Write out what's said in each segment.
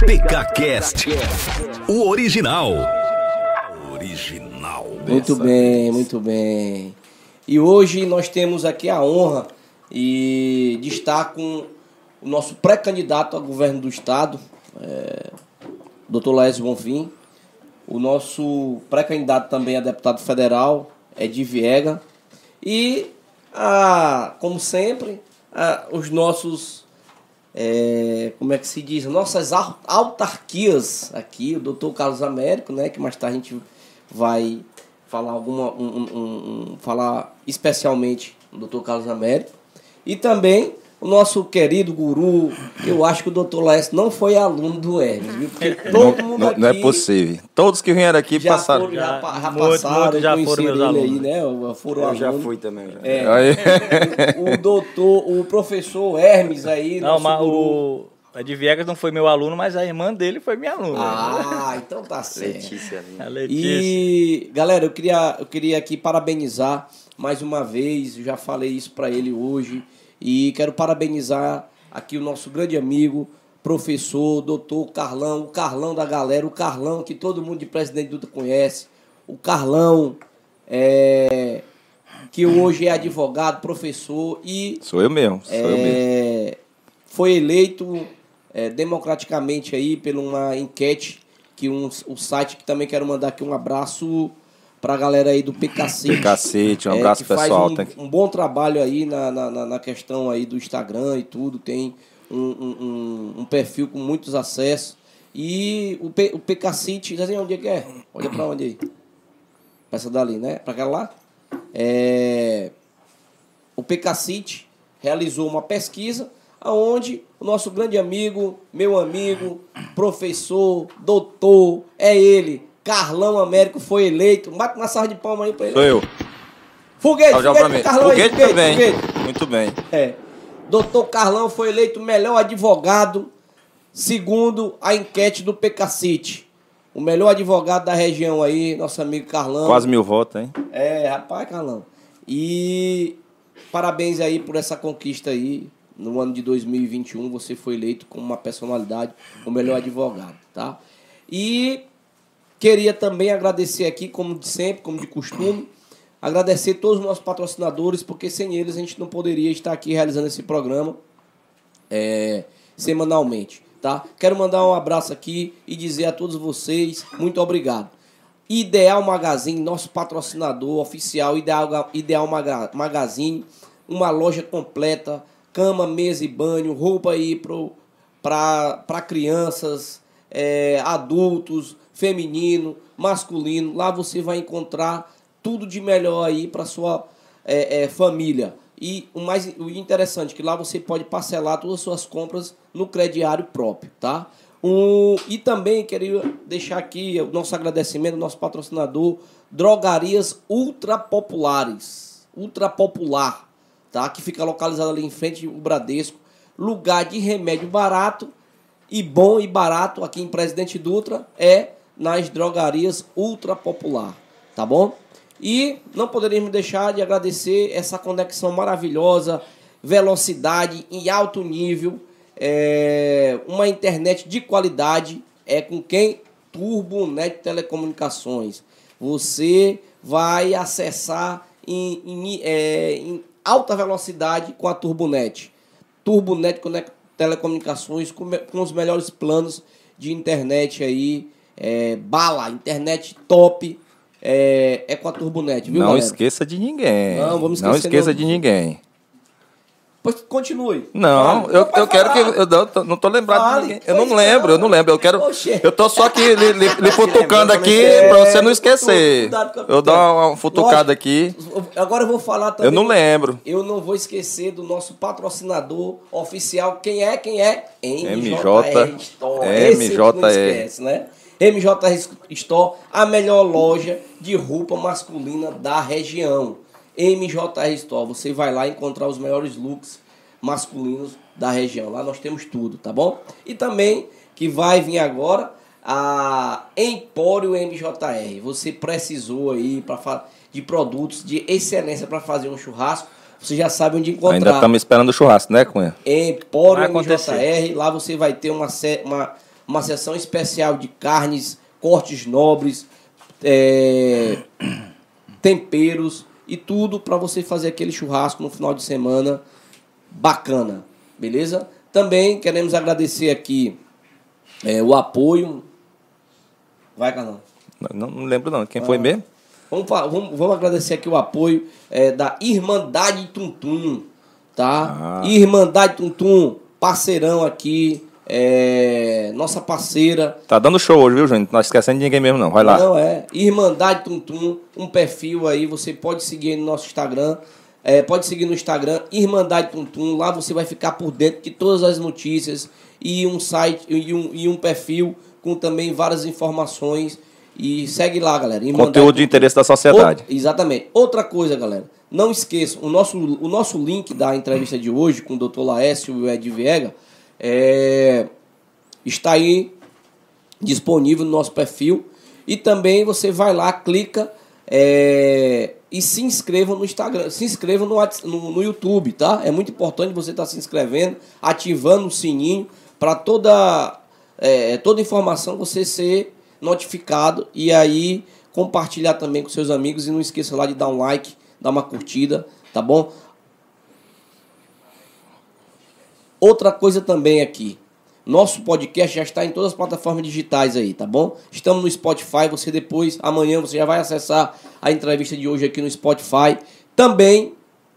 PKCast, o original. Original. Muito bem, muito bem. E hoje nós temos aqui a honra e de estar com o nosso pré-candidato a governo do estado, é, Dr. Laércio Bonfim, o nosso pré-candidato também a deputado federal, Edi Viega, e, a, como sempre, a, os nossos, é, como é que se diz, nossas au- autarquias aqui, o doutor Carlos Américo, né, que mais tarde a gente vai falar alguma, um, um- um- um- falar especialmente do doutor Carlos Américo, e também o nosso querido guru, eu acho que o doutor Laércio não foi aluno do Hermes, viu? Porque todo mundo Não, aqui não é possível. Todos que vieram aqui já passaram. foram, já, Já- passaram, muitos já foram meus alunos. aí, né? Foram Eu já fui também. Já. É, Aí. o doutor, o professor Hermes aí. Não, nosso mas guru. o. A de Viegas não foi meu aluno, mas a irmã dele foi minha aluna. Ah, então tá certo. Letícia. A Letícia. E, galera, eu queria, eu queria aqui parabenizar mais uma vez, eu já falei isso pra ele hoje, e quero parabenizar aqui o nosso grande amigo, professor, doutor Carlão, o Carlão da galera, o Carlão que todo mundo de Presidente Dutra conhece, o Carlão, é, que hoje é advogado, professor e Sou eu mesmo. Sou eu mesmo. é, foi eleito é, democraticamente aí por uma enquete que um, o site que também quero mandar aqui um abraço pra galera aí do PKC. Cacete, um É, abraço pessoal. um, um bom trabalho aí na, na, na- questão aí do Instagram e tudo, tem um, um, um- perfil com muitos acessos. E o, P, o PKCite, Zezinho, onde é que é? Olha pra onde aí. Essa dali, né? Pra aquela lá. É, o PKCite realizou uma pesquisa aonde o nosso grande amigo, meu amigo, professor, doutor, é ele, Carlão Américo, foi eleito. Mata uma salva de palma aí pra ele. Sou eu. Foguete, Tchau, foguete mim. Carlão aí, Foguete foguete, também. foguete. Muito bem. É. Doutor Carlão foi eleito o melhor advogado segundo a enquete do PKCite. O melhor advogado da região aí, nosso amigo Carlão. Quase mil votos, hein? É, rapaz, Carlão. E parabéns aí por essa conquista aí. No ano de 2021, você foi eleito como uma personalidade, o melhor advogado, tá? E queria também agradecer aqui, como de sempre, como de costume, agradecer todos os nossos patrocinadores, porque sem eles a gente não poderia estar aqui realizando esse programa é, semanalmente, tá? Quero mandar um abraço aqui e dizer a todos vocês muito obrigado. Ideal Magazine, nosso patrocinador oficial, Ideal, Ideal Maga- Magazine, uma loja completa, cama, mesa e banho, roupa aí para crianças, é, adultos, feminino, masculino. Lá você vai encontrar tudo de melhor aí para sua é, é, família. E o mais o interessante que lá você pode parcelar todas as suas compras no crediário próprio, tá? Um, e também queria deixar aqui o nosso agradecimento ao nosso patrocinador, Drogarias Ultra Populares. Ultra Popular, tá? Que fica localizado ali em frente ao Bradesco. Lugar de remédio barato e bom e barato aqui em Presidente Dutra é nas drogarias Ultra Popular, tá bom? E não poderíamos deixar de agradecer essa conexão maravilhosa, velocidade em alto nível, é, uma internet de qualidade, é com quem? Turbonet Telecomunicações. Você vai acessar em, em, é, em alta velocidade com a Turbonet. Turbonet Telecomunicações com, com os melhores planos de internet aí, é, bala, internet top, é, é com a Turbonet, viu, não galera? esqueça de ninguém. Não, vamos Não esquecer, esqueça não. de ninguém. Pois continue. Não, Fale. eu, eu quero que. Eu não tô, não tô lembrado Fale. de ninguém. Eu não lembro, eu não lembro. Eu quero. Oxê. Eu tô só aqui lhe, lhe, lhe futucando aqui É, pra você não cutuca, esquecer. Eu dou uma, futucada Lógico. aqui. Agora eu vou falar também. Eu não lembro. Eu não vou esquecer do nosso patrocinador oficial. Quem é? Quem é? MJ. MJ. Esse que não esquece, né? MJ Store, a melhor loja de roupa masculina da região. MJ Store, você vai lá encontrar os melhores looks masculinos da região. Lá nós temos tudo, tá bom? E também que vai vir agora a Empório MJR. Você precisou aí para de produtos de excelência para fazer um churrasco. Você já sabe onde encontrar. Ainda estamos esperando o churrasco, né, Cunha? Empório. MJR. Lá você vai ter uma, uma, uma sessão especial de carnes, cortes nobres, é, temperos e tudo para você fazer aquele churrasco no final de semana bacana, beleza? Também queremos agradecer aqui é, o apoio. Vai, Carlão. Não, não lembro não. Quem foi mesmo? Vamos, vamos, vamos agradecer aqui o apoio é, da Irmandade Tuntum, tá? Ah. Irmandade Tuntum, parceirão aqui, é, nossa parceira. Tá dando show hoje, viu, Júnior? Não esquecendo de ninguém mesmo, não. Vai lá. Não, é. Irmandade Tuntum, um perfil aí, você pode seguir aí no nosso Instagram. É, pode seguir no Instagram, Irmandade Tuntum. Lá você vai ficar por dentro de todas as notícias e um site e um, e um perfil com também várias informações. E segue lá, galera. Irmandade Conteúdo de Tuntum. interesse da sociedade. Outra- exatamente. Outra coisa, galera. Não esqueçam, o nosso, o nosso link da entrevista de hoje com o Dr. Laércio e o Ed Viega é, está aí disponível no nosso perfil. E também você vai lá, clica é, e se inscreva no Instagram, se inscreva no, no, no YouTube, tá? É muito importante você estar se inscrevendo, ativando o sininho para toda, é, toda informação você ser notificado e aí compartilhar também com seus amigos e não esqueça lá de dar um like, dar uma curtida, tá bom? Outra coisa também aqui. Nosso podcast já está em todas as plataformas digitais aí, tá bom? Estamos no Spotify, você depois, amanhã, você já vai acessar a entrevista de hoje aqui no Spotify. Também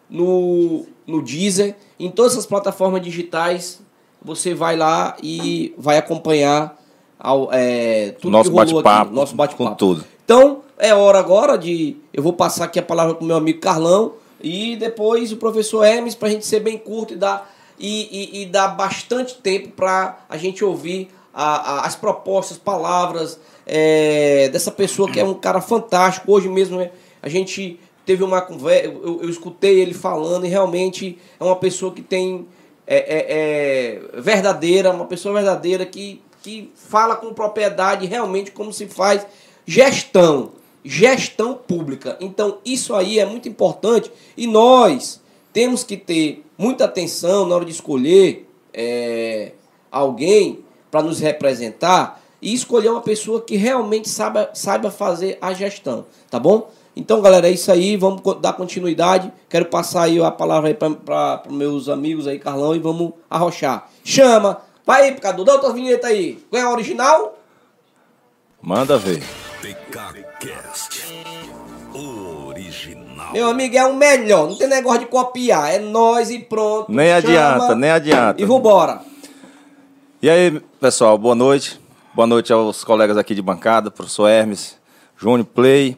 no, no Deezer, em todas as plataformas digitais, você vai lá e vai acompanhar ao, é, tudo Nosso que rolou aqui, bate-papo, nosso bate-papo. com tudo. Então, é hora agora de. Eu vou passar aqui a palavra para o meu amigo Carlão e depois o professor Hermes, para a gente ser bem curto e dar, e, e, e dar bastante tempo para a gente ouvir a- a- as propostas, palavras é, dessa pessoa que é um cara fantástico. Hoje mesmo né, a gente teve uma conversa, eu, eu escutei ele falando e realmente é uma pessoa que tem. É, é- é verdadeira, uma pessoa verdadeira que, que fala com propriedade realmente como se faz gestão, gestão pública. Então isso aí é muito importante e nós temos que ter muita atenção na hora de escolher é, alguém para nos representar e escolher uma pessoa que realmente saiba, saiba fazer a gestão, tá bom? Então, galera, é isso aí. Vamos dar continuidade. Quero passar aí a palavra aí para os meus amigos aí, Carlão, e vamos arrochar. Chama! Vai aí, Cadu, dá outra vinheta aí. Qual é a original? Manda ver. PKCast. Original. Meu amigo, é o melhor. Não tem negócio de copiar. É nós e pronto. Nem adianta, nem adianta. E vambora. E aí, pessoal, boa noite. Boa noite aos colegas aqui de bancada, professor Hermes, Júnior Play.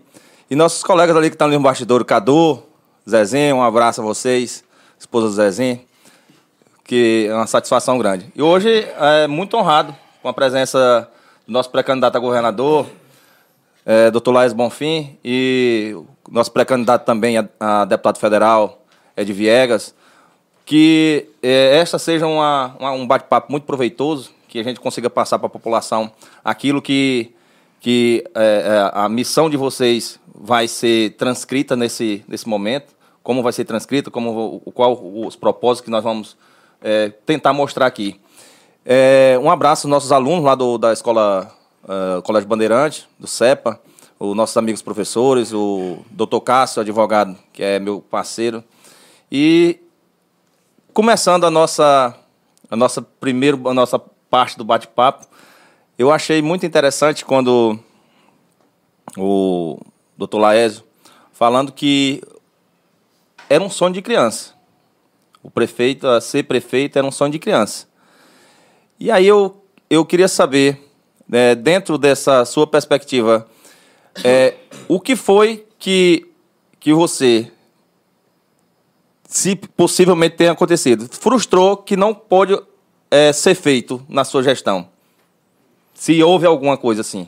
E nossos colegas ali que estão ali no bastidor, o Cadu, Zezinho, um abraço a vocês, esposa do Zezinho, que é uma satisfação grande. E hoje é muito honrado com a presença do nosso pré-candidato a governador, é, Dr. Laes Bonfim, e nosso pré-candidato também a, a deputado federal, Ed Viegas, que eh, esta seja uma, uma- um bate-papo muito proveitoso, que a gente consiga passar para a população aquilo que, que eh, a missão de vocês vai ser transcrita nesse, nesse momento, como vai ser transcrita, como, o, qual os propósitos que nós vamos eh, tentar mostrar aqui. Um abraço aos nossos alunos lá do, da escola eh, Colégio Bandeirante, do CEPA, os nossos amigos professores, o doutor Cássio, advogado, que é meu parceiro, e começando a nossa a nossa primeiro a nossa parte do bate-papo, eu achei muito interessante quando o Dr. Laésio falando que era um sonho de criança. O prefeito, a ser prefeito era um sonho de criança. E aí eu, eu queria saber, né, dentro dessa sua perspectiva, é, o que foi que, que você se possivelmente tenha acontecido. Frustrou que não pode é, ser feito na sua gestão. Se houve alguma coisa assim.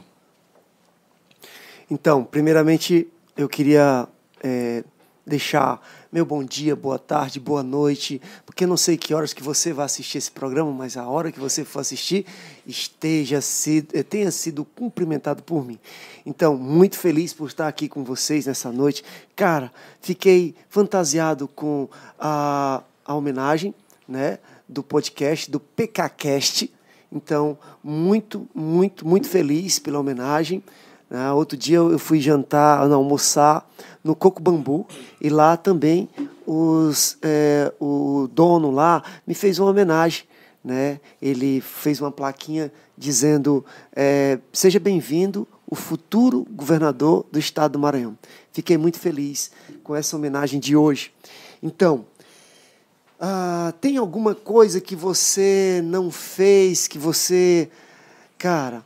Então, primeiramente, eu queria é, deixar meu bom dia, boa tarde, boa noite, porque não sei que horas que você vai assistir esse programa, mas a hora que você for assistir esteja sido, eh, tenha sido cumprimentado por mim. Então, muito feliz por estar aqui com vocês nessa noite. Cara, fiquei fantasiado com a, a homenagem, né, do podcast do PKcast. Então, muito, muito, muito feliz pela homenagem. Né? outro dia eu fui jantar, não, almoçar no Coco Bambu e lá também os, é, o dono lá me fez uma homenagem. Né? Ele fez uma plaquinha dizendo: é, Seja bem-vindo, o futuro governador do estado do Maranhão. Fiquei muito feliz com essa homenagem de hoje. Então, ah, tem alguma coisa que você não fez, que você. Cara,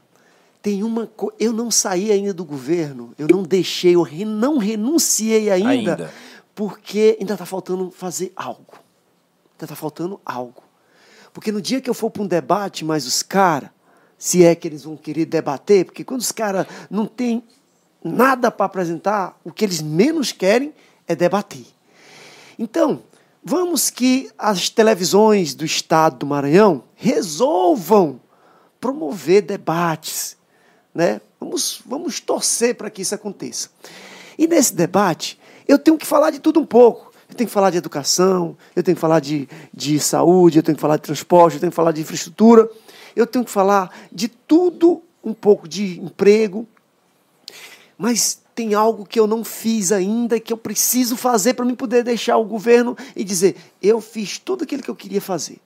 tem uma coisa. Eu não saí ainda do governo, eu não deixei, eu re- não renunciei ainda, Ainda. porque ainda está faltando fazer algo. Ainda está faltando algo. Porque no dia que eu for para um debate, mas os caras, se é que eles vão querer debater, porque quando os caras não têm nada para apresentar, o que eles menos querem é debater. Então, vamos que as televisões do estado do Maranhão resolvam promover debates, né? Vamos, vamos torcer para que isso aconteça. E nesse debate, eu tenho que falar de tudo um pouco. Eu tenho que falar de educação, eu tenho que falar de, de saúde, eu tenho que falar de transporte, eu tenho que falar de infraestrutura, eu tenho que falar de tudo um pouco de emprego, mas tem algo que eu não fiz ainda que eu preciso fazer para me poder deixar o governo e dizer: eu fiz tudo aquilo que eu queria fazer.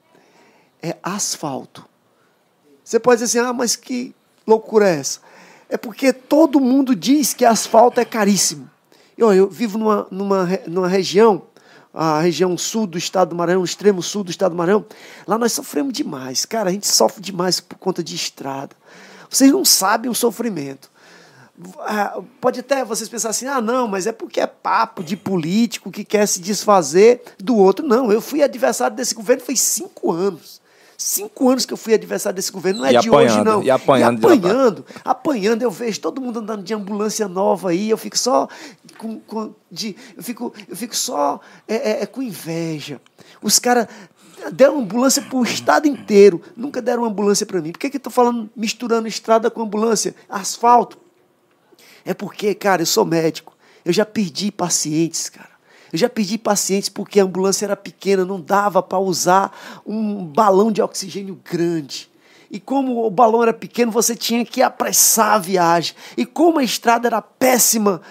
É asfalto. Você pode dizer assim: ah, mas que loucura é essa? É porque todo mundo diz que asfalto é caríssimo. E, ó, eu vivo numa, numa, numa região, a região sul do estado do Maranhão, extremo sul do estado do Maranhão. Lá nós sofremos demais. Cara, a gente sofre demais por conta de estrada. Vocês não sabem o sofrimento. Ah, Pode até vocês pensar assim, ah, não, mas é porque é papo de político que quer se desfazer do outro. Não, eu fui adversário desse governo faz cinco anos. Cinco anos que eu fui adversário desse governo, não é E de hoje, não. e apanhando e apanhando, apanhando, eu vejo todo mundo andando de ambulância nova aí, eu fico só com, com- de, eu fico, eu fico só é, é, é, com inveja. Os caras deram ambulância para o estado inteiro, nunca deram ambulância para mim. Por que, que eu estou falando, misturando estrada com ambulância? Asfalto. É porque, cara, eu sou médico. Eu já perdi pacientes, cara. Eu já perdi pacientes porque a ambulância era pequena, não dava para usar um balão de oxigênio grande. E como o balão era pequeno, você tinha que apressar a viagem. E como a estrada era péssima,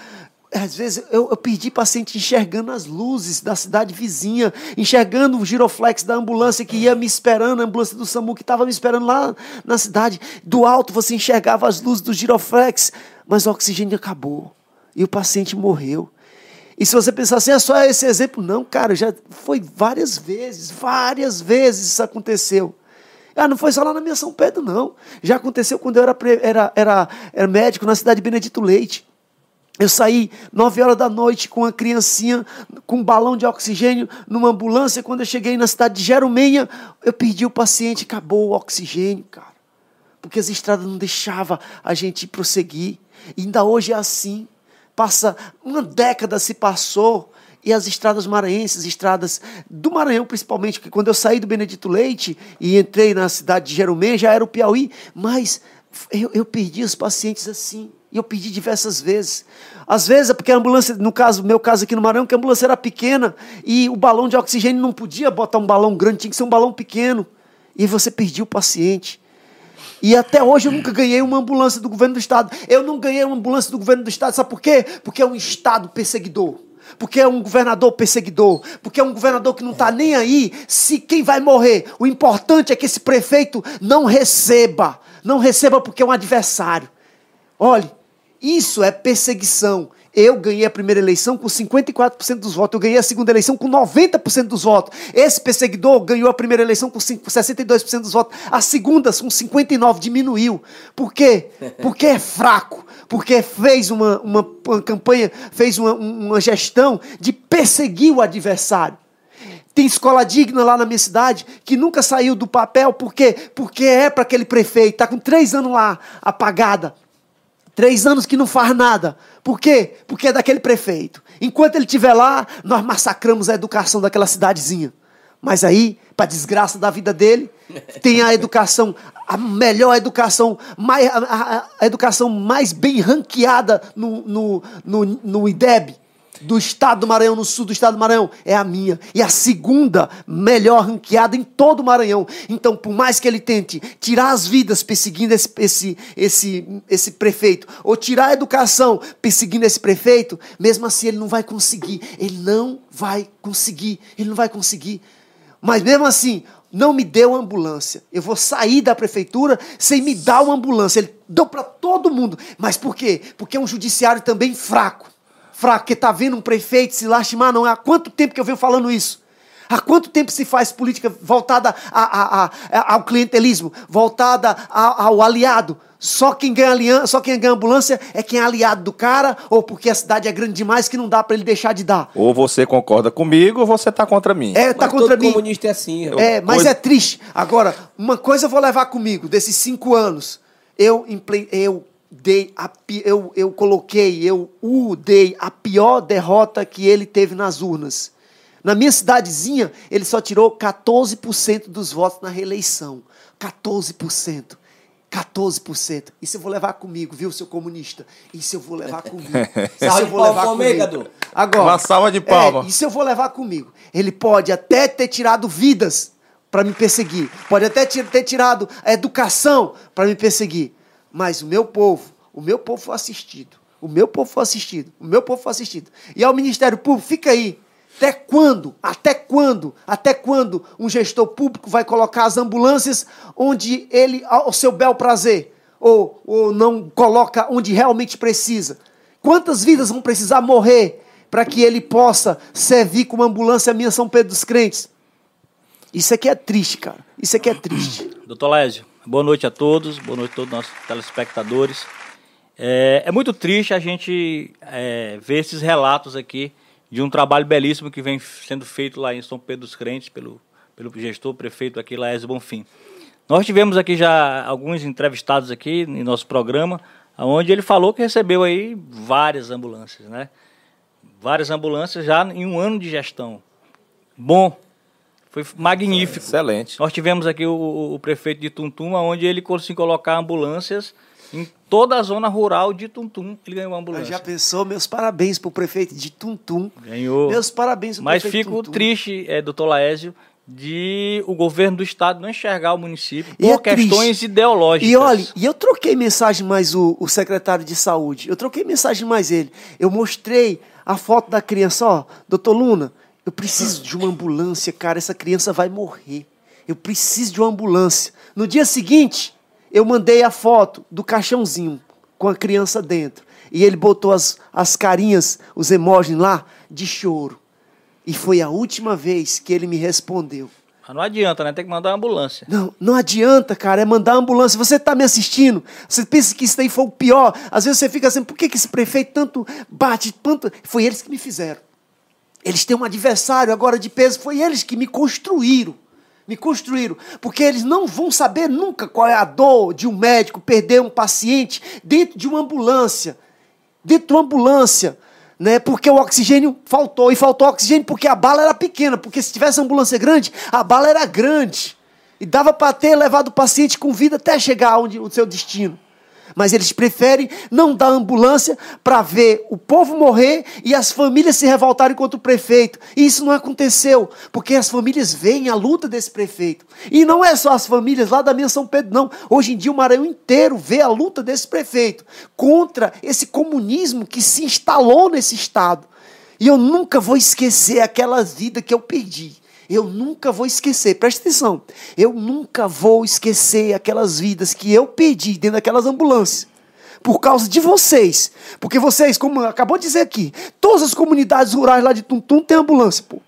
às vezes eu, eu perdi paciente enxergando as luzes da cidade vizinha, enxergando o giroflex da ambulância que ia me esperando, a ambulância do SAMU que estava me esperando lá na cidade. Do alto você enxergava as luzes do giroflex, mas o oxigênio acabou e o paciente morreu. E se você pensar assim, é só esse exemplo, não, cara, já foi várias vezes, várias vezes isso aconteceu. Ah, não foi só lá na minha São Pedro, não. Já aconteceu quando eu era, era, era, era médico na cidade de Benedito Leite. Eu saí nove horas da noite com uma criancinha com um balão de oxigênio numa ambulância. Quando eu cheguei na cidade de Jerumenha, eu perdi o paciente, acabou o oxigênio, cara. Porque as estradas não deixavam a gente prosseguir. E ainda hoje é assim. Passa uma década se passou e as estradas maranhenses, estradas do Maranhão principalmente, porque quando eu saí do Benedito Leite e entrei na cidade de Jerumém, já era o Piauí, mas eu, eu perdi os pacientes assim. E eu perdi diversas vezes. Às vezes é porque a ambulância, no caso, meu caso aqui no Maranhão, que a ambulância era pequena e o balão de oxigênio não podia botar um balão grande, tinha que ser um balão pequeno. E você perdia o paciente. E até hoje eu nunca ganhei uma ambulância do governo do estado. Eu não ganhei uma ambulância do governo do estado, sabe por quê? Porque é um estado perseguidor. Porque é um governador perseguidor. Porque é um governador que não está nem aí se quem vai morrer. O importante é que esse prefeito não receba. Não receba porque é um adversário. Olhe, isso é perseguição. Eu ganhei a primeira eleição com 54% dos votos. Eu ganhei a segunda eleição com 90% dos votos. Esse perseguidor ganhou a primeira eleição com 5 62% dos votos. A segunda com 59% diminuiu. Por quê? Porque é fraco. Porque fez uma, uma, uma campanha, fez uma, uma gestão de perseguir o adversário. Tem escola digna lá na minha cidade que nunca saiu do papel. Por quê? Porque é para aquele prefeito. Está com três anos lá apagada. Três anos que não faz nada. Por quê? Porque é daquele prefeito. Enquanto ele estiver lá, nós massacramos a educação daquela cidadezinha. Mas aí, para desgraça da vida dele, tem a educação, a melhor educação, mais, a, a- a educação mais bem ranqueada no, no, no, no IDEB, do estado do Maranhão, no sul do estado do Maranhão, é a minha. E a segunda melhor ranqueada em todo o Maranhão. Então, por mais que ele tente tirar as vidas perseguindo esse, esse, esse, esse prefeito, ou tirar a educação perseguindo esse prefeito, mesmo assim ele não vai conseguir. Ele não vai conseguir. Ele não vai conseguir. Mas mesmo assim, não me deu ambulância. Eu vou sair da prefeitura sem me dar uma ambulância. Ele deu para todo mundo. Mas por quê? Porque é um judiciário também fraco. Fraco, que está vendo um prefeito se lastimar, não. Há quanto tempo que eu venho falando isso? Há quanto tempo se faz política voltada a, a, a, ao clientelismo, voltada ao aliado? Só quem ganha aliança, só quem ganha ambulância é quem é aliado do cara, ou porque a cidade é grande demais que não dá para ele deixar de dar. Ou você concorda comigo ou você tá contra mim. É, tá Mas contra todo mim. comunista é assim. rapaz. É, mas Coisa- é triste. Agora, uma coisa eu vou levar comigo, desses cinco anos, eu, eu dei a, eu, eu coloquei, eu o dei a pior derrota que ele teve nas urnas. Na minha cidadezinha, ele só tirou 14% dos votos na reeleição. 14%. 14%. Isso eu vou levar comigo, viu, seu comunista? Isso eu vou levar comigo. Isso Salva eu de palmas levar comigo. Agora, Uma salva de é, palmas. isso eu vou levar comigo. Ele pode até ter tirado vidas para me perseguir. Pode até ter tirado a educação para me perseguir. Mas o meu povo, o meu povo foi assistido. O meu povo foi assistido. O meu povo foi assistido. E ao Ministério Público, fica aí. Até quando? Até quando? Até quando um gestor público vai colocar as ambulâncias onde ele, ao seu bel prazer, ou, ou não coloca onde realmente precisa? Quantas vidas vão precisar morrer para que ele possa servir como ambulância a minha São Pedro dos Crentes? Isso aqui é triste, cara. Isso aqui é triste. Doutor Lésio, boa noite a todos, boa noite a todos os nossos telespectadores. É, é muito triste a gente é, ver esses relatos aqui de um trabalho belíssimo que vem sendo feito lá em São Pedro dos Crentes pelo, pelo gestor, prefeito aqui, Laércio Bonfim. Nós tivemos aqui já alguns entrevistados aqui em nosso programa, onde ele falou que recebeu aí várias ambulâncias, né? Várias ambulâncias já em um ano de gestão. Bom, foi magnífico. Excelente. Nós tivemos aqui o, o- o prefeito de Tuntum, onde ele conseguiu colocar ambulâncias em toda a zona rural de Tuntum. Ele ganhou uma ambulância. Já pensou? Meus parabéns pro prefeito de Tuntum. Ganhou. Meus parabéns pro Mas prefeito fico de Tuntum. triste, é, doutor Laésio, de o governo do estado não enxergar o município E por é triste. questões ideológicas. E olha, e eu troquei mensagem mais o, o secretário de saúde. Eu troquei mensagem mais ele. Eu mostrei a foto da criança, ó, doutor Luna, eu preciso de uma ambulância, cara, essa criança vai morrer. Eu preciso de uma ambulância. No dia seguinte, eu mandei a foto do caixãozinho com a criança dentro. E ele botou as, as carinhas, os emojis lá, de choro. E foi a última vez que ele me respondeu. Mas não adianta, né? Tem que mandar uma ambulância. Não, não adianta, cara, é mandar ambulância. Você está me assistindo, você pensa que isso daí foi o pior. Às vezes você fica assim, por que, que esse prefeito tanto bate, tanto... Foi eles que me fizeram. Eles têm um adversário agora de peso, foi eles que me construíram. Me construíram. Porque eles não vão saber nunca qual é a dor de um médico perder um paciente dentro de uma ambulância. Dentro de uma ambulância. Né, porque o oxigênio faltou. E faltou oxigênio porque a bala era pequena. Porque se tivesse ambulância grande, a bala era grande. E dava para ter levado o paciente com vida até chegar onde o seu destino. Mas eles preferem não dar ambulância para ver o povo morrer e as famílias se revoltarem contra o prefeito. E isso não aconteceu, porque as famílias veem a luta desse prefeito. E não é só as famílias lá da minha São Pedro, não. Hoje em dia o Maranhão inteiro vê a luta desse prefeito contra esse comunismo que se instalou nesse estado. E eu nunca vou esquecer aquela vida que eu perdi. Eu nunca vou esquecer, presta atenção. Eu nunca vou esquecer aquelas vidas que eu perdi dentro daquelas ambulâncias. Por causa de vocês. Porque vocês, como acabou de dizer aqui, todas as comunidades rurais lá de Tuntum têm ambulância, pô.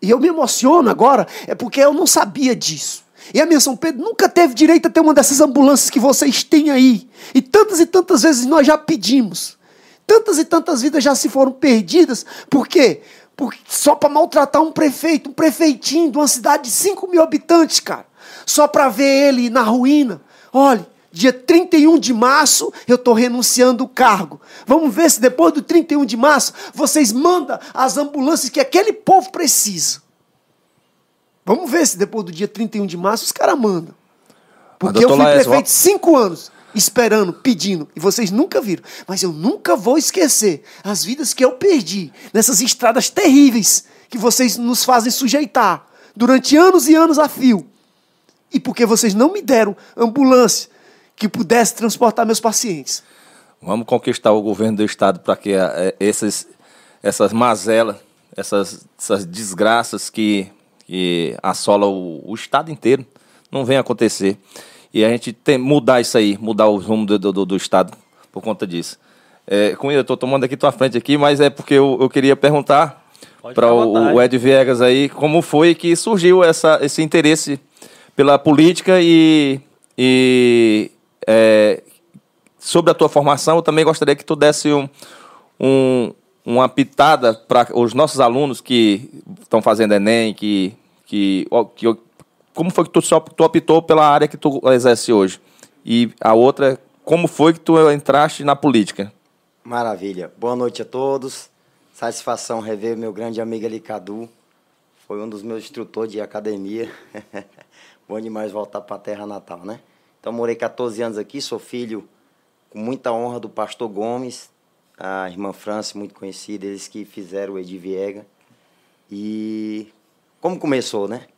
E eu me emociono agora, é porque eu não sabia disso. E a minha São Pedro nunca teve direito a ter uma dessas ambulâncias que vocês têm aí. E tantas e tantas vezes nós já pedimos. Tantas e tantas vidas já se foram perdidas. Por quê? Porque só para maltratar um prefeito, um prefeitinho de uma cidade de 5 mil habitantes, cara. Só para ver ele na ruína. Olha, dia 31 de março eu estou renunciando o cargo. Vamos ver se depois do 31 de março vocês mandam as ambulâncias que aquele povo precisa. Vamos ver se depois do dia 31 de março os caras mandam. Porque eu fui prefeito cinco anos. Esperando, pedindo, e vocês nunca viram. Mas eu nunca vou esquecer as vidas que eu perdi nessas estradas terríveis que vocês nos fazem sujeitar durante anos e anos a fio. E porque vocês não me deram ambulância que pudesse transportar meus pacientes. Vamos conquistar o governo do estado para que é, esses, essas mazelas, essas, essas desgraças que, que assolam o, o estado inteiro não venham acontecer. E a gente tem mudar isso aí, mudar o rumo do, do, do estado por conta disso. É, Cunha, eu estou tomando aqui tua frente aqui, mas é porque eu, eu queria perguntar para o, o, Ed Viegas aí como foi que surgiu essa, esse interesse pela política e, e é, sobre a tua formação, eu também gostaria que tu desse um, um uma pitada para os nossos alunos que estão fazendo Enem, que, que, que como foi que tu, tu optou pela área que tu exerce hoje? E a outra, como foi que tu entraste na política? Maravilha. Boa noite a todos. Satisfação rever meu grande amigo ali, Cadu. Foi um dos meus instrutores de academia. Bom demais voltar para a terra natal, né? Então, morei 14 anos aqui, sou filho com muita honra do pastor Gomes, a irmã França, muito conhecida, eles que fizeram o Edi Viega. E como começou, né?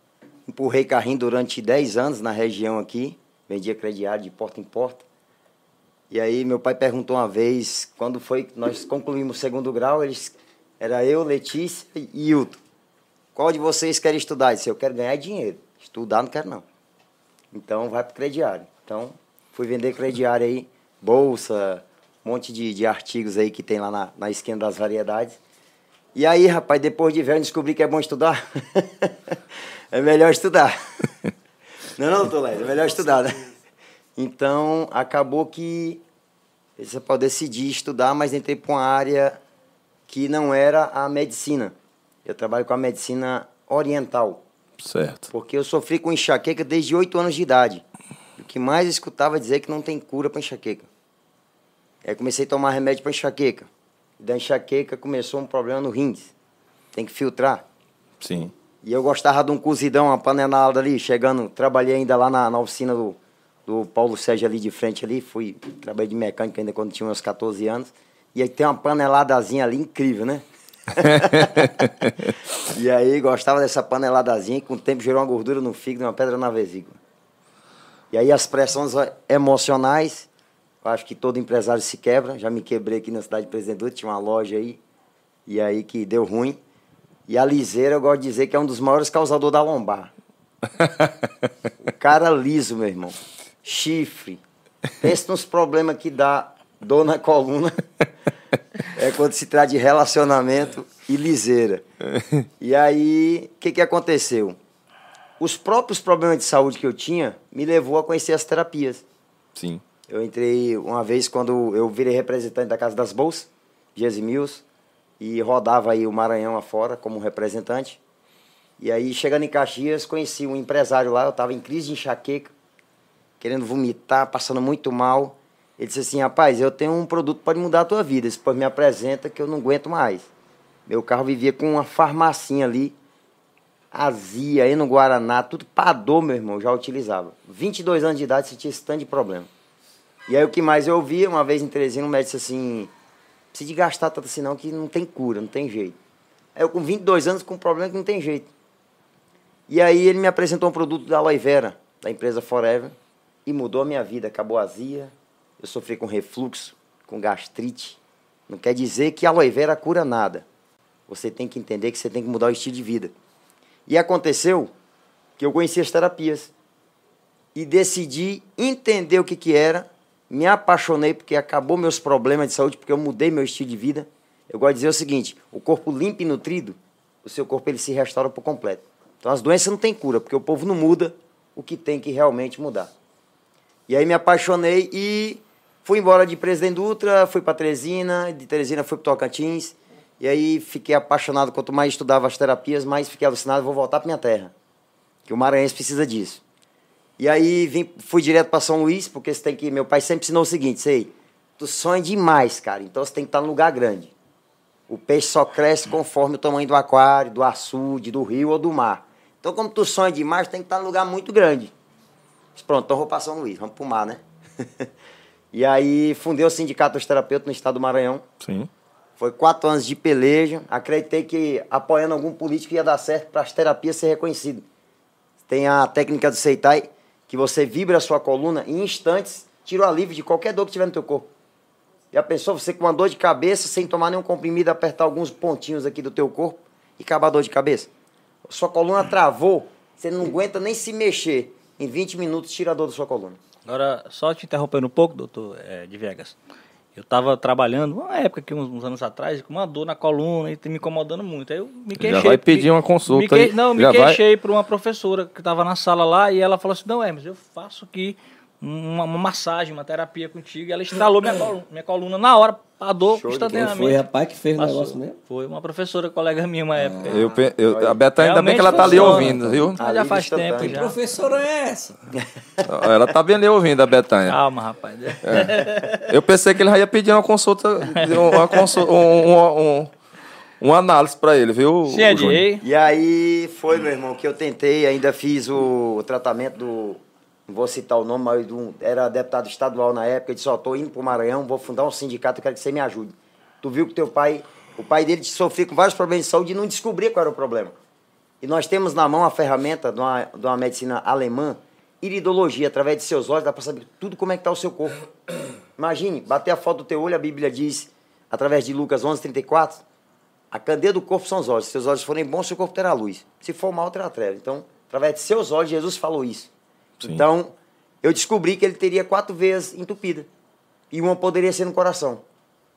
Empurrei carrinho durante 10 anos na região aqui, vendia crediário de porta em porta. E aí meu pai perguntou uma vez, quando foi que nós concluímos o segundo grau, eles era eu, Letícia e Hilton. Qual de vocês quer estudar? Eu disse, eu quero ganhar dinheiro. Estudar não quero não. Então vai pro crediário. Então fui vender crediário aí, bolsa, um monte de, de artigos aí que tem lá na, na esquina das variedades. E aí, rapaz, depois de velho, descobri que é bom estudar. é melhor estudar. não, é não, Toledo, é melhor estudar, né? Então, acabou que você pode decidir estudar, mas entrei para uma área que não era a medicina. Eu trabalho com a medicina oriental. Certo. Porque eu sofri com enxaqueca desde 8 anos de idade. O que mais escutava dizer que não tem cura para enxaqueca. Aí comecei a tomar remédio para enxaqueca da enxaqueca começou um problema no rins. Tem que filtrar. Sim. E eu gostava de um cozidão, uma panelada ali, chegando, trabalhei ainda lá na, na oficina do, do Paulo Sérgio ali de frente ali, fui, trabalhei de mecânica ainda quando tinha uns 14 anos. E aí tem uma paneladazinha ali incrível, né? e aí gostava dessa paneladazinha e com o tempo gerou uma gordura no fígado e uma pedra na vesícula. E aí as pressões emocionais eu acho que todo empresário se quebra. Já me quebrei aqui na cidade de Presidente tinha uma loja aí, e aí que deu ruim. E a liseira, eu gosto de dizer que é um dos maiores causadores da lombar. o cara liso, meu irmão. Chifre. Pensa nos problemas que dá dor na coluna. É quando se trata de relacionamento e liseira. E aí, o que, que aconteceu? Os próprios problemas de saúde que eu tinha me levou a conhecer as terapias. Sim. Eu entrei uma vez quando eu virei representante da Casa das Bolsas, Dias e Mills, e rodava aí o Maranhão afora como representante. E aí, chegando em Caxias, conheci um empresário lá, eu estava em crise de enxaqueca, querendo vomitar, passando muito mal. Ele disse assim, rapaz, eu tenho um produto que pode mudar a tua vida. Depois me apresenta que eu não aguento mais. Meu carro vivia com uma farmacinha ali, azia, aí no Guaraná, tudo para dor, meu irmão, já utilizava. 22 anos de idade, sentia esse tanto de problema. E aí o que mais eu ouvia, uma vez em Teresina, um médico disse assim, precisa de gastar tanto assim não, que não tem cura, não tem jeito. Eu com 22 anos com um problema que não tem jeito. E aí ele me apresentou um produto da aloe vera, da empresa Forever, e mudou a minha vida, acabou azia, eu sofri com refluxo, com gastrite. Não quer dizer que a aloe vera cura nada. Você tem que entender que você tem que mudar o estilo de vida. E aconteceu que eu conheci as terapias e decidi entender o que, que era me apaixonei porque acabou meus problemas de saúde, porque eu mudei meu estilo de vida. Eu gosto de dizer o seguinte: o corpo limpo e nutrido, o seu corpo ele se restaura por completo. Então as doenças não têm cura, porque o povo não muda o que tem que realmente mudar. E aí me apaixonei e fui embora de Presidente Dutra, fui para Teresina, de Teresina fui para Tocantins. E aí fiquei apaixonado, quanto mais estudava as terapias, mais fiquei alucinado, vou voltar para minha terra. Que o Maranhense precisa disso. E aí vim, fui direto para São Luís, porque você tem que. Meu pai sempre ensinou o seguinte: sei, tu sonha demais, cara. Então você tem que estar num lugar grande. O peixe só cresce conforme o tamanho do aquário, do açude, do rio ou do mar. Então, como tu sonha demais, tem que estar num lugar muito grande. Mas pronto, então vou para São Luís, vamos pro mar, né? E aí fundei o Sindicato dos Terapeutas no estado do Maranhão. Sim. Foi quatro anos de peleja. Acreditei que apoiando algum político ia dar certo para as terapias ser reconhecidas. Tem a técnica do Seitai, que você vibra a sua coluna em instantes tira o alívio de qualquer dor que tiver no teu corpo. Já pensou você com uma dor de cabeça, sem tomar nenhum comprimido, apertar alguns pontinhos aqui do teu corpo e acabar a dor de cabeça? Sua coluna travou, você não aguenta nem se mexer. Em 20 minutos tira a dor da sua coluna. Agora, só te interrompendo um pouco, doutor é, de Vegas. Eu estava trabalhando, uma época aqui, uns, uns, anos atrás, com uma dor na coluna e me incomodando muito. Aí eu me queixei. Já vai pedir uma consulta me, aí. Não, me queixei para uma professora que estava na sala lá e ela falou assim, não, é, mas eu faço aqui uma, uma, massagem, uma terapia contigo. E ela instalou minha coluna, minha coluna na hora, a dor Quem instantaneamente. foi, rapaz, que fez o negócio mesmo? Foi uma professora, colega minha, uma época. Eu, eu- a Betânia, ainda bem que ela tá ali ouvindo, viu? Ah, já faz tempo instantâneo. Que já. professora é essa? Ela tá bem ali ouvindo, a Betânia. Calma, rapaz. Eu pensei que ele já ia pedir uma consulta, uma, consul- um, um, um- uma análise pra ele, viu? Sim, é. E aí foi, meu irmão, que eu tentei, ainda fiz o tratamento do. Não vou citar o nome, mas era deputado estadual na época. Ele disse: Ó, tô indo pro Maranhão, vou fundar um sindicato, eu quero que você me ajude. Tu viu que teu pai, o pai dele sofria com vários problemas de saúde e não descobria qual era o problema. E nós temos na mão a ferramenta de uma, de uma medicina alemã, iridologia, através de seus olhos, dá para saber tudo como é que está o seu corpo. Imagine, bater a foto do teu olho, a Bíblia diz, através de Lucas 11, 34, a candeia do corpo são os olhos. Se seus olhos forem bons, seu corpo terá luz. Se for mal, terá treva. Então, através de seus olhos, Jesus falou isso. Sim. Então, eu descobri que ele teria quatro veias entupidas. E uma poderia ser no coração.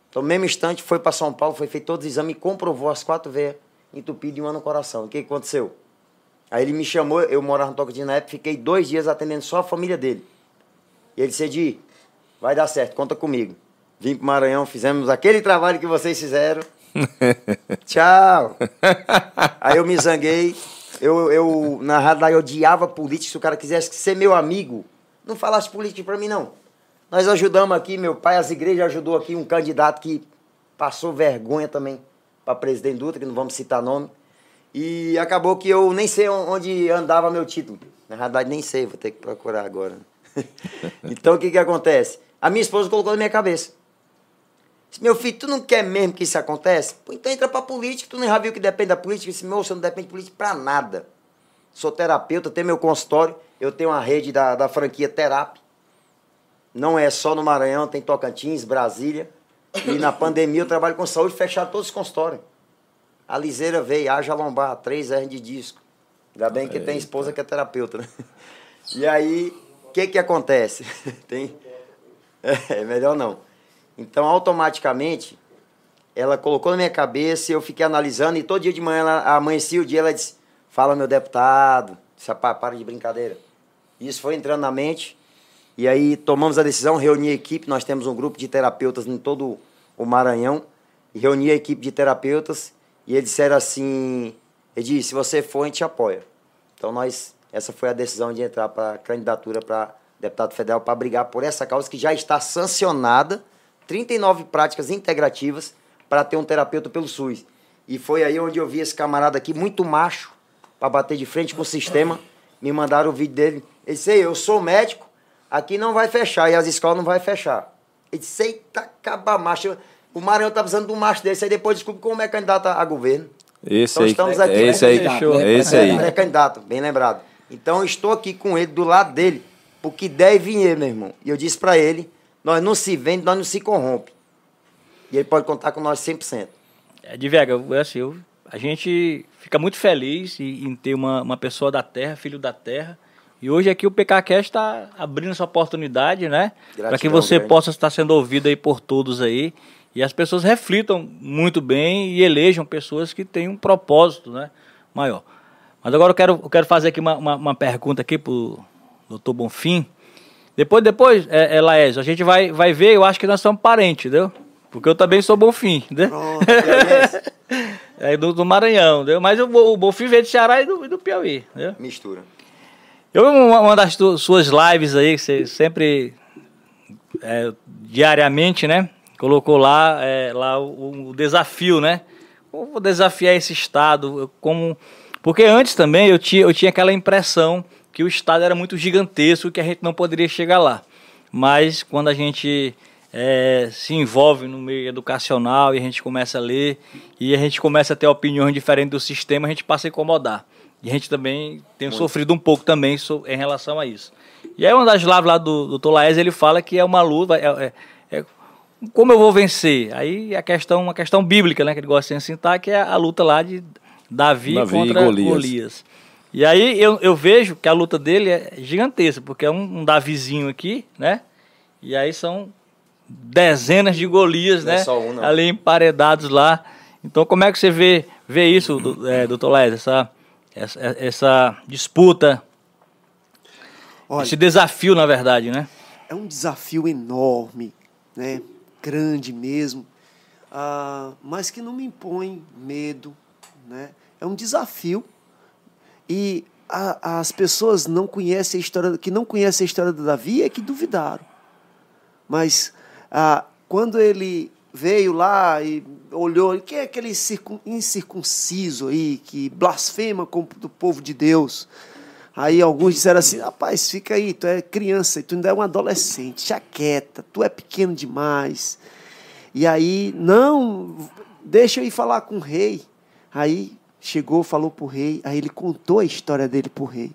Então, no mesmo instante, foi para São Paulo, foi feito todos os exames e comprovou as quatro veias entupidas e uma no coração. O que aconteceu? Aí ele me chamou, eu morava no Tocantins na época, fiquei dois dias atendendo só a família dele. E ele disse, vai dar certo, conta comigo. Vim pro Maranhão, fizemos aquele trabalho que vocês fizeram. Tchau. Aí eu me zanguei. Eu, eu, na realidade, eu odiava política. Se o cara quisesse ser meu amigo, não falasse política pra mim, não. Nós ajudamos aqui, meu pai, as igrejas ajudou aqui um candidato que passou vergonha também para presidente Dutra, que não vamos citar nome. E acabou que eu nem sei onde andava meu título. Na realidade, nem sei, vou ter que procurar agora. então, o que que acontece? A minha esposa colocou na minha cabeça. Meu filho, tu não quer mesmo que isso aconteça? Pô, então entra pra política, tu nem já viu que depende da política? Eu disse, meu, você não depende de política pra nada. Sou terapeuta, tenho meu consultório, eu tenho uma rede da, da franquia Terap. Não é só no Maranhão, tem Tocantins, Brasília. E na pandemia eu trabalho com saúde, fecharam todos os consultórios. A liseira veio, haja lombar, três R de disco. Ainda bem que tem esposa que é terapeuta, né? E aí, o que que acontece? tem... É, melhor não. Então, automaticamente, ela colocou na minha cabeça eu fiquei analisando. E todo dia de manhã, ela amanhecia o dia, ela disse: Fala, meu deputado. Disse, "Pá, para de brincadeira. Isso foi entrando na mente. E aí tomamos a decisão, reuni a equipe. Nós temos um grupo de terapeutas em todo o Maranhão. E reuni a equipe de terapeutas. E eles disseram assim: Edi, se você for, a gente apoia. Então, nós, essa foi a decisão de entrar para a candidatura para deputado federal para brigar por essa causa que já está sancionada 39 práticas integrativas para ter um terapeuta pelo SUS. E foi aí onde eu vi esse camarada aqui, muito macho, para bater de frente com o sistema. Me mandaram o vídeo dele. Ele disse, "Ei, eu sou médico, aqui não vai fechar, e as escolas não vai fechar. Ele disse, eita, acaba macho. O Maranhão tá precisando de um macho desse, aí depois desculpa como é candidato a governo. Esse Então aí, estamos aqui é esse com aí, né? é esse aí. É candidato, bem lembrado. Então estou aqui com ele, do lado dele, porque deve vir ele, meu irmão. E eu disse para ele, nós não se vende, nós não se corrompe. E ele pode contar com nós 100%. É, de Vega, assim, eu- a gente fica muito feliz em, em ter uma, uma pessoa da terra, filho da terra. E hoje aqui o PKCast está abrindo essa oportunidade, né? Para que você grande. possa estar sendo ouvido aí por todos aí. E as pessoas reflitam muito bem e elejam pessoas que têm um propósito né, maior. Mas agora eu quero, eu quero fazer aqui uma, uma, uma pergunta aqui para o doutor Bonfim. Depois, depois, é, é, Laércio, a gente vai, vai ver, eu acho que nós somos parentes, entendeu? Porque eu também sou Bonfim, entendeu? Pronto. É do, do Maranhão, entendeu? Mas o, Bo- o Bonfim veio do Ceará e do, do Piauí, entendeu? Mistura. Eu uma, uma das tu- suas lives aí, que você sempre, é, diariamente, né? Colocou lá, é, lá o, o desafio, né? Eu Vou desafiar esse Estado, eu como... Porque antes também eu tinha, eu tinha aquela impressão que o Estado era muito gigantesco e que a gente não poderia chegar lá. mas quando a gente é, se envolve no meio educacional e a gente começa a ler e a gente começa a ter opiniões diferentes do sistema, a gente passa a incomodar. E a gente também tem Muito. sofrido um pouco também so, em relação a isso. E aí uma das lives lá do, do Tolaes, ele fala que é uma luta, é, é, é, como eu vou vencer? Aí a questão, uma questão bíblica, né, que ele gosta de citar, que é a luta lá de Davi, Davi contra Golias. Golias. E aí eu, eu vejo que a luta dele é gigantesca, porque é um, um Davizinho aqui, né? E aí são dezenas de Golias, não é né? É um, ali emparedados lá. Então como é que você vê, vê isso, é, doutor Les, essa, essa, essa disputa, Olha, esse desafio, na verdade, né? É um desafio enorme, né? grande mesmo, uh, mas que não me impõe medo. Né? É um desafio e a, as pessoas não conhecem a história, que não conhecem a história do Davi é que duvidaram. Mas ah, quando ele veio lá e olhou, quem é aquele incircunciso aí que blasfema contra o povo de Deus? Aí alguns disseram assim: rapaz, fica aí, tu é criança, tu ainda é um adolescente, chaqueta, tu é pequeno demais. E aí, não, deixa eu ir falar com o rei. Aí chegou, falou para o rei, aí ele contou a história dele para o rei.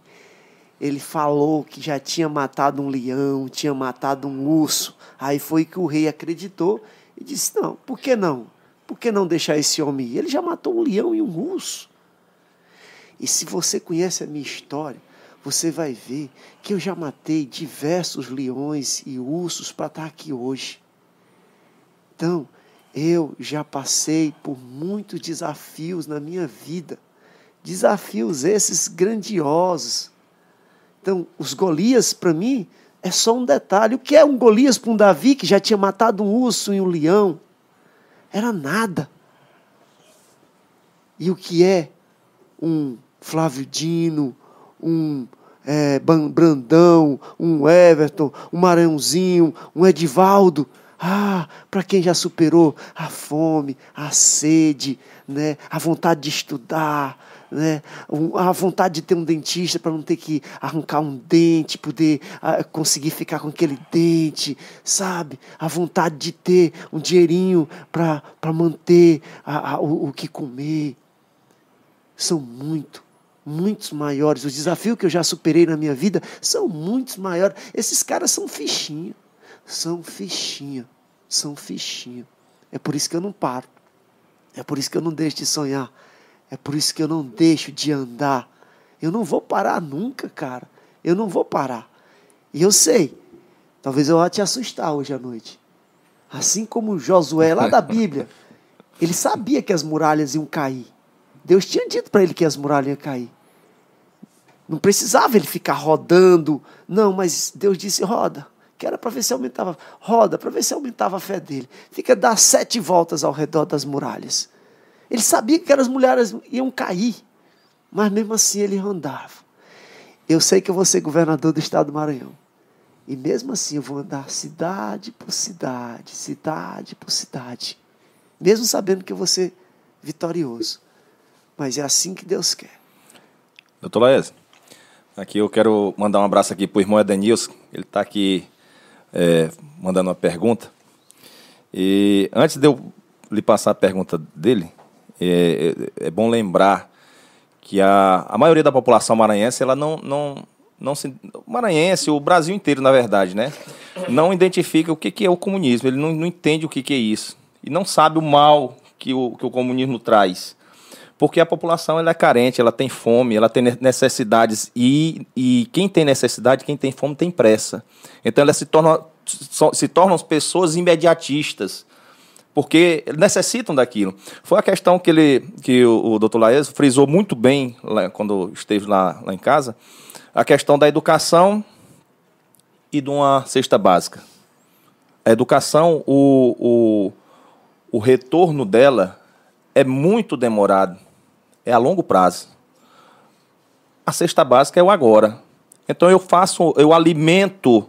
Ele falou que já tinha matado um leão, tinha matado um urso. Aí foi que o rei acreditou e disse: Não, por que não? Por que não deixar esse homem ir? Ele já matou um leão e um urso. E se você conhece a minha história, você vai ver que eu já matei diversos leões e ursos para estar aqui hoje. Então, eu já passei por muitos desafios na minha vida, desafios esses grandiosos. Então, os Golias, para mim, é só um detalhe. O que é um Golias para um Davi que já tinha matado um urso e um leão? Era nada. E o que é um Flávio Dino, um é, Brandão, um Everton, um Maranhãozinho, um Edivaldo? Ah, para quem já superou a fome, a sede, né, a vontade de estudar, né, a vontade de ter um dentista para não ter que arrancar um dente, poder ah, conseguir ficar com aquele dente, sabe? A vontade de ter um dinheirinho para manter a, a, o, o que comer. São muito, muitos maiores. Os desafios que eu já superei na minha vida são muitos maiores. Esses caras são fichinhos são fichinha, são fichinha. É por isso que eu não paro. É por isso que eu não deixo de sonhar. É por isso que eu não deixo de andar. Eu não vou parar nunca, cara. Eu não vou parar. E eu sei, talvez eu vá te assustar hoje à noite. Assim como Josué, lá da Bíblia, ele sabia que as muralhas iam cair. Deus tinha dito para ele que as muralhas iam cair. Não precisava ele ficar rodando. Não, mas Deus disse: roda que era para ver se aumentava, roda, para ver se aumentava a fé dele. Fica dar sete voltas ao redor das muralhas. Ele sabia que aquelas mulheres iam cair, mas mesmo assim ele andava. Eu sei que eu vou ser governador do estado do Maranhão. E mesmo assim eu vou andar cidade por cidade, cidade por cidade. Mesmo sabendo que eu vou ser vitorioso. Mas é assim que Deus quer. Doutor Laes, aqui eu quero mandar um abraço aqui para o irmão Edenilson. Ele está aqui é, mandando uma pergunta. E antes de eu lhe passar a pergunta dele, é, é, é bom lembrar que a, a maioria da população maranhense, ela não, não, não se. Maranhense, o Brasil inteiro, na verdade, né? Não identifica o que, que é o comunismo, ele não, não entende o que, que é isso. E não sabe o mal que o, que o comunismo traz porque a população ela é carente, ela tem fome, ela tem necessidades e, e quem tem necessidade, quem tem fome tem pressa. Então elas se tornam, se tornam pessoas imediatistas, porque necessitam daquilo. Foi a questão que, ele, que o, o doutor Laes frisou muito bem lá, quando esteve lá, lá em casa, a questão da educação e de uma cesta básica. A educação, o, o, o retorno dela é muito demorado é a longo prazo. A cesta básica é o agora. Então eu faço, eu alimento,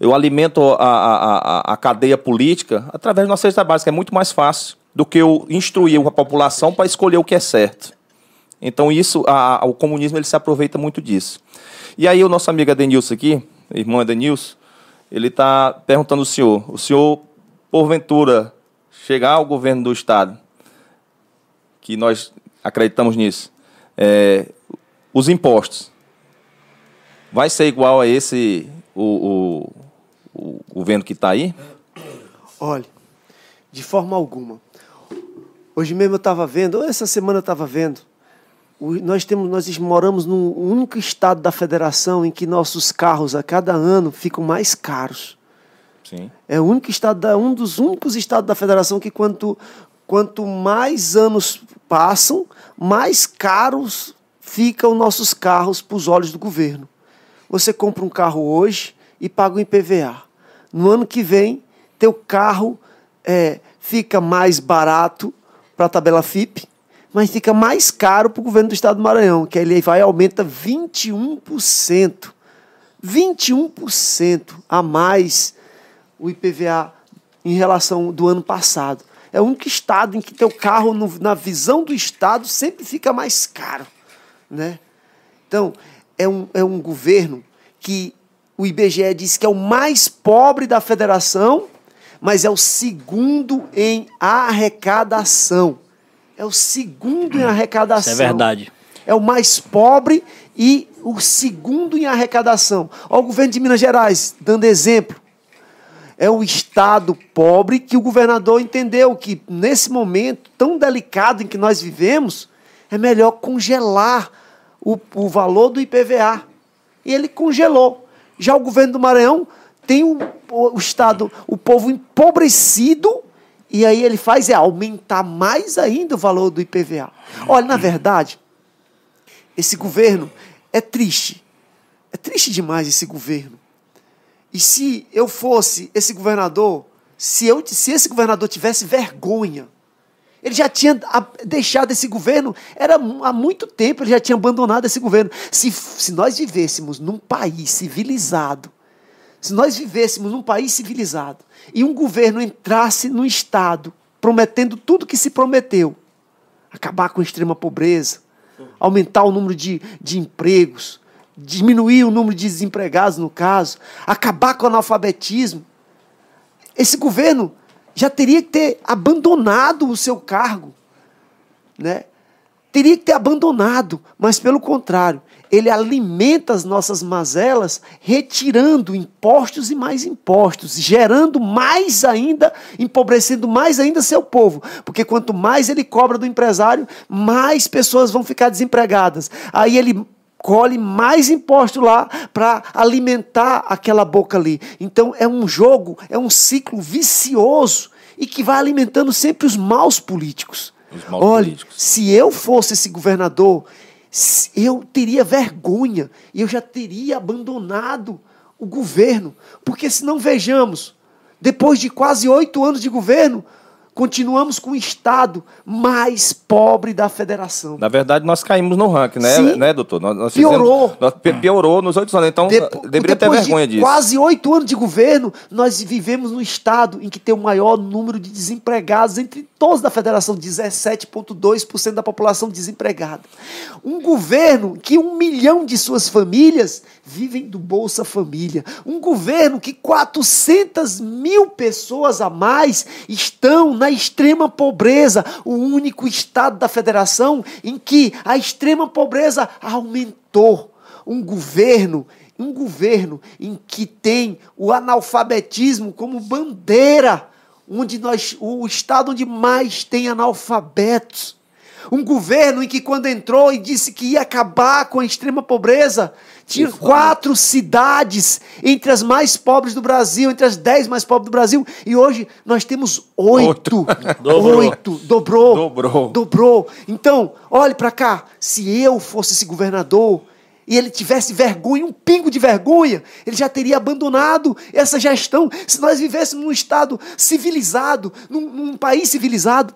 eu alimento a, a, a, cadeia política através uma cesta básica. É muito mais fácil do que eu instruir a população para escolher o que é certo. Então isso, a, o comunismo ele se aproveita muito disso. E aí o nosso amigo Adenilson aqui, irmão Adenilson, ele está perguntando ao senhor, o senhor, porventura, chegar ao governo do Estado, que nós acreditamos nisso, é, os impostos, vai ser igual a esse, o, o, o governo que está aí? Olha, de forma alguma. Hoje mesmo eu estava vendo, ou essa semana eu estava vendo, nós, temos, nós moramos no único estado da federação em que nossos carros a cada ano ficam mais caros. Sim. É o único estado, da, um dos únicos estados da federação que quanto, quanto mais anos passam, mais caros ficam nossos carros para os olhos do governo. Você compra um carro hoje e paga o IPVA. No ano que vem, teu carro é, fica mais barato para a tabela FIP, mas fica mais caro para o governo do estado do Maranhão, que ele vai aumenta 21%. 21% a mais o IPVA em relação do ano passado. É o único estado em que teu carro, no- na visão do estado, sempre fica mais caro. Né? Então, é um, é um governo que o IBGE diz que é o mais pobre da federação, mas é o segundo em arrecadação. É o segundo em arrecadação. Isso é verdade. É o mais pobre e o segundo em arrecadação. Olha o governo de Minas Gerais, dando exemplo. É o estado pobre que o governador entendeu que, nesse momento tão delicado em que nós vivemos, é melhor congelar o, o valor do IPVA. E ele congelou. Já o governo do Maranhão tem o, o, estado, o povo empobrecido, e aí ele faz é aumentar mais ainda o valor do IPVA. Olha, na verdade, esse governo é triste. É triste demais esse governo. E se eu fosse esse governador, se, eu, se esse governador tivesse vergonha, ele já tinha deixado esse governo, era há muito tempo ele já tinha abandonado esse governo. Se, se nós vivêssemos num país civilizado, se nós vivêssemos num país civilizado e um governo entrasse no Estado prometendo tudo que se prometeu, acabar com a extrema pobreza, aumentar o número de, de empregos, diminuir o número de desempregados, no caso, acabar com o analfabetismo, esse governo já teria que ter abandonado o seu cargo, né? Teria que ter abandonado, mas pelo contrário, ele alimenta as nossas mazelas, retirando impostos e mais impostos, gerando mais ainda, empobrecendo mais ainda seu povo. Porque quanto mais ele cobra do empresário, mais pessoas vão ficar desempregadas. Aí ele colhe mais imposto lá para alimentar aquela boca ali. Então é um jogo, é um ciclo vicioso e que vai alimentando sempre os maus políticos. Os maus Olha, políticos. se eu fosse esse governador, eu teria vergonha e eu já teria abandonado o governo. Porque se não vejamos, depois de quase oito anos de governo, continuamos com o Estado mais pobre da federação. Na verdade, nós caímos no ranking, né, Sim. né doutor? Nós, nós Piorou. Fizemos, nós pi- piorou nos oito anos, então Depo- deveria ter vergonha de disso. Quase oito anos de governo, nós vivemos no estado em que tem o maior número de desempregados entre todos da federação, 17,2% da população desempregada. Um governo que um milhão de suas famílias vivem do Bolsa Família. Um governo que 400 mil pessoas a mais estão na extrema pobreza. O único estado da federação em que a extrema pobreza aumentou um governo, um governo em que tem o analfabetismo como bandeira, onde nós, o estado onde mais tem analfabetos. Um governo em que quando entrou e disse que ia acabar com a extrema pobreza, tinha quatro cidades entre as mais pobres do Brasil, entre as dez mais pobres do Brasil, e hoje nós temos oito. Dobrou. Oito. Dobrou. Dobrou. Dobrou. Então, olhe para cá. Se eu fosse esse governador e ele tivesse vergonha, um pingo de vergonha, ele já teria abandonado essa gestão. Se nós vivêssemos num estado civilizado, num, num país civilizado,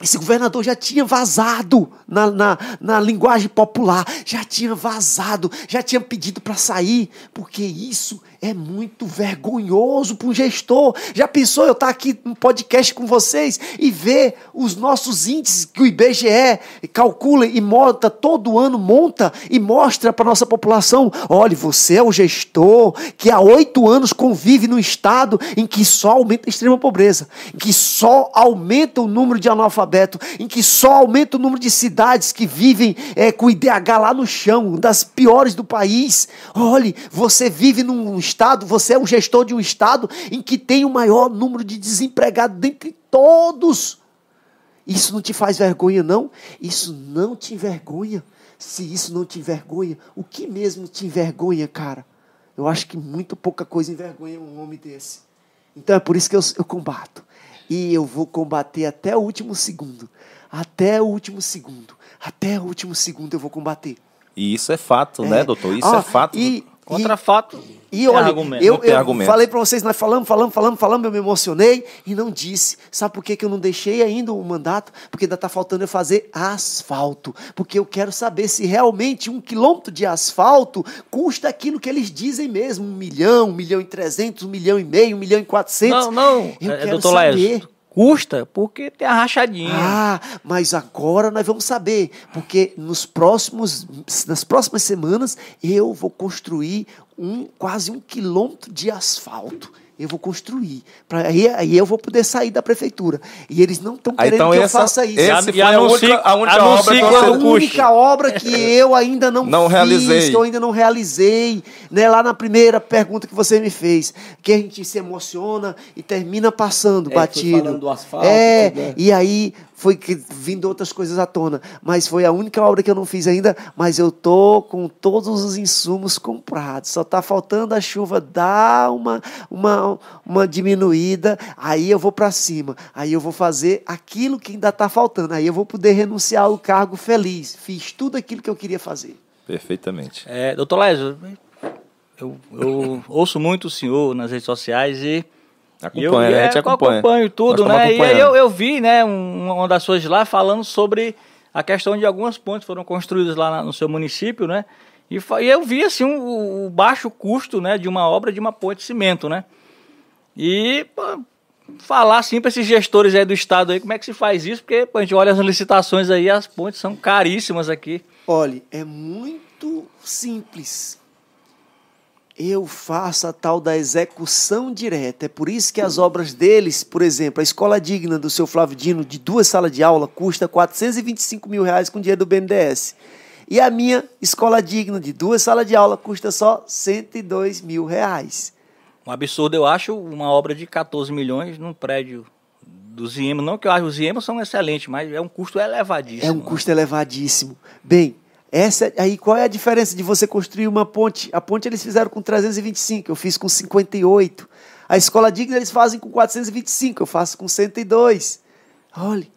esse governador já tinha vazado na, na, na linguagem popular, já tinha vazado, já tinha pedido para sair, porque isso é muito vergonhoso para um gestor. Já pensou eu estar aqui no podcast com vocês e ver os nossos índices que o IBGE calcula e monta todo ano, monta e mostra para nossa população: olha, você é o gestor que há oito anos convive no estado em que só aumenta a extrema pobreza, em que só aumenta o número de analfabetos, em que só aumenta o número de cidades que vivem é, com o IDH lá no chão, das piores do país. Olhe, você vive num estado, você é um gestor de um estado em que tem o maior número de desempregados dentre todos. Isso não te faz vergonha, não? Isso não te envergonha. Se isso não te envergonha, o que mesmo te envergonha, cara? Eu acho que muito pouca coisa envergonha um homem desse. Então é por isso que eu, eu combato. E eu vou combater até o último segundo. Até o último segundo. Até o último segundo eu vou combater. E isso é fato, né, doutor? Isso Ah, é fato. E, Contra e- fato, e olha, argumento. eu, eu argumento. falei para vocês, nós falamos, falamos, falamos, falamos, eu me emocionei e não disse. Sabe por que, que eu não deixei ainda o mandato? Porque ainda está faltando eu fazer asfalto. Porque eu quero saber se realmente um quilômetro de asfalto custa aquilo que eles dizem mesmo: um milhão, um milhão e trezentos, um milhão e meio, um milhão e quatrocentos. Não, não, Eu é, quero doutor saber. Laércio, custa porque tem a rachadinha. Ah, mas agora nós vamos saber, porque nos próximos, nas próximas semanas eu vou construir um quase um quilômetro de asfalto. Eu vou construir. Pra, aí, aí eu vou poder sair da prefeitura. E eles não estão querendo então que eu essa- faça isso. esse E foi a única, a única obra É a única obra que eu ainda não, Não fiz, realizei. que eu ainda não realizei, né? Lá na primeira pergunta que você me fez, que a gente se emociona e termina passando É, batido. falando do asfalto, é, tudo, né? e aí foi que vindo outras coisas à tona, mas foi a única obra que eu não fiz ainda, mas eu tô com todos os insumos comprados. Só tá faltando a chuva dar uma uma uma diminuída, aí eu vou para cima. Aí eu vou fazer aquilo que ainda tá faltando. Aí eu vou poder renunciar ao cargo feliz. Fiz tudo aquilo que eu queria fazer. Perfeitamente. É, doutor Lésio, eu, eu ouço muito o senhor nas redes sociais e. Acompanha, eu, né? A gente é, eu acompanha. acompanho tudo, né? E eu, eu vi, né, um- uma das suas lá falando sobre a questão de algumas pontes foram construídas lá no seu município, né? E, e eu vi assim um- o baixo custo, né, de uma obra de uma ponte de cimento, né? E pô, falar assim para esses gestores aí do estado aí como é que se faz isso, porque pô, a gente olha as licitações aí, as pontes são caríssimas aqui. Olhe, é muito simples. Eu faço a tal da execução direta. É por isso que as obras deles, por exemplo, a escola digna do seu Flávio Dino, de duas salas de aula, custa 425 mil reais com dinheiro do BNDES. E a minha escola digna de duas salas de aula custa só 102 mil reais. Um absurdo, eu acho, uma obra de 14 milhões num prédio dos IEMA. Não que eu acho os IEMA são excelentes, mas é um custo elevadíssimo. É um custo elevadíssimo. Bem, essa aí qual é a diferença de você construir uma ponte? A ponte eles fizeram com 325, eu fiz com 58. A escola digna eles fazem com 425, eu faço com 102. Olhe.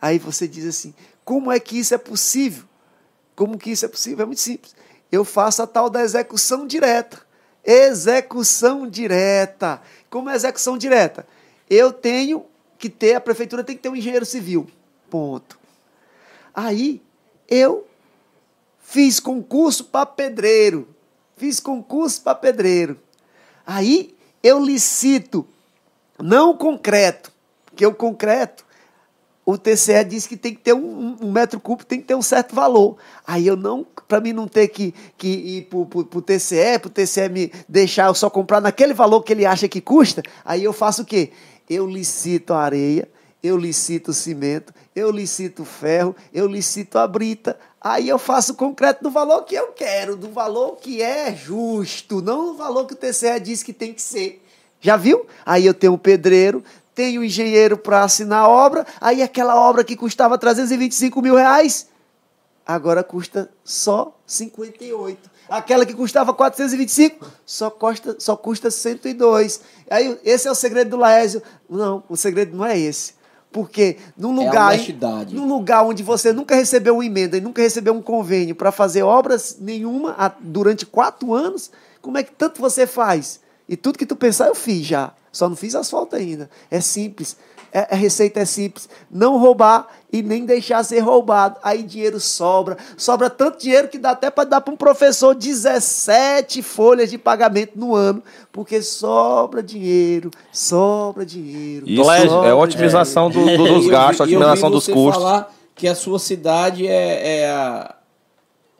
Aí você diz assim: "Como é que isso é possível?" Como que isso é possível? É muito simples. Eu faço a tal da execução direta. Execução direta. Como é execução direta? Eu tenho que ter, a prefeitura tem que ter um engenheiro civil. Ponto. Aí eu fiz concurso para pedreiro. Fiz concurso para pedreiro. Aí eu licito, não o concreto, porque o concreto, o TCE diz que tem que ter um, um- um metro cúbico, tem que ter um certo valor. Aí eu não, para mim não ter que, que ir para o TCE, para o TCE me deixar eu só comprar naquele valor que ele acha que custa, aí eu faço o quê? Eu licito a areia, eu licito o cimento, eu licito o ferro, eu licito a brita. Aí eu faço o concreto do valor que eu quero, do valor que é justo, não do valor que o TCE diz que tem que ser. Já viu? Aí eu tenho o pedreiro, tenho o engenheiro para assinar a obra, aí aquela obra que custava 325 mil reais, agora custa só 58. Aquela que custava 425, só custa, só custa 102. Aí esse é o segredo do Laésio. Não, o segredo não é esse. Porque num É lugar, honestidade. num lugar onde você nunca recebeu uma emenda e nunca recebeu um convênio para fazer obras nenhuma durante quatro anos, como é que tanto você faz E tudo que tu pensar eu fiz já. Só não fiz asfalto ainda. É simples. É, a receita é simples. Não roubar e nem deixar ser roubado. Aí dinheiro sobra. Sobra tanto dinheiro que dá até para dar para um professor 17 folhas de pagamento no ano. Porque sobra dinheiro, sobra dinheiro. Isso sobra é otimização do- do- dos E eu gastos, eu otimização dos você custos. falar que a sua cidade é, é a,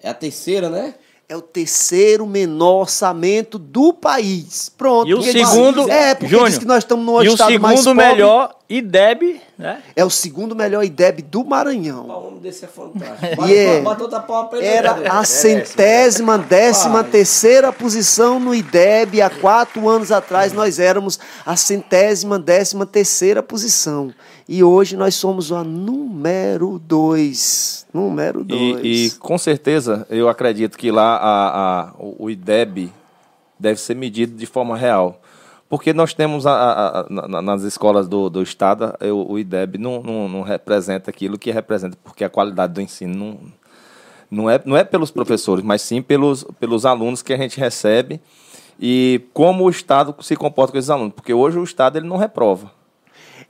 é a terceira, né? É o terceiro menor orçamento do país. Pronto. E o Porque diz- segundo, é, porque Júnior, diz que nós estamos no e o estado mais segundo pobre. melhor IDEB, né? É o segundo melhor IDEB do Maranhão. O homem desse é fantástico. E Bota, é- bota outra palma pra ele. Era né? a centésima, décima terceira posição no IDEB. Há quatro anos atrás nós éramos a centésima, décima terceira posição. E hoje nós somos a número dois. Número dois. E, e, com certeza eu acredito que lá a, a- o IDEB deve ser medido de forma real. Porque nós temos a- a- a- na- nas escolas do, do Estado, o, o IDEB não, não, não representa aquilo que representa, porque a qualidade do ensino não, não, é, não é pelos professores, mas sim pelos, pelos alunos que a gente recebe e como o Estado se comporta com esses alunos. Porque hoje o Estado ele não reprova.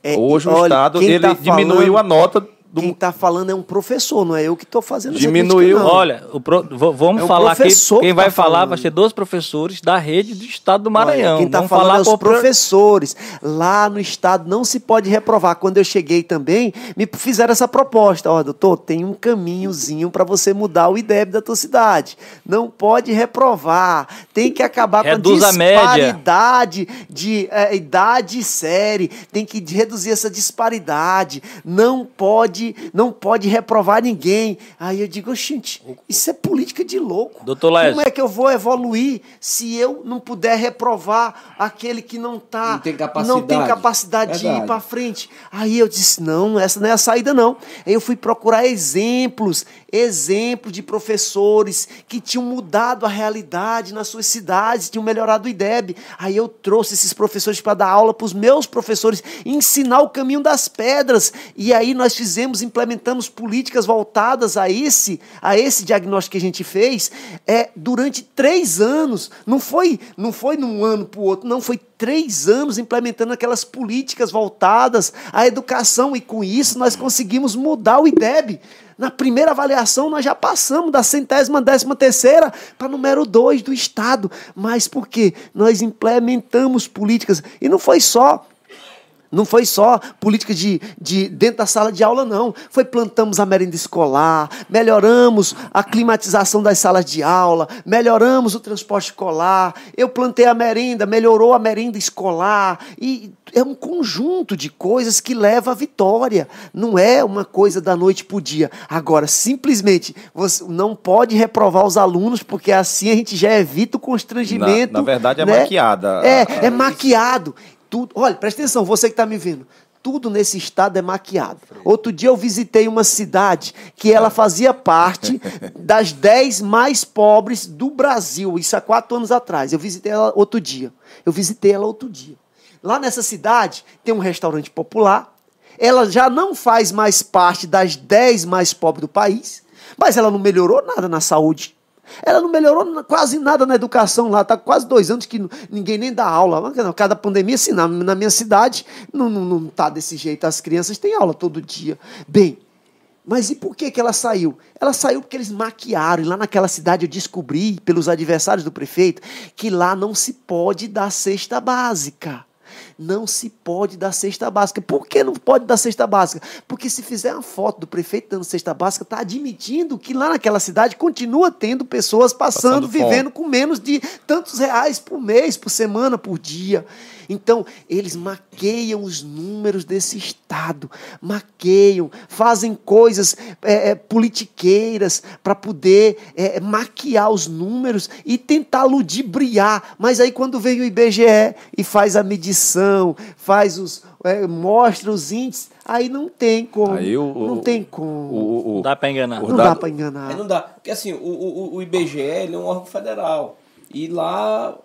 É, hoje o olha, Estado ele tá diminuiu falando- a nota do, Quem está falando é um professor, não é eu que estou fazendo Diminuiu. crítica. Olha, o pro- vamos É falar aqui. Quem que vai tá falar falando. vai ser dois professores da rede do estado do Maranhão. Olha, quem está vamos falando falar é os pro- professores. Lá no estado não se pode reprovar. Quando eu cheguei também, me fizeram essa proposta. Ó, doutor, tem um caminhozinho para você mudar o IDEB da tua cidade. Não pode reprovar. Tem que acabar Reduz com a a média. disparidade de eh, idade e série. Tem que reduzir essa disparidade. Não pode, não pode reprovar ninguém. Aí eu digo, gente, isso é política de louco. Doutor Laércio. Como é que eu vou evoluir se eu não puder reprovar aquele que não tá Não tem não capacidade. tem capacidade de ir para frente? Aí eu disse: "Não, essa não é a saída não". Aí eu fui procurar exemplos, exemplos de professores que tinham mudado a realidade nas suas cidades, tinham melhorado o IDEB. Aí eu trouxe esses professores para dar aula para os meus professores, ensinar o caminho das pedras. E aí nós fizemos, implementamos políticas voltadas a esse, a esse diagnóstico que a gente fez, é durante três anos. Não foi, não foi num ano para o outro, não foi três anos implementando aquelas políticas voltadas à educação e com isso nós conseguimos mudar o IDEB. Na primeira avaliação nós já passamos da centésima décima terceira para número dois do estado, mas por quê? Nós implementamos políticas e não foi só não foi só política de, de dentro da sala de aula, não. Foi plantamos a merenda escolar, melhoramos a climatização das salas de aula, melhoramos o transporte escolar. Eu plantei a merenda, melhorou a merenda escolar. E é um conjunto de coisas que leva à vitória. Não é uma coisa da noite para o dia. Agora, simplesmente, você não pode reprovar os alunos, porque assim a gente já evita o constrangimento. Na- na verdade, é né? maquiada. É, é maquiado. Tudo, olha, presta atenção, você que está me vendo. Tudo nesse estado é maquiado. Outro dia eu visitei uma cidade que ela fazia parte das 10 mais pobres do Brasil. Isso há quatro anos atrás. Eu visitei ela outro dia. Eu visitei ela outro dia. Lá nessa cidade tem um restaurante popular. Ela já não faz mais parte das 10 mais pobres do país, mas ela não melhorou nada na saúde. Ela não melhorou quase nada na educação lá. Está quase dois anos que ninguém nem dá aula. Cada pandemia, assim, na, na minha cidade, não, não, não tá desse jeito. As crianças têm aula todo dia. Bem, mas e por que, que ela saiu? Ela saiu porque eles maquiaram. E lá naquela cidade eu descobri, pelos adversários do prefeito, que lá não se pode dar cesta básica. Não se pode dar cesta básica. Por que não pode dar cesta básica? Porque se fizer uma foto do prefeito dando cesta básica, está admitindo que lá naquela cidade continua tendo pessoas passando, Passando vivendo com menos de tantos reais por mês, por semana, por dia. Então, eles maqueiam os números desse Estado, maqueiam, fazem coisas é, é, politiqueiras para poder é, maquiar os números e tentar ludibriar. Mas aí, quando vem o IBGE e faz a medição, faz os. é, mostra os índices, aí não tem como. Aí o- não o- tem como. O, o, Não dá pra enganar. o não dado- dá para enganar. Aí não dá. Porque assim, o, o, o IBGE ele é um órgão federal. E lá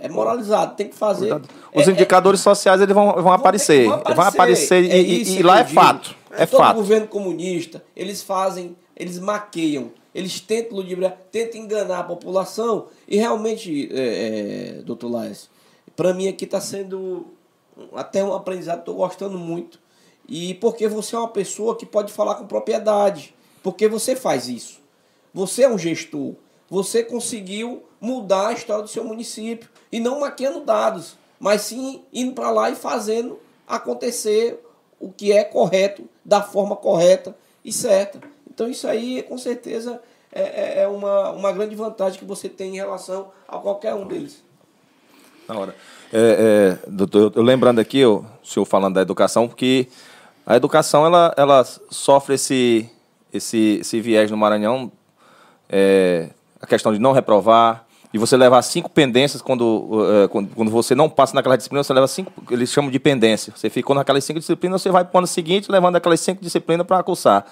é moralizado, tem que fazer. Os É- é- indicadores sociais eles vão, vão aparecer. Vão Vão aparecer, É e, e lá é fato. É Todo fato. governo comunista, eles fazem, eles maqueiam, eles tentam ludibriar, tentam enganar a população. E realmente, é, é, doutor Laes, Para mim aqui está sendo até um aprendizado, estou gostando muito. E porque você é uma pessoa que pode falar com propriedade. Porque você faz isso. Você é um gestor. Você conseguiu mudar a história do seu município. E não maquiando dados, mas sim indo para lá e fazendo acontecer o que é correto, da forma correta e certa. Então isso aí, com certeza, é, é, é uma, uma grande vantagem que você tem em relação a qualquer um deles. Na hora. É, é, doutor, eu lembrando aqui, o senhor falando da educação, porque a educação ela, ela sofre esse, esse, esse viés no Maranhão, é, a questão de não reprovar, e você levar cinco pendências quando, é, quando, quando, você não passa naquela disciplina, você leva cinco, eles chamam de pendência. Você ficou naquelas cinco disciplinas, você vai para o ano seguinte levando aquelas cinco disciplinas para cursar.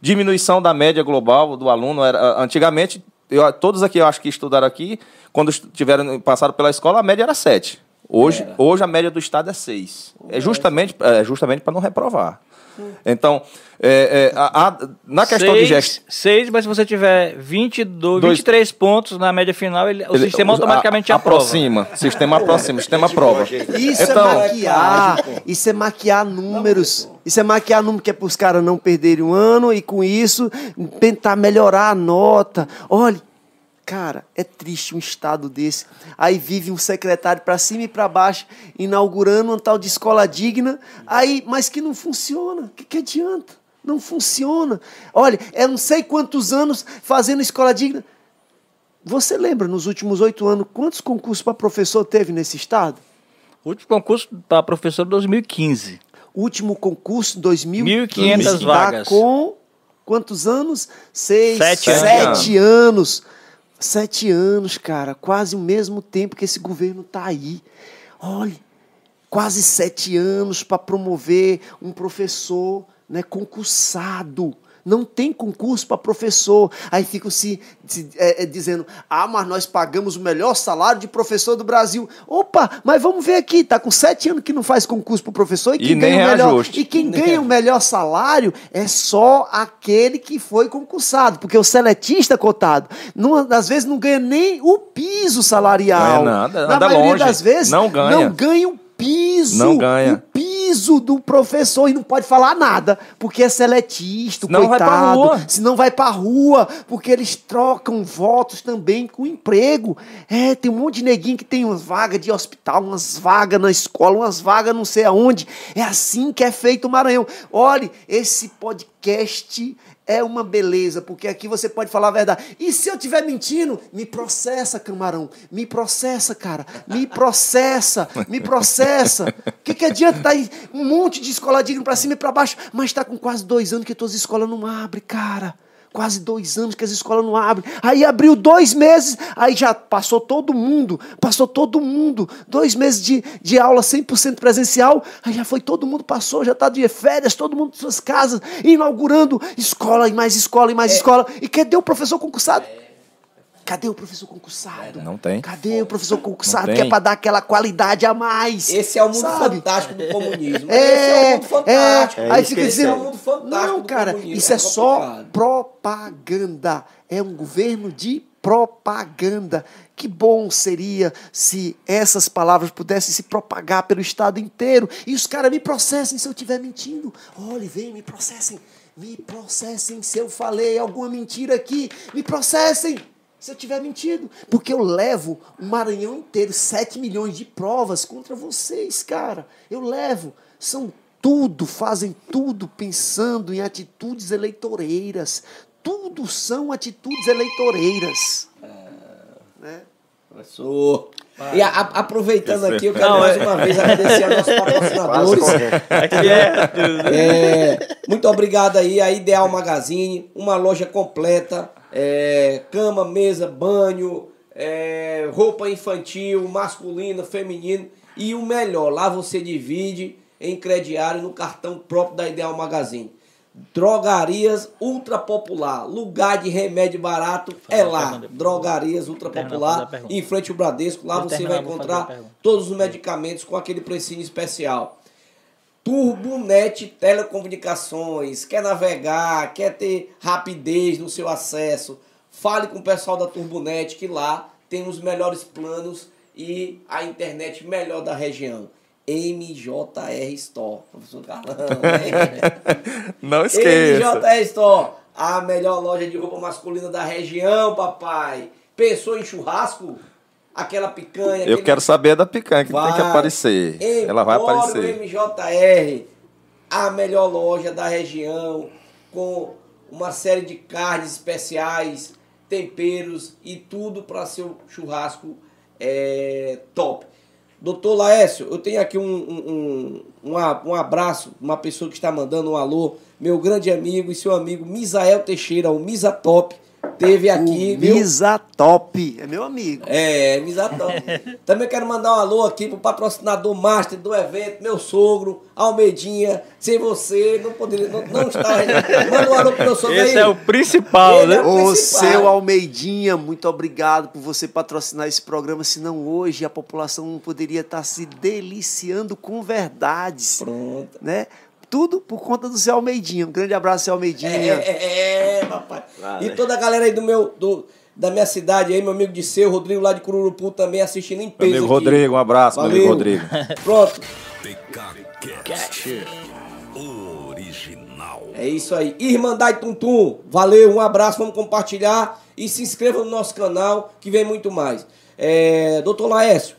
Diminuição da média global do aluno. Era, antigamente, eu, todos aqui, eu acho que estudaram aqui, quando tiveram passado pela escola, a média era sete. Hoje, hoje a média do estado é seis. É justamente, é justamente para não reprovar. Então, é, é, a, a, na questão seis, de gestão. Seis, mas se você tiver 22, Dois, 23 pontos na média final, ele, o ele, sistema automaticamente a, aprova. Aproxima. Sistema aproxima, sistema aprova. Isso então, é maquiar. Isso é maquiar números. Isso é maquiar números que é para os caras não perderem um ano e com isso tentar melhorar a nota. Olha, Cara, é triste um estado desse. Aí vive um secretário para cima e para baixo, inaugurando um tal de escola digna, aí, mas que não funciona. O que, que adianta? Não funciona. Olha, é não sei quantos anos fazendo escola digna. Você lembra, nos últimos oito anos, quantos concursos para professor teve nesse estado? O último concurso para professor 2015. Último concurso 2015. 1.500 vagas. Com quantos anos? Seis, sete, sete anos. anos. Sete anos, cara, quase o mesmo tempo que esse governo está aí. Olha, quase sete anos para promover um professor né, concursado não tem concurso para professor. Aí ficam se, se é, é, dizendo: ah, mas nós pagamos o melhor salário de professor do Brasil. Opa, mas vamos ver aqui, tá com sete anos que não faz concurso para professor e quem, e ganha, o melhor, e quem ganha o melhor salário é só aquele que foi concursado, porque o seletista cotado, não, às vezes não ganha nem o piso salarial. Não é nada, Na maioria longe. das vezes não ganha. Não ganha o piso. Não ganha. O piso do professor e não pode falar nada, porque é seletista, não coitado. Vai pra rua. Senão vai pra rua, porque eles trocam votos também com emprego. É, tem um monte de neguinho que tem umas vagas de hospital, umas vagas na escola, umas vagas não sei aonde. É assim que é feito o Maranhão. Olhe, esse podcast é uma beleza, porque aqui você pode falar a verdade. E se eu estiver mentindo, me processa, camarão. Me processa, cara. Me processa. Me processa. O que, que adianta tá aí um monte de escola digna para cima e para baixo, mas está com quase dois anos que todas as escolas não abrem, cara quase dois anos que as escolas não abrem. Aí abriu dois meses, aí já passou todo mundo, passou todo mundo. Dois meses de, de aula 100% presencial, aí já foi todo mundo, passou, já está de férias, todo mundo em suas casas, inaugurando escola e mais escola e mais é. escola. E cadê o professor concursado? É. Cadê o professor concursado? Não tem. Cadê o professor concursado que é para dar aquela qualidade a mais? Esse é o mundo sabe? fantástico do comunismo. É, Esse é o mundo fantástico. É, aí fica dizendo, é o mundo fantástico não, cara, isso é, é só propaganda. É um governo de propaganda. Que bom seria se essas palavras pudessem se propagar pelo estado inteiro e os caras me processem se eu estiver mentindo. Olha, vem, me processem. Me processem se eu falei alguma mentira aqui. Me processem se eu tiver mentido. Porque eu levo o Maranhão inteiro, 7 milhões de provas contra vocês, cara. Eu levo. São tudo, fazem tudo pensando em atitudes eleitoreiras. Tudo são atitudes eleitoreiras. É, né? Professor. E a, a, aproveitando aqui, eu quero Não, mais é... uma vez agradecer aos nossos patrocinadores. É, é, muito obrigado aí, a Ideal Magazine, uma loja completa é, cama, mesa, banho, é, roupa infantil, masculina, feminina. E o melhor, lá você divide em crediário no cartão próprio da Ideal Magazine. Drogarias Ultra Popular, lugar de remédio barato é lá. Drogarias Ultra Popular, em frente ao Bradesco. Lá você vai encontrar todos os medicamentos com aquele precinho especial. Turbonet Telecomunicações, quer navegar, quer ter rapidez no seu acesso, fale com o pessoal da Turbonet que lá tem os melhores planos e a internet melhor da região. MJR Store. Professor Carlão. né? Não esqueça. MJR Store, a melhor loja de roupa masculina da região, papai. Pensou em churrasco? Aquela picanha. Eu aquele- quero saber da picanha que tem que Vai. aparecer. Ela vai Empório aparecer. MJR, a melhor loja da região, com uma série de carnes especiais, temperos e tudo para seu churrasco é, top. Doutor Laércio, eu tenho aqui um, um, um, um abraço, uma pessoa que está mandando um alô, meu grande amigo e seu amigo Misael Teixeira, o Misa Top, teve aqui. O? Misa Top, é meu amigo. É, Misatão. Também quero mandar um alô aqui pro patrocinador master do evento, meu sogro, Almedinha. Sem você, não poderia, não, não estava. Manda um alô pro meu sogro Esse aí. é o principal, Ele né? é o Ô, principal. seu Almeidinha, muito obrigado por você patrocinar esse programa, senão hoje a população não poderia estar se deliciando com verdades. Pronto. Né? Tudo por conta do seu Almeidinha. Um grande abraço, seu Almeidinha. É, é, é, papai. E toda a galera aí do meu, do, da minha cidade aí, meu amigo de seu, Rodrigo lá de Cururupu também assistindo em Meu peso amigo aqui. Rodrigo, um abraço, meu amigo Valeu. Rodrigo. Pronto. Original. É isso aí. Irmandade Tuntum, valeu, um abraço, vamos compartilhar e se inscreva no nosso canal que vem muito mais. É, Doutor Laércio,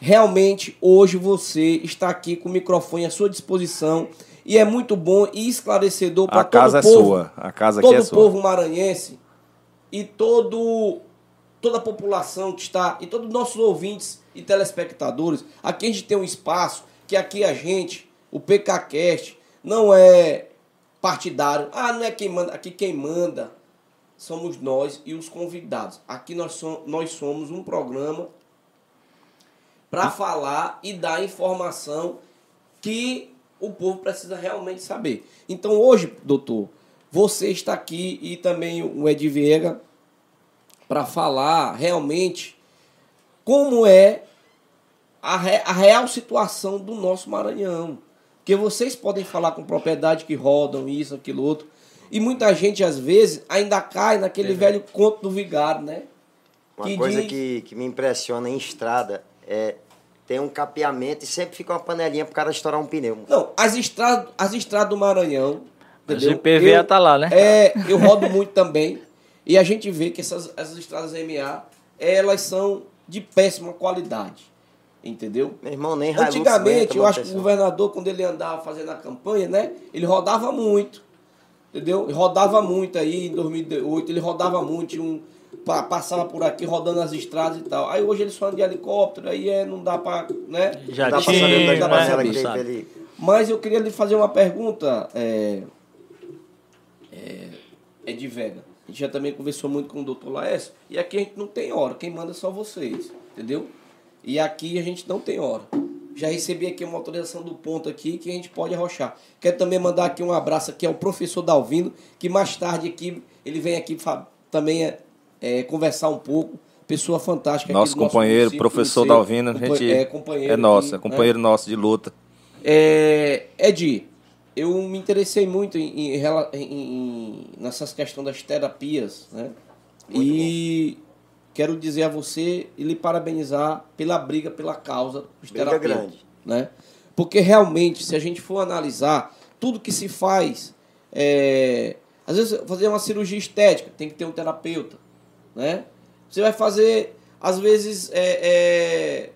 realmente hoje você está aqui com o microfone à sua disposição e é muito bom e esclarecedor para A todo casa o é povo. sua. A casa aqui todo é o sua. povo maranhense e todo toda a população que está e todos os nossos ouvintes e telespectadores. Aqui a gente tem um espaço que aqui a gente, o PKcast, não é partidário. Ah, não é quem manda, aqui quem manda somos nós e os convidados. Aqui nós, som, nós somos um programa para falar e dar informação que o povo precisa realmente saber. Então hoje, doutor, você está aqui e também o Ed Viega para falar realmente como é a, re- a real situação do nosso Maranhão. Porque vocês podem falar com propriedade que rodam isso, aquilo, outro. E muita gente, às vezes, ainda cai naquele velho conto do vigário, né? Uma Que coisa diz- que, que me impressiona em estrada é tem um capeamento e sempre fica uma panelinha pro cara estourar um pneu. Não, as estradas, as estradas do Maranhão. A entendeu? GPVA tá lá, né? É, eu rodo muito também. E a gente vê que essas, essas estradas MA, elas são de péssima qualidade. Entendeu? Meu irmão, nem Antigamente, eu acho que o governador, quando ele andava fazendo a campanha, né? Ele rodava muito. Entendeu? Ele rodava muito aí em 2008, ele rodava muito, tinha um, passava por aqui rodando as estradas e tal. Aí hoje ele só anda de helicóptero, aí é, não dá pra. Né? Já Dá pra tinha, saber é dá tá pra saber, Mas eu queria lhe fazer uma pergunta, é, é, é de Vega. A gente já também conversou muito com o doutor Laércio, e aqui a gente não tem hora, quem manda são vocês, entendeu? E aqui a gente não tem hora. Já recebi aqui uma autorização do ponto aqui que a gente pode arrochar. Quero também mandar aqui um abraço aqui ao professor Dalvino, que mais tarde aqui ele vem aqui também é, é, conversar um pouco. Pessoa fantástica. Nosso companheiro, município, professor conheceu. Dalvino, a Compa- gente é, companheiro é nosso, aqui, é companheiro nosso de luta. é, Ed, eu me interessei muito em, em rela- em- em- nessas questões das terapias, né? e quero dizer a você e lhe parabenizar pela briga pela causa dos Briga terapeutas. grande. Né? Porque realmente, se a gente for analisar tudo que se faz, é, às vezes fazer uma cirurgia estética, tem que ter um terapeuta. Né? Você vai fazer, às vezes, é, é,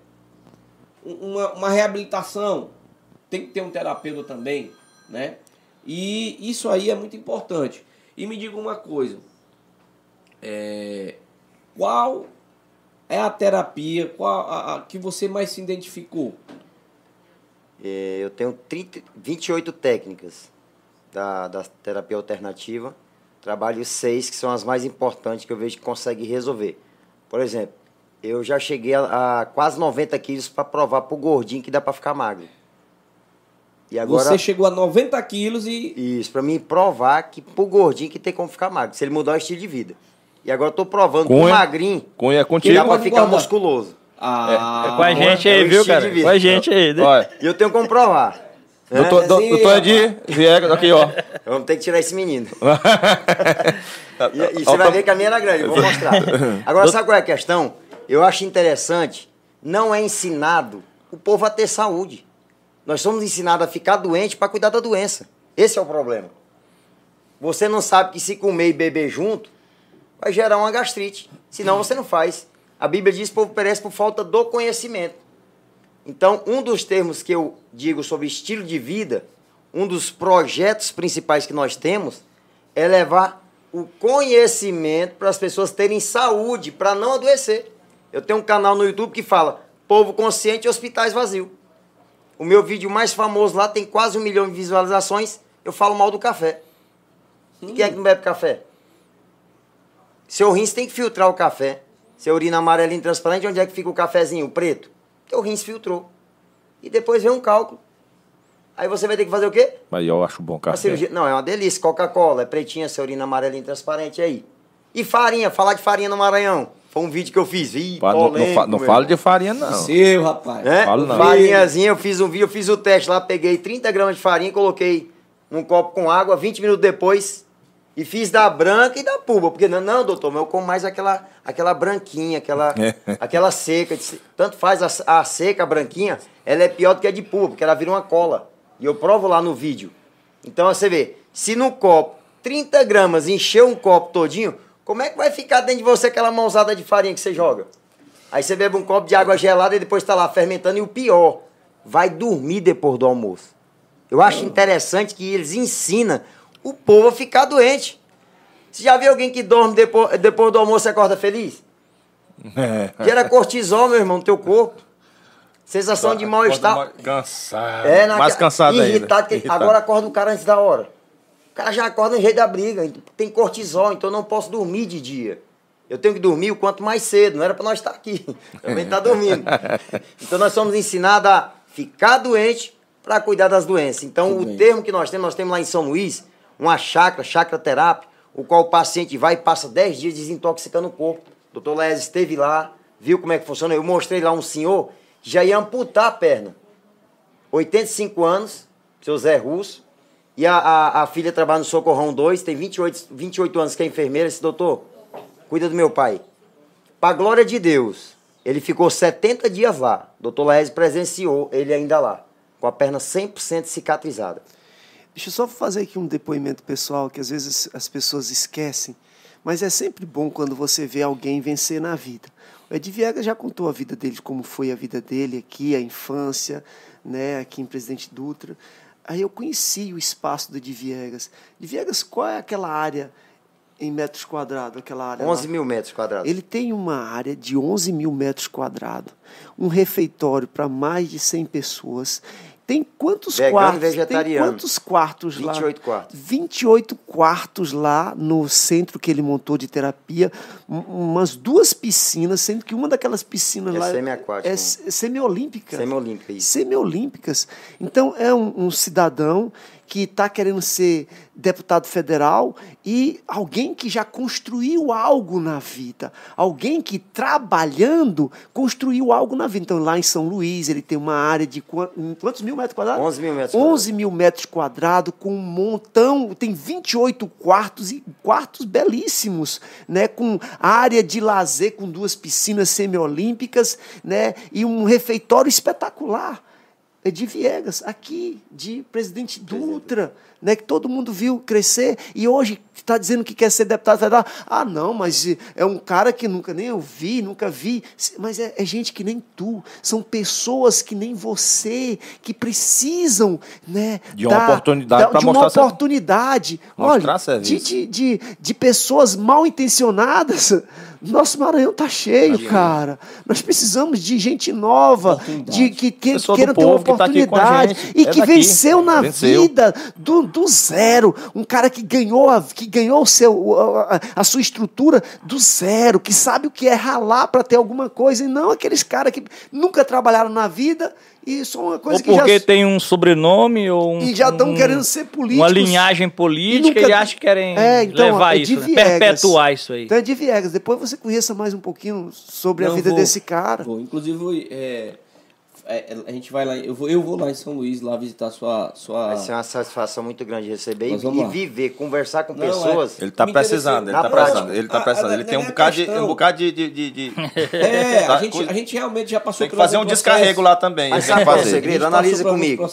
uma, uma reabilitação, tem que ter um terapeuta também, né? E isso aí é muito importante. E me diga uma coisa, é, qual é a terapia qual a, a que você mais se identificou? É, eu tenho 30, 28 técnicas da, da terapia alternativa. Trabalho seis que são as mais importantes que eu vejo que consegue resolver. Por exemplo, eu já cheguei a, a quase 90 quilos para provar pro gordinho que dá para ficar magro. E agora, você chegou a 90 quilos e isso, para mim provar que pro gordinho que tem como ficar magro, se ele mudar o estilo de vida. E agora eu tô provando pro Cunha. magrinho Cunha é que dá para pode ficar engordar. musculoso. ah, É com a gente é aí, o viu, cara? Com a gente aí. né? Olha, E eu tenho como provar. Doutor, do- doutor Edi, Viegas, aqui, ó. Vamos ter que tirar esse menino. E, e você vai ver que a minha era grande, eu vou mostrar. Agora, sabe qual é a questão? Eu acho interessante não é ensinado o povo a ter saúde. Nós somos ensinados a ficar doente para cuidar da doença. Esse é o problema. Você não sabe que se comer e beber junto, vai gerar uma gastrite. Senão você não faz. A Bíblia diz que o povo perece por falta do conhecimento. Então, um dos termos que eu digo sobre estilo de vida, um dos projetos principais que nós temos, é levar o conhecimento para as pessoas terem saúde, para não adoecer. Eu tenho um canal no YouTube que fala Povo Consciente e Hospitais Vazios. O meu vídeo mais famoso lá tem quase um milhão de visualizações. Eu falo mal do café. E quem é que não bebe café? Seu rins tem que filtrar o café. Seu urina amarelinho transparente, onde é que fica o cafezinho preto? Teu rins filtrou. E depois vem um cálculo. Aí você vai ter que fazer o quê? Mas eu acho bom A café. cirurgia. Não, é uma delícia. Coca-Cola, é pretinha, seu urina amarelinho transparente aí. E farinha, falar de farinha no Maranhão. Foi um vídeo que eu fiz. Ih, Pá, Não, não, polêmico, não irmão. de farinha, não. Seu, rapaz. Né? Falo não. Farinhazinha, eu fiz um vídeo, eu fiz o teste lá, peguei 30 gramas de farinha, coloquei num copo com água, 20 minutos depois, e fiz da branca e da puba. Porque, não, não, doutor, mas eu como mais aquela, aquela branquinha, aquela, aquela seca. Tanto faz a, a seca, a branquinha, ela é pior do que a de puba, porque ela vira uma cola. E eu provo lá no vídeo. Então você vê, se no copo 30 gramas encher um copo todinho, como é que vai ficar dentro de você aquela mãozada de farinha que você joga? Aí você bebe um copo de água gelada e depois está lá fermentando. E o pior, vai dormir depois do almoço. Eu acho interessante que eles ensinam o povo a ficar doente. Você já viu alguém que dorme depois, depois do almoço e acorda feliz? É. Gera cortisol, meu irmão, no teu corpo. Sensação de mal-estar. Cansado. É, na, Mais cansado irritado, ainda. Irritado. Agora acorda o cara antes da hora. O cara já acorda no jeito da briga. Tem cortisol, então eu não posso dormir de dia. Eu tenho que dormir o quanto mais cedo. Não era para nós estar aqui. Também tá dormindo. Então nós somos ensinados a ficar doente para cuidar das doenças. Então Tudo o bem. termo que nós temos, nós temos lá em São Luís, uma chakra, chakra terapia, o qual o paciente vai e passa 10 dias desintoxicando o corpo. O doutor Les esteve lá, viu como é que funciona. Eu mostrei lá um senhor que já ia amputar a perna. 85 anos, seu Zé Russo. E a, a, a filha trabalha no Socorrão 2, tem 28, 28 anos que é enfermeira. Esse doutor, cuida do meu pai. Pra glória de Deus, ele ficou 70 dias lá. Doutor Laese presenciou ele ainda lá, com a perna 100% cicatrizada. Deixa eu só fazer aqui um depoimento pessoal que às vezes as pessoas esquecem, mas é sempre bom quando você vê alguém vencer na vida. O Ed Viegas já contou a vida dele, como foi a vida dele aqui, a infância, né, aqui em Presidente Dutra. Aí eu conheci o espaço do Ed Viegas. Ed Viegas, qual é aquela área em metros quadrados? Aquela área 11 lá? mil metros quadrados. Ele tem uma área de 11 mil metros quadrados, um refeitório para mais de 100 pessoas. Tem quantos Vegano quartos? Tem vegetariano. quantos quartos lá? 28 quartos. 28 quartos lá no centro que ele montou de terapia, um- umas duas piscinas, sendo que uma daquelas piscinas É lá semiaquática, é se- semiolímpica. Semiolímpica. Semiolímpicas. Então é um, um cidadão que está querendo ser deputado federal e alguém que já construiu algo na vida, alguém que trabalhando construiu algo na vida. Então lá em São Luís ele tem uma área de quan- quantos mil metros quadrados? 11 mil metros 11 mil metros quadrados com um montão, tem 28 quartos e quartos belíssimos, né, com área de lazer com duas piscinas semiolímpicas, né, e um refeitório espetacular. É de Viegas, aqui, de Presidente Dutra, né, que todo mundo viu crescer e hoje está dizendo que quer ser deputado federal. Ah, não, mas é um cara que nunca nem eu vi, nunca vi. Mas é, é gente que nem tu. São pessoas que nem você, que precisam né, De uma oportunidade pra de uma mostrar ser- oportunidade. mostrar Olha, de, serviço. de, de, de pessoas mal intencionadas. Nosso Maranhão tá cheio, cara. Nós precisamos de gente nova, de que, que queira ter uma tá oportunidade gente. e É que daqui. venceu na Venceu. vida do, do zero. Um cara que ganhou, a, que ganhou o seu, a, a sua estrutura do zero, que sabe o que é ralar para ter alguma coisa, e não aqueles caras que nunca trabalharam na vida e só uma coisa Ou que porque já. tem um sobrenome ou um, E já estão um- querendo ser políticos. Uma linhagem política nunca- e acham que querem É, então, levar é isso, né? Perpetuar isso aí. Então é de Viegas. Depois você conheça mais um pouquinho sobre a Não, vida vou- desse cara. vou. Inclusive, é, é, a gente vai lá, eu vou, eu vou lá em São Luís lá visitar sua sua Vai ser uma satisfação muito grande receber e, e viver, conversar com Não, é. pessoas. Ele tá precisando, ele tá precisando, ele tá Ah, precisando. Ele tem um é bocado de, um bocado de, de, de- de- É, a Tá, gente, a gente realmente já passou Tem que por fazer um alguns descarrego lá também. Mas sabe é o fazer. segredo? Analisa comigo.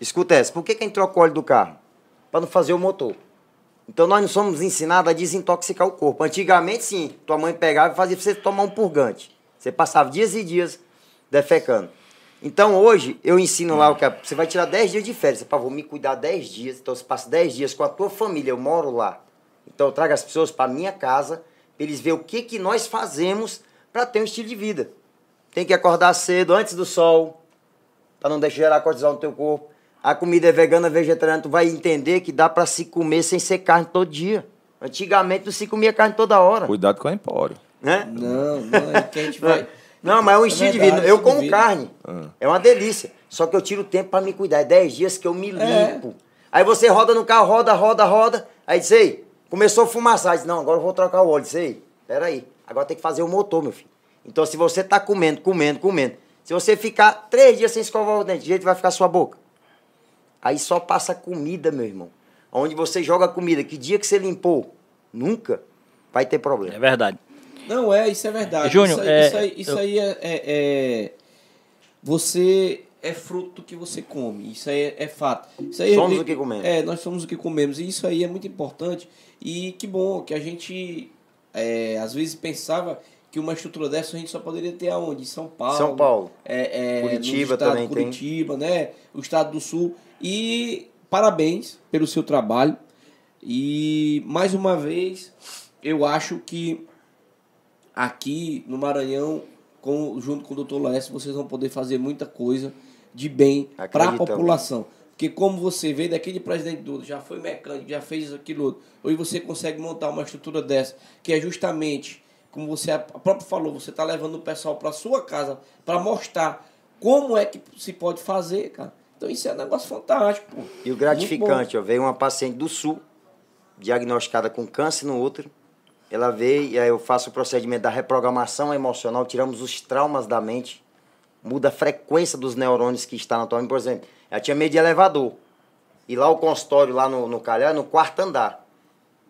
Escuta essa, por que, que a gente troca o óleo do carro? Para não fazer o motor. Então nós não somos ensinados a desintoxicar o corpo. Antigamente, sim, tua mãe pegava e fazia pra você tomar um purgante. Você passava dias e dias defecando. Então hoje eu ensino lá o que é- você vai tirar 10 dias de férias. Pá, vou me cuidar 10 dias, então você passa 10 dias com a tua família, eu moro lá. Então eu trago as pessoas para minha casa, para eles verem o que, que nós fazemos para ter um estilo de vida. Tem que acordar cedo, antes do sol, para não deixar gerar cortisol no teu corpo. A comida é vegana, vegetariana, tu vai entender que dá para se comer sem ser carne todo dia. Antigamente não se comia carne toda hora, Cuidado com o empório. né? Não, não, é que a gente vai. Não, mas é um É estilo de verdade, vida. Eu de como carne. É uma delícia. Só que eu tiro tempo para me cuidar. É 10 dias que eu me É. limpo. Aí você roda no carro, roda, roda, roda. Aí diz, ei, começou a fumaçar. Diz, não, agora eu vou trocar o óleo. Diz, ei, peraí. Agora tem que fazer o motor, meu filho. Então se você tá comendo, comendo, comendo. Se você ficar três dias sem escovar o dente, de jeito vai ficar a sua boca. Aí só passa comida, meu irmão. Onde você joga comida, que dia que você limpou? Nunca vai ter problema. É verdade. Não, é, isso é verdade. Júnior, isso aí, é, isso aí, isso eu- aí é, é- é- Você é fruto do que você come. Isso aí é, é fato. Isso aí Somos é, o que comemos. É, nós somos o que comemos. E isso aí é muito importante. E que bom que a gente é, às vezes pensava que uma estrutura dessa a gente só poderia ter aonde? Em São Paulo. São Paulo. É, é, Curitiba estado, também tem. Curitiba, né? O estado do Sul. E parabéns pelo seu trabalho. E mais uma vez, eu acho que aqui no Maranhão, com, junto com o Dr. Laércio, vocês vão poder fazer muita coisa de bem para a população. Porque como você vê daquele presidente Duda, já foi mecânico, já fez aquilo outro, hoje você consegue montar uma estrutura dessa, que é justamente, como você a próprio falou, você está levando o pessoal para sua casa para mostrar como é que se pode fazer, cara. Então isso é um negócio fantástico, pô. E o gratificante, ó, veio uma paciente do sul, diagnosticada com câncer no útero. Ela veio e aí eu faço o procedimento da reprogramação emocional, tiramos os traumas da mente, muda a frequência dos neurônios que está na tua mente. Por exemplo, ela tinha medo de elevador. E lá o consultório, lá no, no Calhar, no quarto andar.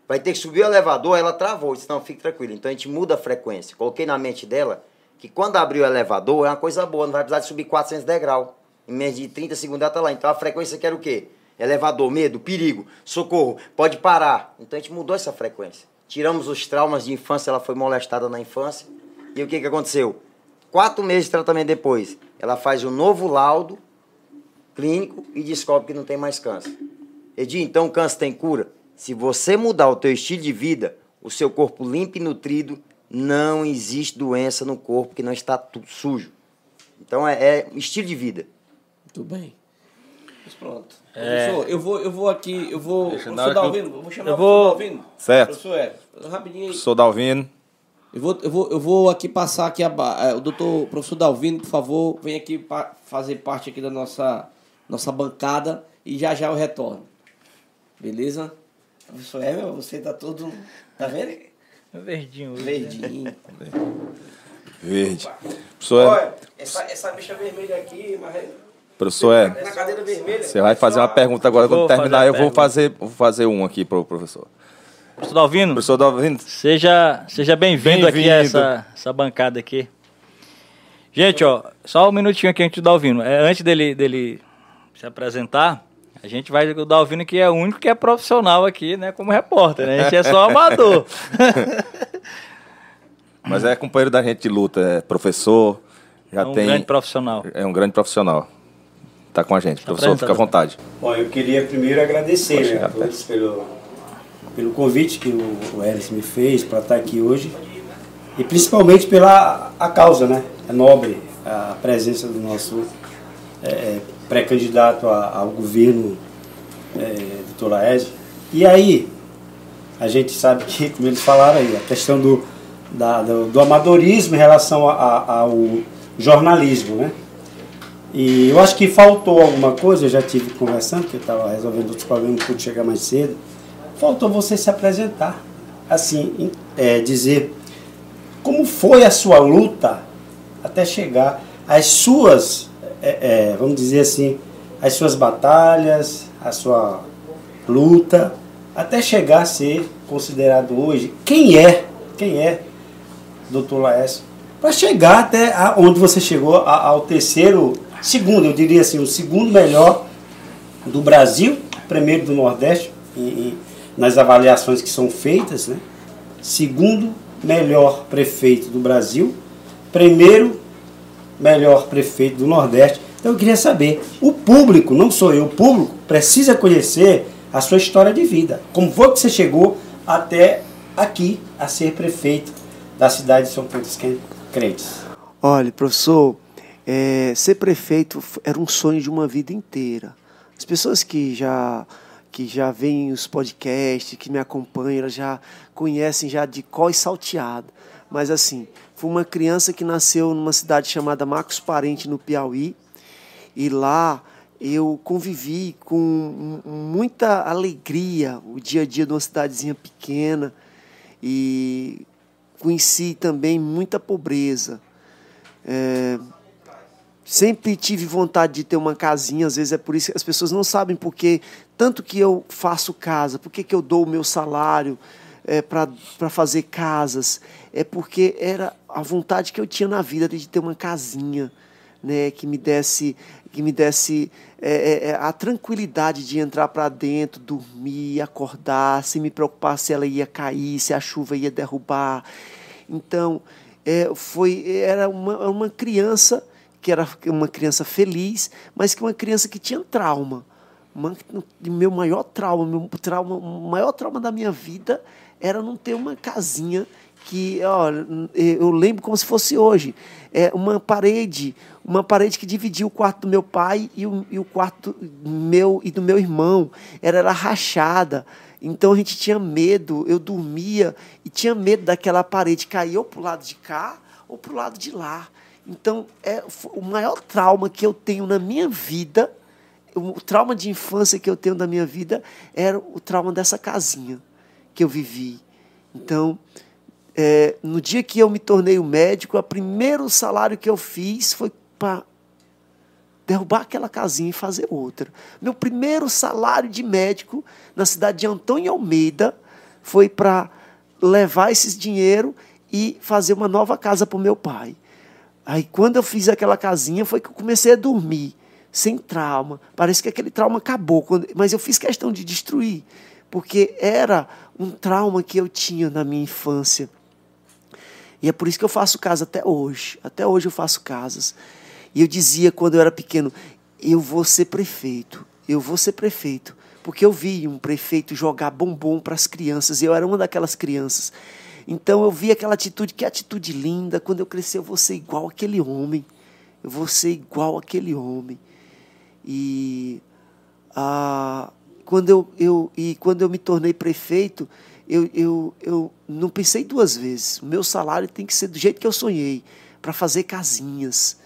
Vai ter que subir o elevador, ela travou. Eu disse, não, fique tranquilo. Então a gente muda a frequência. Coloquei na mente dela que quando abrir o elevador é uma coisa boa, não vai precisar de subir 400 degraus. Em menos de 30 segundos ela tá lá. Então a frequência que era o quê? Elevador, medo, perigo, socorro, pode parar. Então a gente mudou essa frequência. Tiramos os traumas de infância, ela foi molestada na infância. E o que, que aconteceu? Quatro meses de tratamento depois, ela faz um novo laudo clínico e descobre que não tem mais câncer. Edi, então o câncer tem cura? Se você mudar o teu estilo de vida, o seu corpo limpo e nutrido, não existe doença no corpo que não está sujo. Então é, é estilo de vida. Muito bem. Mas pronto. Professor, eu vou, eu vou aqui, eu vou. Deixa, Professor Dalvino, eu vou chamar eu o vou- professor Dalvino. Certo. Professor Hélio, rapidinho aí. Sou Dalvino. Eu vou, eu vou, eu vou aqui passar aqui a, eh, o doutor professor Dalvino, por favor, vem aqui pa- fazer parte aqui da nossa, nossa bancada e já já eu retorno. Beleza? Professor Hélio, você tá todo. Tá vendo? Verdinho. hoje, né? Verdinho. Verde. Professor, é, Olha, essa, essa bicha vermelha aqui, mas é- professor é, você vai fazer uma pergunta agora, quando terminar eu vou fazer, vou fazer um aqui pro professor. Professor Dalvino, Professor Dalvino, seja, seja bem-vindo aqui a essa, essa bancada aqui. Gente, ó, só um minutinho aqui antes do Dalvino. É, antes dele, dele se apresentar, a gente vai o Dalvino que é o único que é profissional aqui, né, como repórter, né? A gente é só amador. mas é companheiro da gente de luta, é professor, já é um tem... grande profissional. É um grande profissional. Tá com a gente. Professor, fica à vontade. Bom, eu queria primeiro agradecer né, a todos pelo, pelo convite que o, o Hélice me fez para estar aqui hoje e principalmente pela a causa, né? É nobre a presença do nosso é, pré-candidato a- ao governo, é, doutor Laércio. E aí, a gente sabe que, como eles falaram aí, a questão do, da- do, do amadorismo em relação a- a- ao jornalismo, né? E eu acho que faltou alguma coisa, eu já tive conversando, porque eu estava resolvendo outros problemas, pude chegar mais cedo. Faltou você se apresentar. Assim, é, dizer como foi a sua luta até chegar às suas é, é, vamos dizer assim, as suas batalhas, a sua luta, até chegar a ser considerado hoje quem é, quem é doutor Laércio, para chegar até onde você chegou ao terceiro, segundo, eu diria assim, o segundo melhor do Brasil, primeiro do Nordeste, e, e, nas avaliações que são feitas, né? segundo melhor prefeito do Brasil, primeiro melhor prefeito do Nordeste. Então eu queria saber, o público, não sou eu, o público precisa conhecer a sua história de vida. Como foi que você chegou até aqui a ser prefeito da cidade de São Pedro dos Crentes? Olha, professor, é, ser prefeito era um sonho de uma vida inteira. As pessoas que já que já veem os podcasts, que me acompanham, elas já conhecem já de có e salteado. Mas assim, foi uma criança que nasceu numa cidade chamada Marcos Parente, no Piauí. E lá eu convivi com muita alegria o dia a dia de uma cidadezinha pequena. E conheci também muita pobreza. É, sempre tive vontade de ter uma casinha, às vezes é por isso que as pessoas não sabem porque tanto que eu faço casa, por que eu dou o meu salário é, para fazer casas, é porque era a vontade que eu tinha na vida de ter uma casinha, né, que me desse que me desse é, é, é a tranquilidade de entrar para dentro, dormir, acordar, sem me preocupar se ela ia cair, se a chuva ia derrubar. Então, é, foi era uma, uma criança que era uma criança feliz, mas que uma criança que tinha trauma. Uma, meu maior trauma, meu trauma, o maior trauma da minha vida era não ter uma casinha que, olha, eu lembro como se fosse hoje, é uma parede, uma parede que dividia o quarto do meu pai e o, e o quarto meu e do meu irmão, era, era rachada. Então a gente tinha medo, eu dormia e tinha medo daquela parede cair ou para o lado de cá ou para o lado de lá. Então, é o maior trauma que eu tenho na minha vida, o trauma de infância que eu tenho na minha vida, era o trauma dessa casinha que eu vivi. Então, é, no dia que eu me tornei o médico, o primeiro salário que eu fiz foi para derrubar aquela casinha e fazer outra. Meu primeiro salário de médico na cidade de Antônio Almeida foi para levar esse dinheiro e fazer uma nova casa para o meu pai. Aí quando eu fiz aquela casinha foi que eu comecei a dormir, sem trauma. Parece que aquele trauma acabou, mas eu fiz questão de destruir, porque era um trauma que eu tinha na minha infância. E é por isso que eu faço casa até hoje. Até hoje eu faço casas. E eu dizia quando eu era pequeno, eu vou ser prefeito. Eu vou ser prefeito. Porque eu vi um prefeito jogar bombom para as crianças. E eu era uma daquelas crianças. Então eu vi aquela atitude, que atitude linda. Quando eu crescer, eu vou ser igual aquele homem. Eu vou ser igual aquele homem. E ah, quando, eu, eu, e quando eu me tornei prefeito, eu, eu, eu não pensei duas vezes. O meu salário tem que ser do jeito que eu sonhei, para fazer casinhas,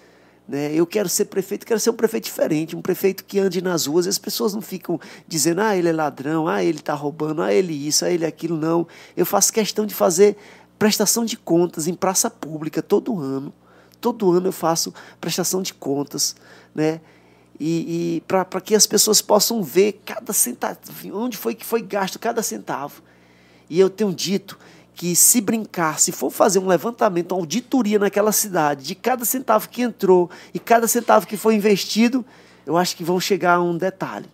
né? Eu quero ser prefeito, quero ser um prefeito diferente, um prefeito que ande nas ruas e as pessoas não ficam dizendo, ah, ele é ladrão, ah, ele está roubando, ah, ele isso, ah, ele aquilo. Não. Eu faço questão de fazer prestação de contas em praça pública todo ano. Todo ano eu faço prestação de contas, né? E, e para que as pessoas possam ver cada centavo, onde foi que foi gasto cada centavo. E eu tenho dito que se brincar, se for fazer um levantamento, uma auditoria naquela cidade, de cada centavo que entrou e cada centavo que foi investido, eu acho que vão chegar a um detalhe.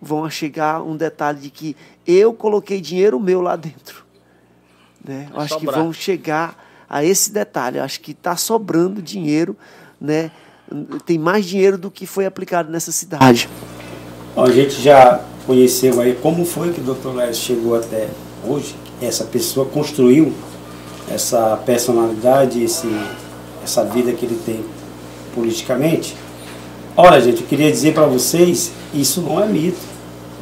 Vão chegar a um detalhe de que eu coloquei dinheiro meu lá dentro. Né? Eu acho que vão chegar a esse detalhe. Eu acho que está sobrando dinheiro, né? tem mais dinheiro do que foi aplicado nessa cidade. Bom, a gente já conheceu aí como foi que o Dr. Léo chegou até hoje, essa pessoa construiu essa personalidade, esse, essa vida que ele tem politicamente. Olha, gente, eu queria dizer para vocês, isso não é mito.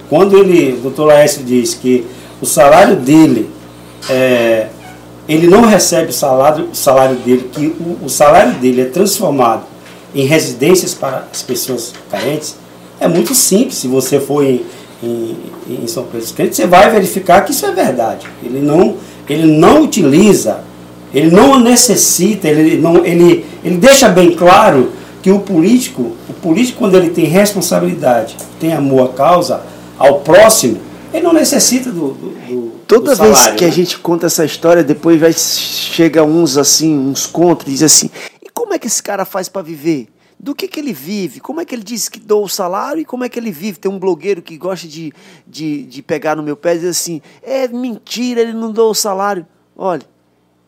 Quando ele, o doutor Laércio diz que o salário dele, é, ele não recebe o salário, o salário dele, que o, o salário dele é transformado em residências para as pessoas carentes, é muito simples. Se você for em, em, em São Pedro dos Crentes, você vai verificar que isso é verdade. Ele não, ele não utiliza, ele não necessita, ele, não, ele, ele deixa bem claro Porque o político, o político quando ele tem responsabilidade, tem amor à causa, ao próximo, ele não necessita do, do, do Toda do vez salário, que a né? gente conta essa história, depois vai chega uns assim, uns contra, e diz assim: e como é que esse cara faz para viver? Do que, que ele vive? Como é que ele diz que dou o salário e como é que ele vive? Tem um blogueiro que gosta de, de, de pegar no meu pé e dizer assim: é mentira, ele não dou o salário. Olha,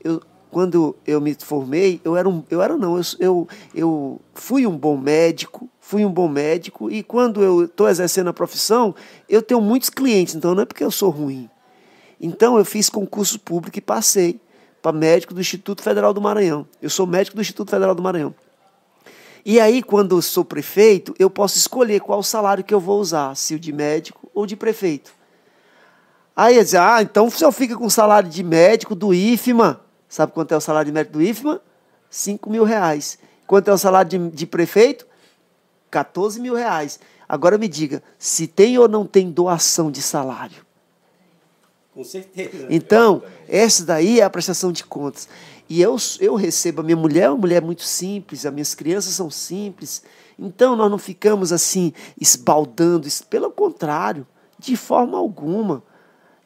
eu, quando eu me formei, eu era um. Eu era não, eu, eu, eu fui um bom médico, fui um bom médico, e quando eu estou exercendo a profissão, eu tenho muitos clientes, então não é porque eu sou ruim. Então eu fiz concurso público e passei para médico do Instituto Federal do Maranhão. Eu sou médico do Instituto Federal do Maranhão. E aí, quando eu sou prefeito, eu posso escolher qual salário que eu vou usar, se o de médico ou de prefeito. Aí dizer, ah, então o senhor fica com o salário de médico do IFMA. Sabe quanto é o salário de médico do IFMA? 5 mil reais. Quanto é o salário de, de prefeito? 14 mil reais. Agora me diga, se tem ou não tem doação de salário? Com certeza. Então, essa daí é a prestação de contas. E eu, eu recebo, a minha mulher é uma mulher muito simples, as minhas crianças são simples. Então, nós não ficamos assim, esbaldando. es- Pelo contrário, de forma alguma.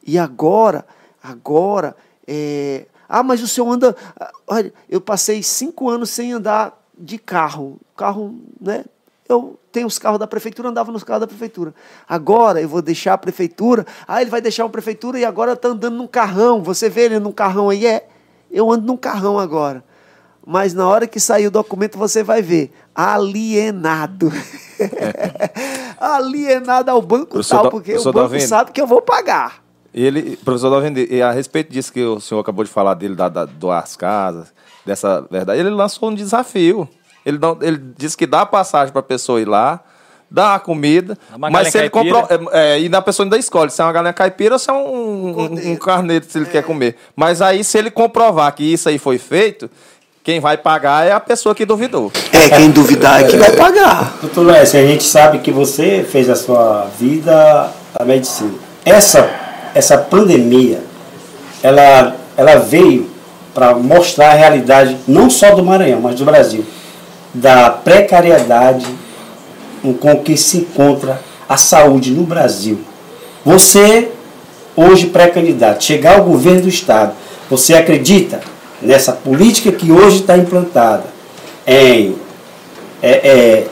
E agora, agora, é... ah, mas o senhor anda. ah, Olha, eu passei cinco anos sem andar de carro. Carro, né? Eu tenho os carros da prefeitura, andava nos carros da prefeitura. Agora eu vou deixar a prefeitura. Ah, ele vai deixar a prefeitura e agora está andando num carrão. Você vê ele num carrão aí? É, eu ando num carrão agora. Mas na hora que sair o documento você vai ver. Alienado. Alienado ao banco tal, Da- porque o banco sabe que eu vou pagar. Ele, professor Dalvende, e a respeito disso que o senhor acabou de falar dele, da, da, doar as casas, dessa verdade, ele lançou um desafio. Ele, não, ele disse que dá passagem para a pessoa ir lá, dá a comida, uma mas se ele compra. É, é, e a pessoa ainda escolhe se é uma galinha caipira ou se é um, um, um carneiro, se ele quer comer. Mas aí, se ele comprovar que isso aí foi feito, quem vai pagar é a pessoa que duvidou. É, quem duvidar é que vai pagar. Doutor Lécio, a gente sabe que você fez a sua vida a medicina. Essa, essa pandemia, ela, ela veio para mostrar a realidade não só do Maranhão, mas do Brasil, da precariedade com que se encontra a saúde no Brasil. Você, hoje pré-candidato, chegar ao governo do Estado, você acredita nessa política que hoje está implantada em é, é,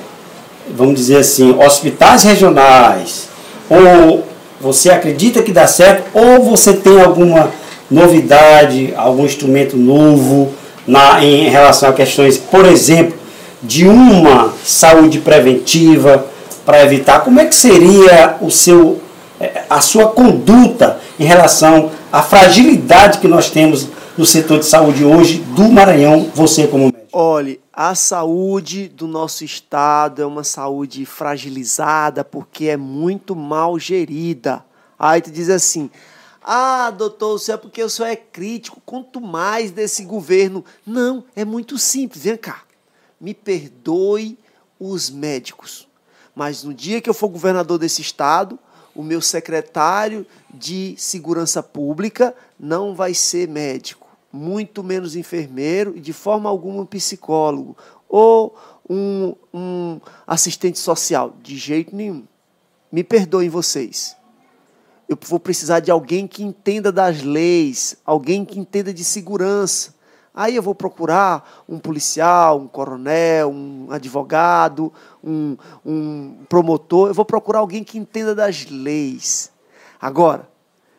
vamos dizer assim, hospitais regionais, ou você acredita que dá certo, ou você tem alguma novidade, algum instrumento novo na, em relação a questões, por exemplo, de uma saúde preventiva para evitar, como é que seria o seu, eh, a sua conduta em relação à fragilidade que nós temos no setor de saúde hoje do Maranhão, você como médico? Olhe, a saúde do nosso estado é uma saúde fragilizada porque é muito mal gerida. Aí tu diz assim: ah, doutor, isso é porque o senhor é crítico, quanto mais desse governo. Não, é muito simples. Vem cá, me perdoe os médicos, mas no dia que eu for governador desse estado, o meu secretário de segurança pública não vai ser médico, muito menos enfermeiro e de forma alguma um psicólogo ou um, um assistente social, de jeito nenhum. Me perdoem vocês. Eu vou precisar de alguém que entenda das leis, alguém que entenda de segurança. Aí eu vou procurar um policial, um coronel, um advogado, um, um promotor. Eu vou procurar alguém que entenda das leis. Agora,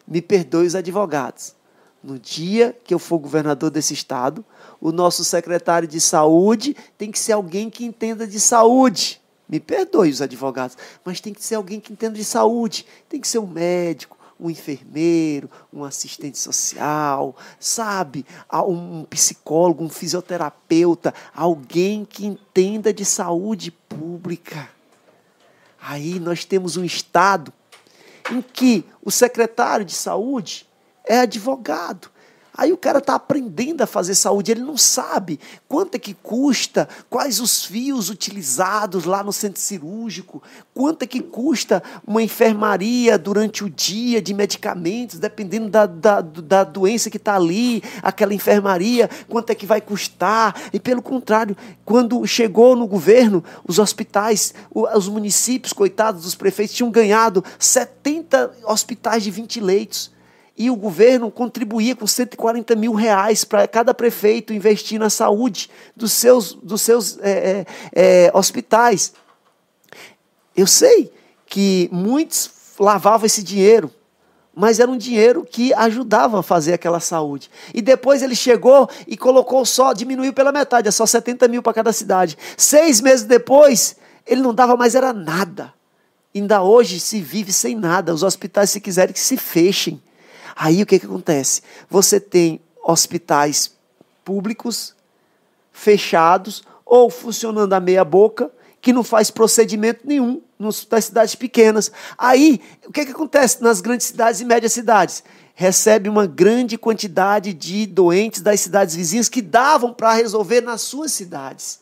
me perdoe os advogados. No dia que eu for governador desse estado, o nosso secretário de saúde tem que ser alguém que entenda de saúde. Me perdoe os advogados, mas tem que ser alguém que entenda de saúde. Tem que ser um médico, um enfermeiro, um assistente social, sabe? Um psicólogo, um fisioterapeuta, alguém que entenda de saúde pública. Aí nós temos um estado em que o secretário de saúde é advogado. Aí o cara está aprendendo a fazer saúde, ele não sabe quanto é que custa, quais os fios utilizados lá no centro cirúrgico, quanto é que custa uma enfermaria durante o dia de medicamentos, dependendo da, da, da doença que está ali, aquela enfermaria, quanto é que vai custar. E pelo contrário, quando chegou no governo, os hospitais, os municípios, coitados dos prefeitos, tinham ganhado 70 hospitais de 20 leitos e o governo contribuía com 140 mil reais para cada prefeito investir na saúde dos seus, dos seus é, é, hospitais. Eu sei que muitos lavavam esse dinheiro, mas era um dinheiro que ajudava a fazer aquela saúde. E depois ele chegou e colocou só, diminuiu pela metade, é só 70 mil para cada cidade. Seis meses depois, ele não dava mais, era nada. Ainda hoje se vive sem nada. Os hospitais, se quiserem, que se fechem. Aí o que, que acontece? Você tem hospitais públicos fechados ou funcionando a meia boca, que não faz procedimento nenhum nas cidades pequenas. Aí, o que, que acontece nas grandes cidades e médias cidades? Recebe uma grande quantidade de doentes das cidades vizinhas que davam para resolver nas suas cidades.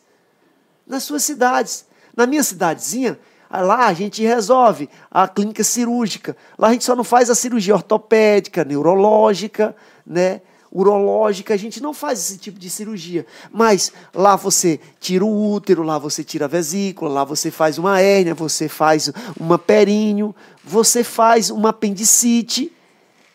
Nas suas cidades. Na minha cidadezinha, Lá a gente resolve a clínica cirúrgica. Lá a gente só não faz a cirurgia ortopédica, neurológica, né? urológica, a gente não faz esse tipo de cirurgia. Mas lá você tira o útero, lá você tira a vesícula, lá você faz uma hérnia, você faz uma períneo, você faz uma apendicite.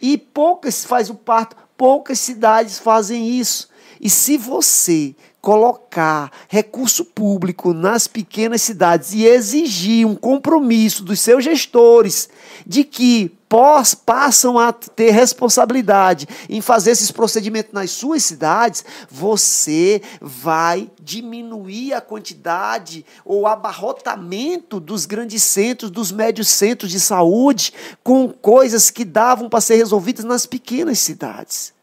E poucas faz o parto, poucas cidades fazem isso. E se você colocar recurso público nas pequenas cidades e exigir um compromisso dos seus gestores de que pós, passam a ter responsabilidade em fazer esses procedimentos nas suas cidades, você vai diminuir a quantidade ou abarrotamento dos grandes centros, dos médios centros de saúde, com coisas que davam para ser resolvidas nas pequenas cidades.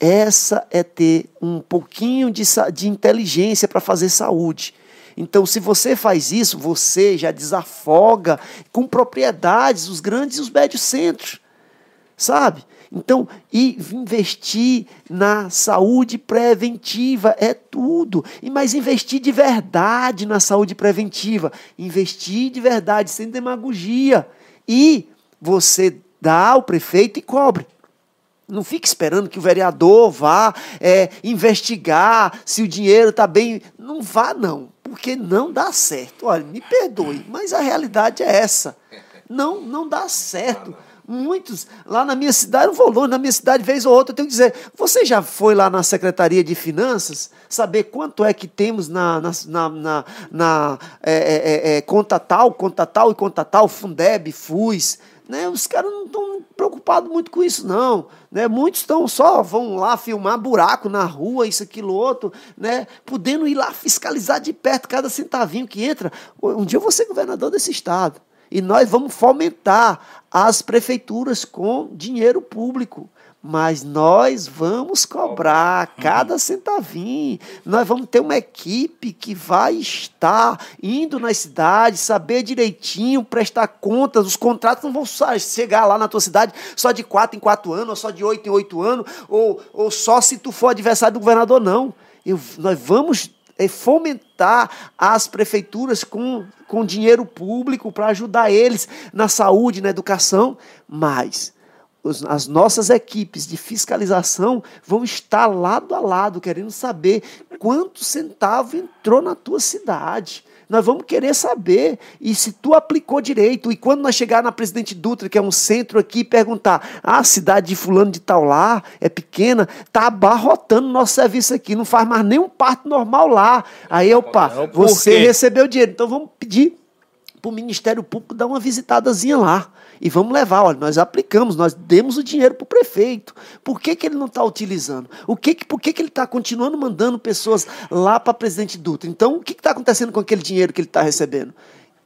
Essa é ter um pouquinho de, de inteligência para fazer saúde. Então, se você faz isso, você já desafoga com propriedades os grandes e os médios centros. Sabe? Então, e investir na saúde preventiva é tudo. E mas investir de verdade na saúde preventiva, investir de verdade sem demagogia. E você dá ao prefeito e cobre. Não fique esperando que o vereador vá é, investigar se o dinheiro está bem. Não vá, não, porque não dá certo. Olha, me perdoe, mas a realidade é essa. Não, não dá certo. Muitos, lá na minha cidade, não vou longe, na minha cidade, vez ou outra, eu tenho que dizer: você já foi lá na Secretaria de Finanças saber quanto é que temos na, na, na, na, na é, é, é, conta tal, conta tal e conta tal, Fundeb, FUS? Né? Os caras não estão preocupados muito com isso, não. Né? Muitos estão só, vão lá filmar buraco na rua, isso, aquilo, outro, né? podendo ir lá fiscalizar de perto cada centavinho que entra. Um dia eu vou ser governador desse estado. E nós vamos fomentar as prefeituras com dinheiro público mas nós vamos cobrar cada centavinho. Nós vamos ter uma equipe que vai estar indo nas cidades, saber direitinho, prestar contas. Os contratos não vão chegar lá na tua cidade só de quatro em quatro anos, ou só de oito em oito anos, ou, ou só se tu for adversário do governador, não. Eu, nós vamos é, fomentar as prefeituras com, com dinheiro público para ajudar eles na saúde, na educação, mas as nossas equipes de fiscalização vão estar lado a lado, querendo saber quanto centavo entrou na tua cidade. Nós vamos querer saber e se tu aplicou direito. E quando nós chegar na Presidente Dutra, que é um centro aqui, perguntar: ah, a cidade de fulano de tal lá é pequena, tá abarrotando nosso serviço aqui, não faz mais nenhum parto normal lá. Aí, opa, é você recebeu dinheiro. Então vamos pedir para o Ministério Público dar uma visitadazinha lá e vamos levar. Olha, nós aplicamos, nós demos o dinheiro para o prefeito. Por que, que ele não está utilizando? O que, por que, que ele está continuando mandando pessoas lá para presidente Dutra? Então, o que está acontecendo com aquele dinheiro que ele está recebendo?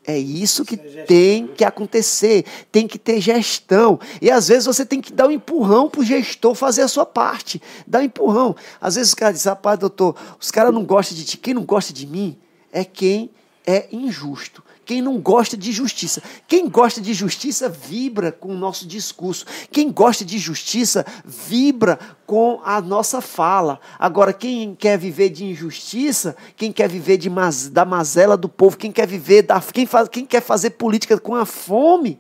É isso que tem que acontecer, tem que ter gestão. E às vezes você tem que dar um empurrão para o gestor fazer a sua parte. Dar um empurrão. Às vezes os caras dizem, rapaz, doutor, os caras não gostam de ti. Quem não gosta de mim é quem é injusto quem não gosta de justiça. Quem gosta de justiça vibra com o nosso discurso. Quem gosta de justiça vibra com a nossa fala. Agora, quem quer viver de injustiça, quem quer viver de maz, da mazela do povo, quem quer viver da, quem, faz, quem quer fazer política com a fome,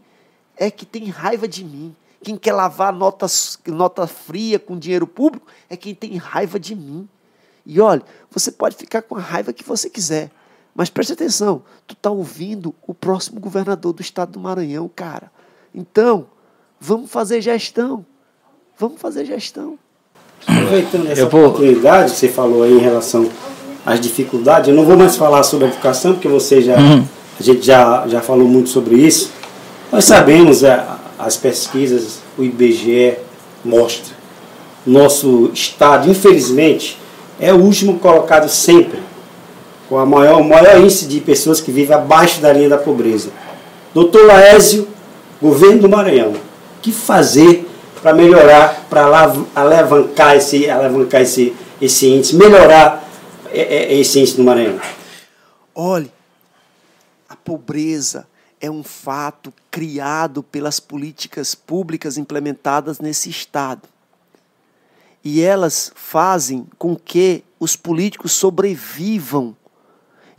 é que tem raiva de mim. Quem quer lavar nota, nota fria com dinheiro público é quem tem raiva de mim. E olha, você pode ficar com a raiva que você quiser. Mas preste atenção, tu está ouvindo o próximo governador do estado do Maranhão, cara. Então, vamos fazer gestão. Vamos fazer gestão. Aproveitando essa vou... oportunidade você falou aí em relação às dificuldades, eu não vou mais falar sobre a educação, porque você já, uhum. a gente já, já falou muito sobre isso. Nós sabemos, é, as pesquisas, o IBGE mostra, nosso estado, infelizmente, é o último colocado sempre com a maior, maior índice de pessoas que vivem abaixo da linha da pobreza. Doutor Laésio, governo do Maranhão, o que fazer para melhorar, para alavancar esse, alavancar esse, esse índice, melhorar é, é, esse índice do Maranhão? Olhe, a pobreza é um fato criado pelas políticas públicas implementadas nesse Estado. E elas fazem com que os políticos sobrevivam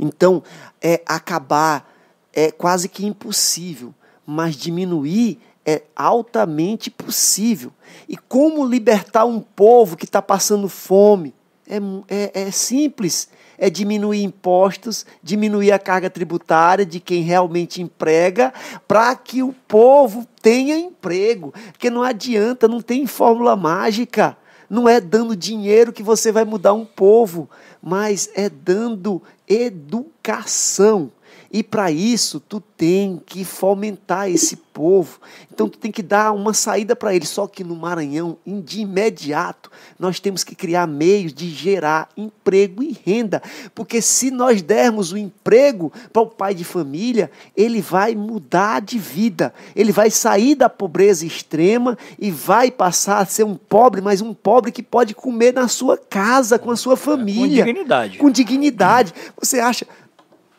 então, é acabar é quase que impossível, mas diminuir é altamente possível. E como libertar um povo que está passando fome? É, é, é simples. É diminuir impostos, diminuir a carga tributária de quem realmente emprega, para que o povo tenha emprego. Porque não adianta, não tem fórmula mágica. Não é dando dinheiro que você vai mudar um povo, mas é dando educação. E para isso, tu tem que fomentar esse povo. Então, tu tem que dar uma saída para ele. Só que no Maranhão, de imediato, nós temos que criar meios de gerar emprego e renda. Porque se nós dermos o emprego para o pai de família, ele vai mudar de vida. Ele vai sair da pobreza extrema e vai passar a ser um pobre, mas um pobre que pode comer na sua casa, com a sua família. Com dignidade. Com dignidade. Você acha.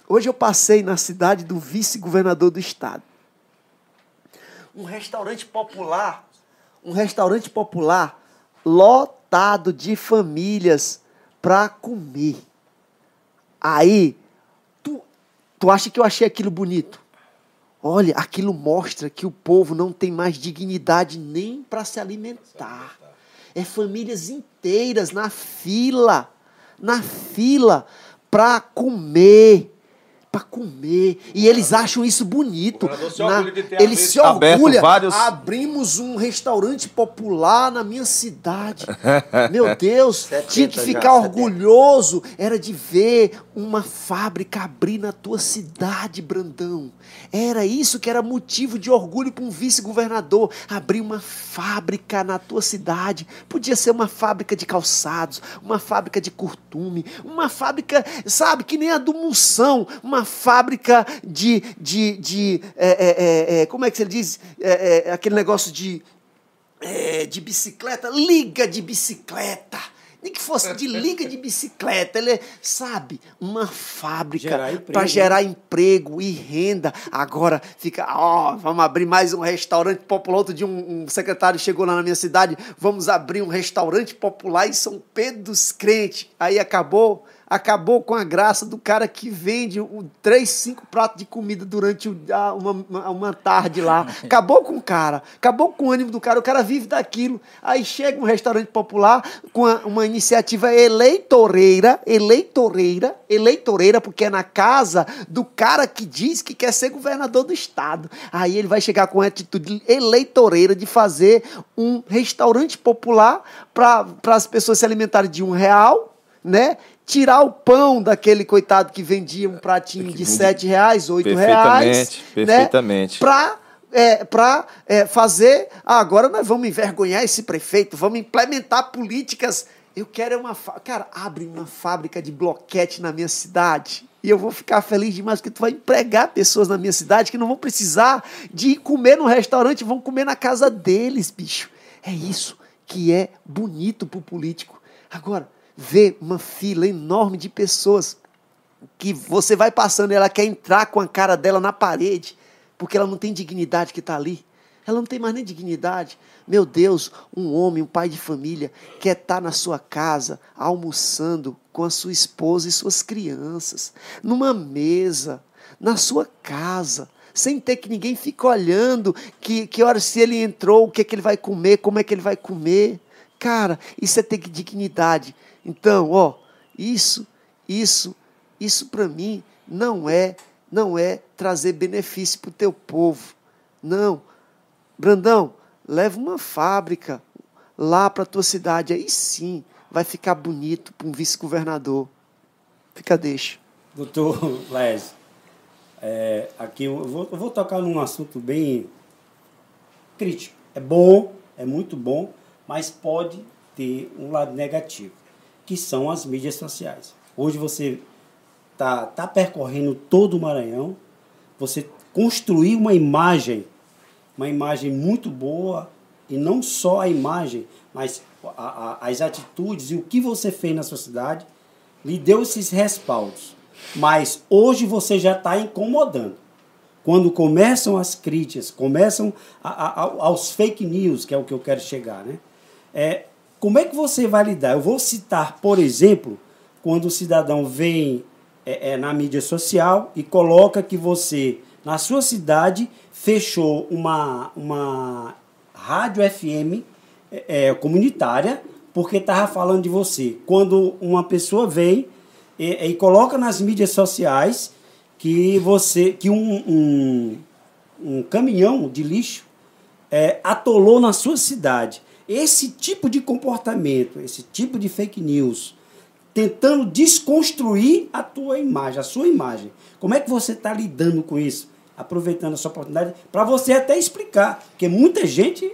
Hoje eu passei na cidade do vice-governador do estado. Um restaurante popular, um restaurante popular lotado de famílias para comer. Aí, tu, tu acha que eu achei aquilo bonito? Olha, aquilo mostra que o povo não tem mais dignidade nem para se alimentar. É famílias inteiras na fila, na fila para comer para comer. E eles acham isso bonito. Se na, ele se orgulha. Vários... Abrimos um restaurante popular na minha cidade. Meu Deus, tinha que ficar orgulhoso. Era de ver uma fábrica abrir na tua cidade, Brandão. Era isso que era motivo de orgulho para um vice-governador. Abrir uma fábrica na tua cidade. Podia ser uma fábrica de calçados, uma fábrica de curtume, uma fábrica, sabe, que nem a do Munção, uma fábrica de. de, de é, é, é, é como é que você diz? É, é, aquele negócio de. de bicicleta, liga de bicicleta nem que fosse de liga de bicicleta, ele é, sabe, uma fábrica para gerar emprego e renda. Agora fica, ó, oh, vamos abrir mais um restaurante popular. Outro dia um, um, secretário chegou lá na minha cidade, vamos abrir um restaurante popular em São Pedro dos Crentes. Aí acabou acabou com a graça do cara que vende um, três, cinco pratos de comida durante uma, uma, uma, tarde lá. Acabou com o cara, acabou com o ânimo do cara, o cara vive daquilo. Aí chega um restaurante popular com uma, uma iniciativa eleitoreira, eleitoreira, eleitoreira, porque é na casa do cara que diz que quer ser governador do estado. Aí ele vai chegar com a atitude eleitoreira de fazer um restaurante popular para as pessoas se alimentarem de um real, né? Tirar o pão daquele coitado que vendia um pratinho de sete reais, oito reais, perfeitamente, né? Para é, para é, fazer. Ah, agora nós vamos envergonhar esse prefeito, vamos implementar políticas. Eu quero uma. Cara, abre uma fábrica de bloquete na minha cidade. E eu vou ficar feliz demais porque tu vai empregar pessoas na minha cidade que não vão precisar de ir comer no restaurante, vão comer na casa deles, bicho. É isso que é bonito pro político. Agora, ver uma fila enorme de pessoas que você vai passando e ela quer entrar com a cara dela na parede, porque ela não tem dignidade que está ali. Ela não tem mais nem dignidade. Meu Deus, um homem, um pai de família, quer estar tá na sua casa, almoçando com a sua esposa e suas crianças, numa mesa, na sua casa, sem ter que ninguém fique olhando que, que hora se ele entrou, o que, é que ele vai comer, como é que ele vai comer. Cara, isso é ter dignidade. Então, ó, isso, isso, isso para mim não é, não é trazer benefício para o teu povo. Não. Brandão, leva uma fábrica lá para a tua cidade. Aí sim vai ficar bonito para um vice-governador. Fica, deixa. Doutor Les, é, aqui eu vou, eu vou tocar num assunto bem crítico. É bom, é muito bom, mas pode ter um lado negativo, que são as mídias sociais. Hoje você tá, tá percorrendo todo o Maranhão, você construir uma imagem, uma imagem muito boa, e não só a imagem, mas a, a, as atitudes e o que você fez na sua cidade, lhe deu esses respaldos. Mas hoje você já está incomodando. Quando começam as críticas, começam a, aos fake news, que é o que eu quero chegar, né? É, como é que você vai lidar? Eu vou citar, por exemplo, quando o cidadão vem é, é, na mídia social e coloca que você, na sua cidade, fechou uma, uma rádio FM é, é, comunitária porque estava falando de você. Quando uma pessoa vem e, e, coloca nas mídias sociais que você que um, um, um caminhão de lixo é, atolou na sua cidade. Esse tipo de comportamento, esse tipo de fake news, tentando desconstruir a tua imagem, a sua imagem. Como é que você está lidando com isso? Aproveitando essa oportunidade para você até explicar, porque muita gente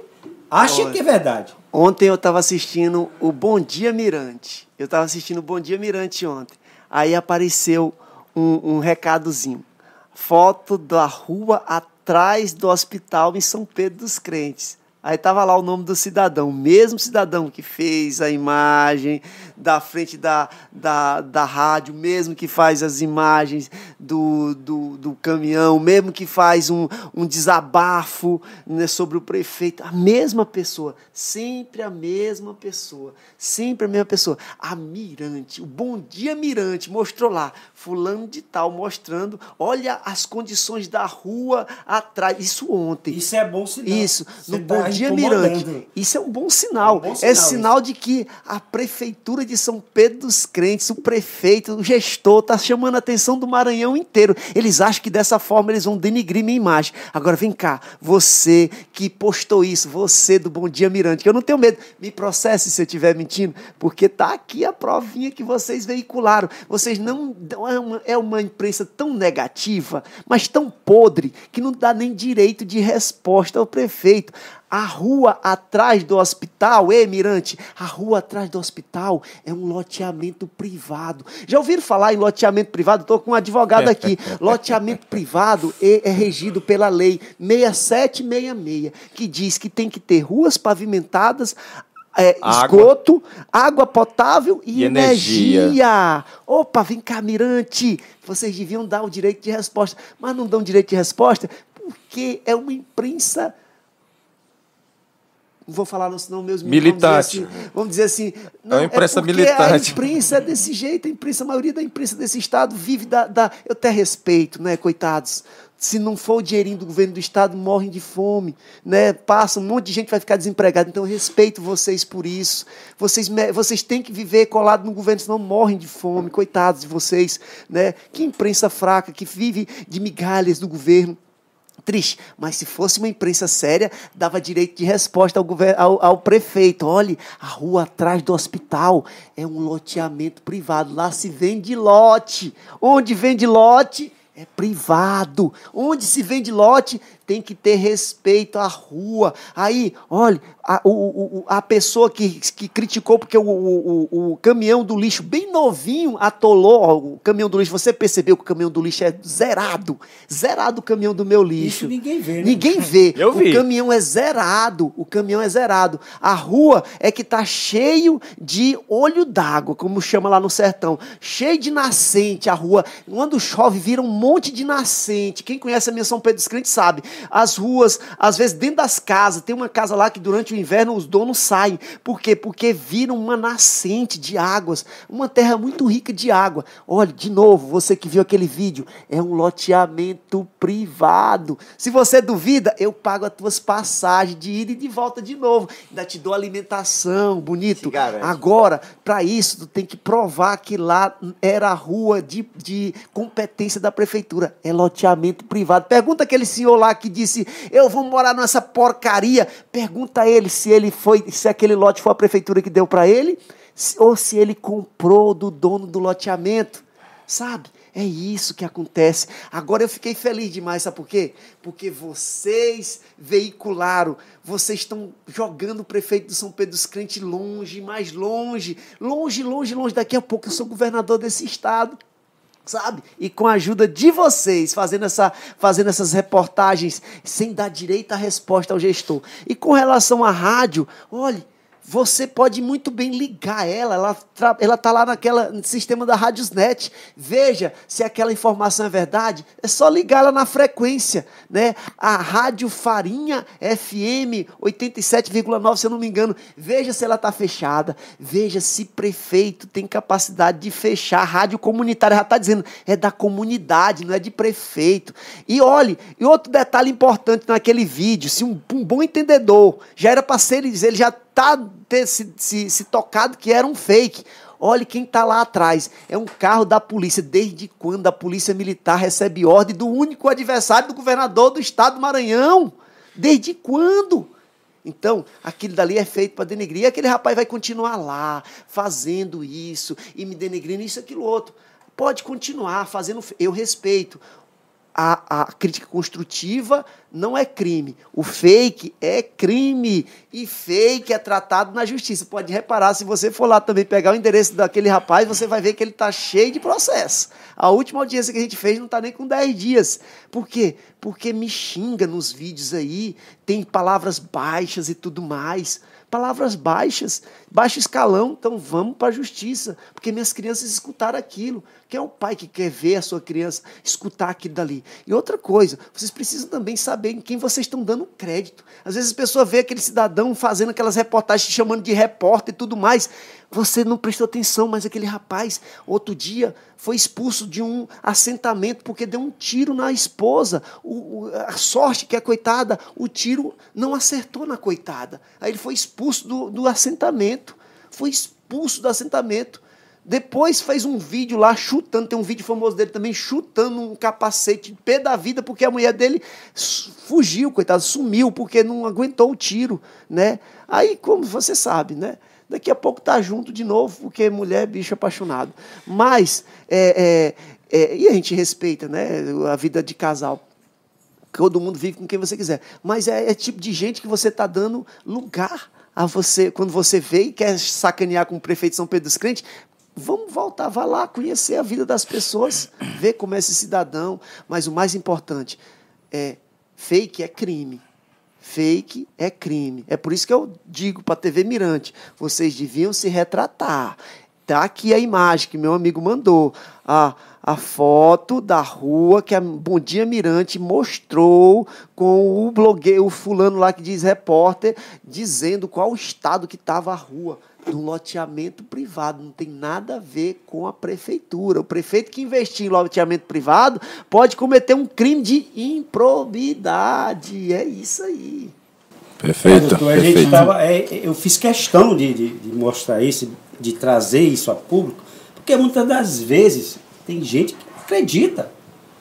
acha Olha, que é verdade. Ontem eu estava assistindo o Bom Dia Mirante. Eu estava assistindo o Bom Dia Mirante ontem. Aí apareceu um, um recadozinho. Foto da rua atrás do hospital em São Pedro dos Crentes. Aí estava lá o nome do cidadão, o mesmo cidadão que fez a imagem da frente da, da, da rádio, mesmo que faz as imagens do, do, do caminhão, mesmo que faz um, um desabafo né, sobre o prefeito. A mesma pessoa, sempre a mesma pessoa, sempre a mesma pessoa. A Mirante, o Bom Dia Mirante, mostrou lá, fulano de tal, mostrando, olha as condições da rua atrás. Isso ontem. Isso é bom sinal. Isso, no Bom Dia Mirante. Isso é um bom sinal. É, um bom sinal, é sinal isso. de que a prefeitura de São Pedro dos Crentes, o prefeito, o gestor, está chamando a atenção do Maranhão inteiro. Eles acham que dessa forma eles vão denigrir minha imagem. Agora vem cá, você que postou isso, você do Bom Dia Mirante, que eu não tenho medo, me processe se eu estiver mentindo, porque tá aqui a provinha que vocês veicularam. Vocês não. É é uma imprensa tão negativa, mas tão podre, que não dá nem direito de resposta ao prefeito. A rua atrás do hospital, ei, Mirante, a rua atrás do hospital é um loteamento privado. Já ouviram falar em loteamento privado? Estou com um advogado aqui. loteamento privado é, é, regido pela lei 6766, que diz que tem que ter ruas pavimentadas, é, esgoto, água potável e, e energia. energia. Opa, vem cá, Mirante. Vocês deviam dar o direito de resposta, mas não dão direito de resposta porque é uma imprensa não vou falar, senão meus militante. Vamos dizer assim. Vamos dizer assim não, é a imprensa é militante. A imprensa é desse jeito, a imprensa, a maioria da imprensa desse estado vive da. da eu até respeito, né, coitados. Se não for o dinheirinho do governo do estado, morrem de fome, né? Passa, um monte de gente vai ficar desempregado. Então eu respeito vocês por isso. Vocês, vocês têm que viver colado no governo, senão morrem de fome. Coitados de vocês, né? Que imprensa fraca que vive de migalhas do governo. Triste, mas se fosse uma imprensa séria, dava direito de resposta ao, ao, ao, prefeito. Olhe, a rua atrás do hospital é um loteamento privado. Lá se vende lote. Onde vende lote é privado. Onde se vende lote tem que ter respeito à rua. Aí, olha, a, o, o, a pessoa que, que criticou porque o, o, o, caminhão do lixo, bem novinho, atolou ó, o caminhão do lixo. Você percebeu que o caminhão do lixo é zerado. Zerado o caminhão do meu lixo. Isso ninguém vê, né? Ninguém vê. Eu vi. O caminhão é zerado. O caminhão é zerado. A rua é que tá cheio de olho d'água, como chama lá no sertão. Cheio de nascente a rua. Quando chove, vira um monte de nascente. Quem conhece a minha São Pedro dos Crentes sabe. As ruas, às vezes dentro das casas, tem uma casa lá que durante o inverno os donos saem. Por quê? Porque viram uma nascente de águas. Uma terra muito rica de água. Olha, de novo, você que viu aquele vídeo, é um loteamento privado. Se você duvida, eu pago as tuas passagens de ida e de volta de novo. Ainda te dou alimentação, bonito. Agora, para isso, tu tem que provar que lá era a rua de, de competência da prefeitura. É loteamento privado. Pergunta aquele senhor lá que disse: Eu vou morar nessa porcaria. Pergunta a ele se ele foi, se aquele lote foi a prefeitura que deu para ele, ou se ele comprou do dono do loteamento. Sabe? É isso que acontece. Agora eu fiquei feliz demais, sabe por quê? Porque vocês veicularam, vocês estão jogando o prefeito do São Pedro dos Crentes longe, mais longe, longe, longe, longe. Daqui a pouco eu sou governador desse estado sabe? E com a ajuda de vocês, fazendo, essa, fazendo essas reportagens, sem dar direito à resposta ao gestor. E com relação à rádio, olhe, você pode muito bem ligar ela, ela ela está lá naquela no sistema da Radiosnet. Veja se aquela informação é verdade. É só ligar ela na frequência, né? A Rádio Farinha FM 87,9, se eu não me engano. Veja se ela está fechada. Veja se prefeito tem capacidade de fechar. A rádio comunitária já está dizendo, é da comunidade, não é de prefeito. E olhe, e outro detalhe importante naquele vídeo, se um, um bom entendedor já era para ser, ele ele já tá ter se, se, se tocado que era um fake. Olhe quem está lá atrás. É um carro da polícia. Desde quando a polícia militar recebe ordem do único adversário do governador do estado do Maranhão? Desde quando? Então, aquilo dali é feito para denegrir. E aquele rapaz vai continuar lá, fazendo isso, e me denegrindo isso, aquilo, outro. Pode continuar fazendo. Eu respeito. A, a crítica construtiva não é crime. O fake é crime. E fake é tratado na justiça. Pode reparar, se você for lá também pegar o endereço daquele rapaz, você vai ver que ele está cheio de processo. A última audiência que a gente fez não está nem com 10 dias. Por quê? Porque me xinga nos vídeos aí, tem palavras baixas e tudo mais. Palavras baixas, baixo escalão, então vamos para a justiça, porque minhas crianças escutaram aquilo. Quem é o pai que quer ver a sua criança escutar aquilo dali? E outra coisa, vocês precisam também saber em quem vocês estão dando crédito. Às vezes a pessoa vê aquele cidadão fazendo aquelas reportagens, chamando de repórter e tudo mais. Você não prestou atenção, mas aquele rapaz, outro dia, foi expulso de um assentamento porque deu um tiro na esposa. O, o- a sorte que a coitada, o tiro não acertou na coitada. Aí ele foi expulso do, do assentamento. Foi expulso do assentamento. Depois fez um vídeo lá chutando, tem um vídeo famoso dele também, chutando um capacete pé da vida, porque a mulher dele fugiu, coitado, sumiu, porque não aguentou o tiro, né? Aí, como você sabe, né? Daqui a pouco tá junto de novo, porque mulher é bicho apaixonado. Mas, é, é, é, e a gente respeita, né? A vida de casal. Todo mundo vive com quem você quiser. Mas é, é tipo de gente que você está dando lugar a você. Quando você vê e quer sacanear com o prefeito São Pedro dos Crentes, vamos voltar, vá lá conhecer a vida das pessoas, ver como é esse cidadão. Mas o mais importante é fake é crime. Fake é crime. É por isso que eu digo para a TV Mirante: vocês deviam se retratar. Tá aqui a imagem que meu amigo mandou. A, a foto da rua que a Bom Dia Mirante mostrou com o blogueiro, o fulano lá que diz repórter, dizendo qual o estado que estava a rua. Um loteamento privado. Não tem nada a ver com a prefeitura. O prefeito que investir em loteamento privado pode cometer um crime de improbidade. É isso aí. Perfeito, É, doutor, a gente perfeito. tava, é, eu fiz questão de, de, de mostrar isso, de trazer isso a público, porque muitas das vezes tem gente que acredita,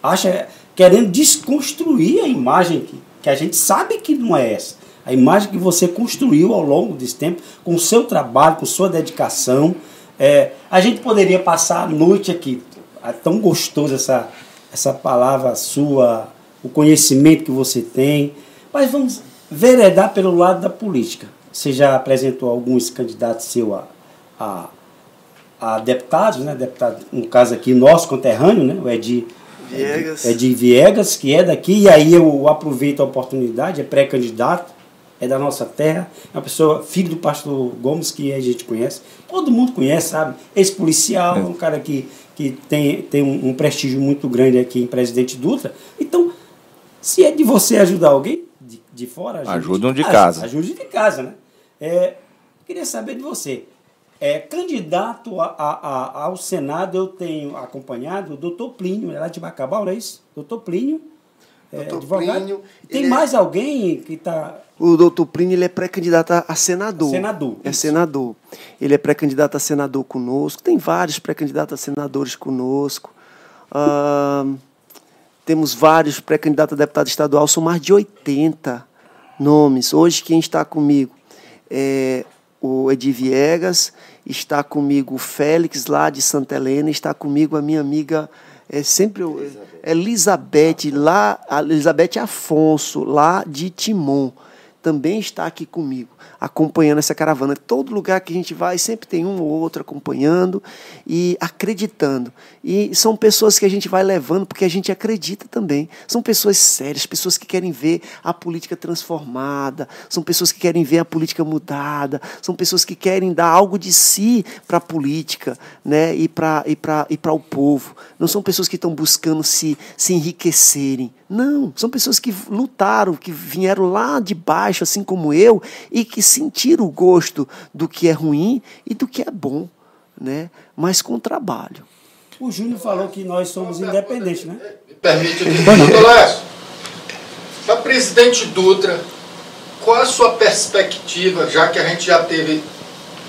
acha querendo desconstruir a imagem que, que a gente sabe que não é essa. A imagem que você construiu ao longo desse tempo, com o seu trabalho, com sua dedicação. É, a gente poderia passar a noite aqui, é tão gostoso essa, essa palavra sua, o conhecimento que você tem. Mas vamos veredar pelo lado da política. Você já apresentou alguns candidatos seu a, a, a deputados, né? Deputado, no caso aqui, nosso conterrâneo, né? O Edi Viegas. É de Viegas, que é daqui, e aí eu aproveito a oportunidade, é pré-candidato, é da nossa terra, é uma pessoa, filho do pastor Gomes, que a gente conhece, todo mundo conhece, sabe? Ex-policial, É. um cara que, que tem, tem um, um prestígio muito grande aqui em Presidente Dutra. Então, se é de você ajudar alguém de, fora, ajude, Ajuda um de casa. Ajude de casa, né? É, queria saber de você. É, candidato a, a- a- ao Senado, eu tenho acompanhado o doutor Plínio, é lá de Bacabal, não é isso? Doutor Plínio, é, Doutor advogado. Plínio, Tem é- mais alguém que está... O doutor Plínio ele é pré-candidato a- senador. Senador, É isso. senador. Ele é pré-candidato a senador conosco. Tem vários pré-candidatos a senadores conosco. Ahn, temos vários pré-candidatos a deputado estadual, são mais de 80 nomes. Hoje quem está comigo é o Edi Viegas, está comigo o Félix lá de Santa Helena, está comigo a minha amiga é sempre eu- Elizabeth lá, Elizabeth Afonso lá de Timon também está aqui comigo, acompanhando essa caravana. Todo lugar que a gente vai, sempre tem um ou outro acompanhando e acreditando. E são pessoas que a gente vai levando porque a gente acredita também. São pessoas sérias, pessoas que querem ver a política transformada, são pessoas que querem ver a política mudada, são pessoas que querem dar algo de si para a política né? e para e e o povo. Não são pessoas que estão buscando se, se enriquecerem. Não, são pessoas que lutaram, que vieram lá de baixo, assim como eu, e que sentiram o gosto do que é ruim e do que é bom, né? mas com trabalho. O Júnior falou que nós somos independentes, né? Me permite aqui. Doutor Lécio, para presidente Dutra, qual a sua perspectiva, já que a gente já teve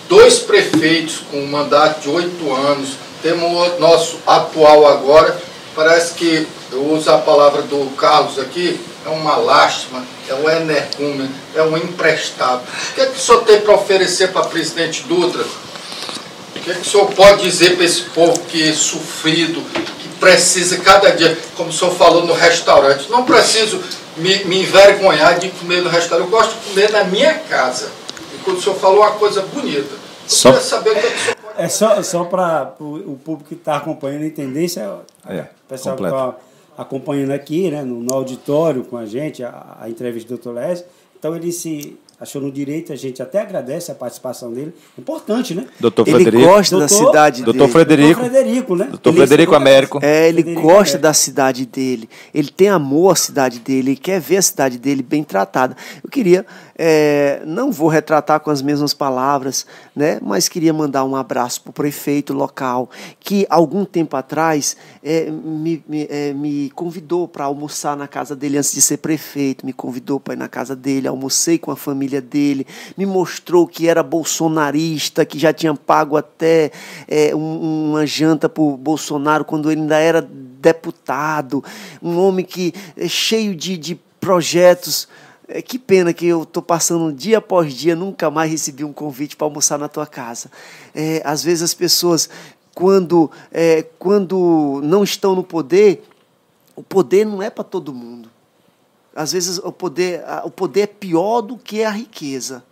dois prefeitos com um mandato de oito anos, temos o nosso atual agora, parece que, eu uso a palavra do Carlos aqui, é uma lástima, é um energúmeno, é um emprestado. O que é que o senhor tem para oferecer para presidente Dutra? O que, é que o senhor pode dizer para esse povo que é sofrido, que precisa cada dia, como o senhor falou no restaurante, não preciso me, me envergonhar de comer no restaurante, eu gosto de comer na minha casa. E quando o senhor falou uma coisa bonita, eu Só- queria saber o que, é que o senhor É só, só para o público que está acompanhando entender, isso é, o pessoal que completo. está acompanhando aqui, né, no, no auditório com a gente, a, a entrevista do Dr. Lécio. Então ele se achou no direito, a gente até agradece a participação dele. Importante, né? Doutor Ele Frederico. gosta da Doutor- cidade Doutor dele. Frederico. Doutor Frederico, né? Doutor Ele Frederico Américo. É, ele Frederico gosta Américo. da cidade dele. Ele tem amor à cidade dele. Ele quer ver a cidade dele bem tratada. Eu queria, é, não vou retratar com as mesmas palavras, né? Mas queria mandar um abraço para o prefeito local que algum tempo atrás é, me, me, é, me convidou para almoçar na casa dele antes de ser prefeito. Me convidou para ir na casa dele. Almocei com a família dele. Me mostrou que era bolsonarista, que já tinha pago até é, um- uma janta para o Bolsonaro quando ele ainda era deputado. Um homem que é cheio de, de projetos. É, que pena que eu estou passando dia após dia, nunca mais recebi um convite para almoçar na tua casa. É, às vezes as pessoas, quando, é, quando não estão no poder, o poder não é para todo mundo. Às vezes o poder, o poder é pior do que a riqueza.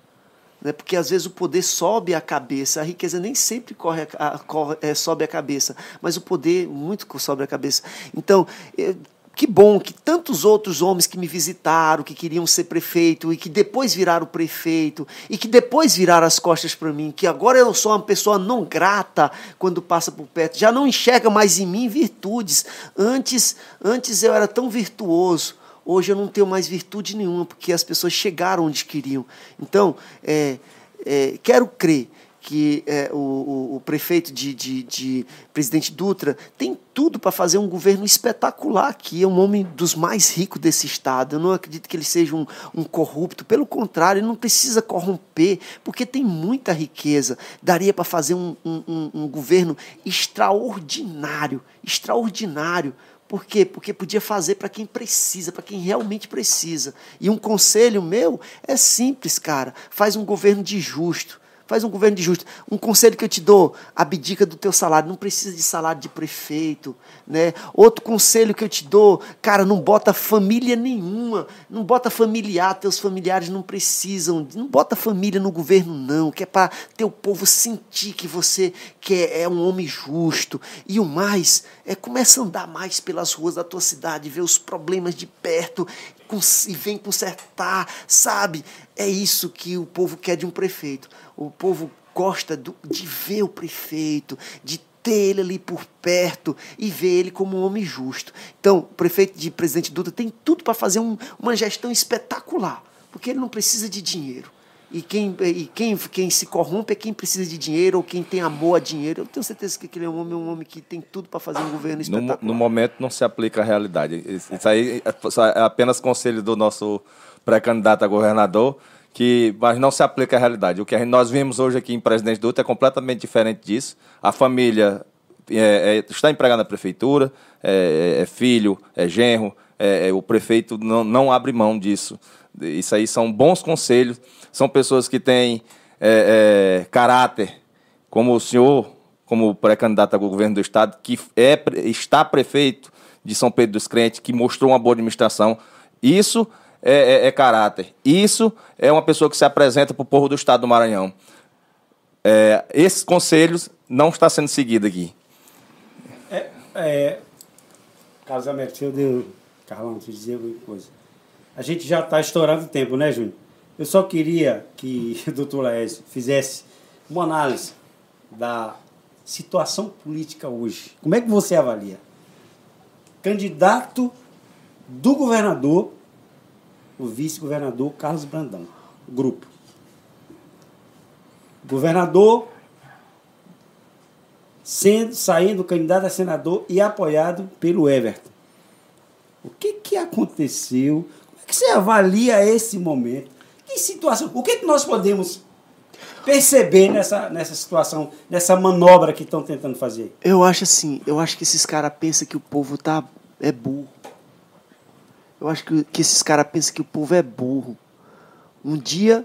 Né? Porque às vezes o poder sobe a cabeça, a riqueza nem sempre corre a- corre- é, sobe a cabeça, mas o poder muito sobe a cabeça. Então, eh, que bom que tantos outros homens que me visitaram, que queriam ser prefeito e que depois viraram prefeito e que depois viraram as costas para mim, que agora eu sou uma pessoa não grata quando passa por perto, já não enxerga mais em mim virtudes. Antes, antes eu era tão virtuoso. Hoje eu não tenho mais virtude nenhuma, porque as pessoas chegaram onde queriam. Então, é, é, quero crer que é, o, o- prefeito de, de, de Presidente Dutra tem tudo para fazer um governo espetacular aqui. É um homem dos mais ricos desse estado. Eu não acredito que ele seja um, um corrupto. Pelo contrário, ele não precisa corromper, porque tem muita riqueza. Daria para fazer um, um- um governo extraordinário extraordinário. Por quê? Porque podia fazer para quem precisa, para quem realmente precisa. E um conselho meu é simples, cara. Faz um governo de justo. Faz um governo de justo. Um conselho que eu te dou, abdica do teu salário, não precisa de salário de prefeito, né? Outro conselho que eu te dou, cara, não bota família nenhuma, não bota familiar, teus familiares não precisam, não bota família no governo não, que é para teu povo sentir que você que é, é um homem justo. E o mais, é começa a andar mais pelas ruas da tua cidade, ver os problemas de perto e vem consertar, sabe? É isso que o povo quer de um prefeito. O povo gosta do, de ver o prefeito, de ter ele ali por perto e ver ele como um homem justo. Então, o prefeito de Presidente Duda tem tudo para fazer um, uma gestão espetacular, porque ele não precisa de dinheiro. E quem, e quem, quem se corrompe é quem precisa de dinheiro ou quem tem amor a dinheiro. Eu tenho certeza que ele é um homem, um homem que tem tudo para fazer um governo espetacular. No, no, momento não se aplica a realidade. Isso aí é apenas conselho do nosso pré-candidato a governador, que, mas não se aplica à realidade. O que nós vimos hoje aqui em Presidente Dutra é completamente diferente disso. A família é, é, está empregada na prefeitura, é, é, é filho, é genro, é, o prefeito não, não abre mão disso. Isso aí são bons conselhos são pessoas que têm é, é, caráter, como o senhor, como pré-candidato ao governo do Estado, que é, está prefeito de São Pedro dos Crentes, que mostrou uma boa administração. Isso é, é, é caráter. Isso é uma pessoa que se apresenta para o povo do Estado do Maranhão. É, esses conselhos não está sendo seguido aqui. É, é, Carlos Alberto, eu deu, Carlão, eu dizer uma coisa. A gente já está estourando o tempo, né, Júnior? Eu só queria que o doutor Laércio fizesse uma análise da situação política hoje. Como é que você avalia? Candidato do governador, o vice-governador Carlos Brandão, grupo. Governador sendo saindo candidato a senador e apoiado pelo Everton. O que, que aconteceu? É que você avalia esse momento? Que situação? O que, que nós podemos perceber nessa, nessa situação, nessa manobra que estão tentando fazer? Eu acho assim, eu acho que esses caras pensam que o povo tá, é burro. Eu acho que, que esses caras pensam que o povo é burro. Um dia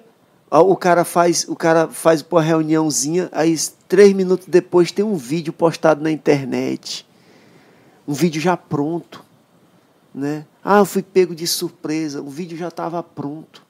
o cara faz, o cara faz uma reuniãozinha, aí três minutos depois tem um vídeo postado na internet. Um vídeo já pronto. Né? Ah, eu fui pego de surpresa, o vídeo já estava pronto.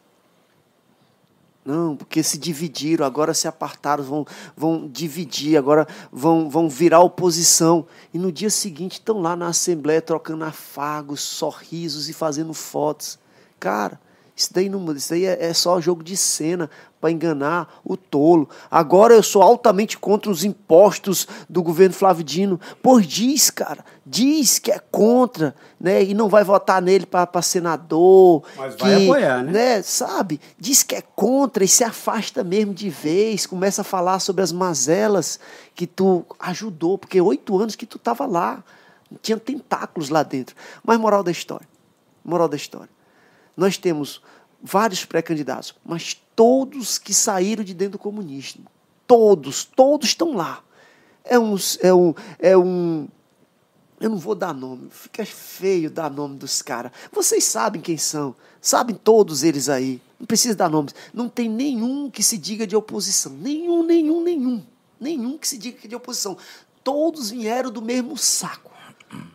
Não, porque se dividiram, agora se apartaram, vão, vão dividir, agora vão, vão virar oposição. E no dia seguinte estão lá na Assembleia trocando afagos, sorrisos e fazendo fotos. Cara, isso daí, não, isso daí é, é só jogo de cena para enganar o tolo. Agora eu sou altamente contra os impostos do governo Flávio Dino. Pois diz, cara, diz que é contra, né? E não vai votar nele para senador. Mas que, vai apoiar, né? né? Sabe? Diz que é contra e se afasta mesmo de vez. Começa a falar sobre as mazelas que tu ajudou, porque oito anos que tu estava lá. Tinha tentáculos lá dentro. Mas moral da história. Moral da história nós temos vários pré-candidatos, mas todos que saíram de dentro do comunismo. Todos, todos estão lá. É um, é um, é um eu não vou dar nome, fica feio dar nome dos caras. Vocês sabem quem são, sabem todos eles aí. Não precisa dar nomes. Não tem nenhum que se diga de oposição. Nenhum, nenhum, nenhum. Nenhum que se diga de oposição. Todos vieram do mesmo saco.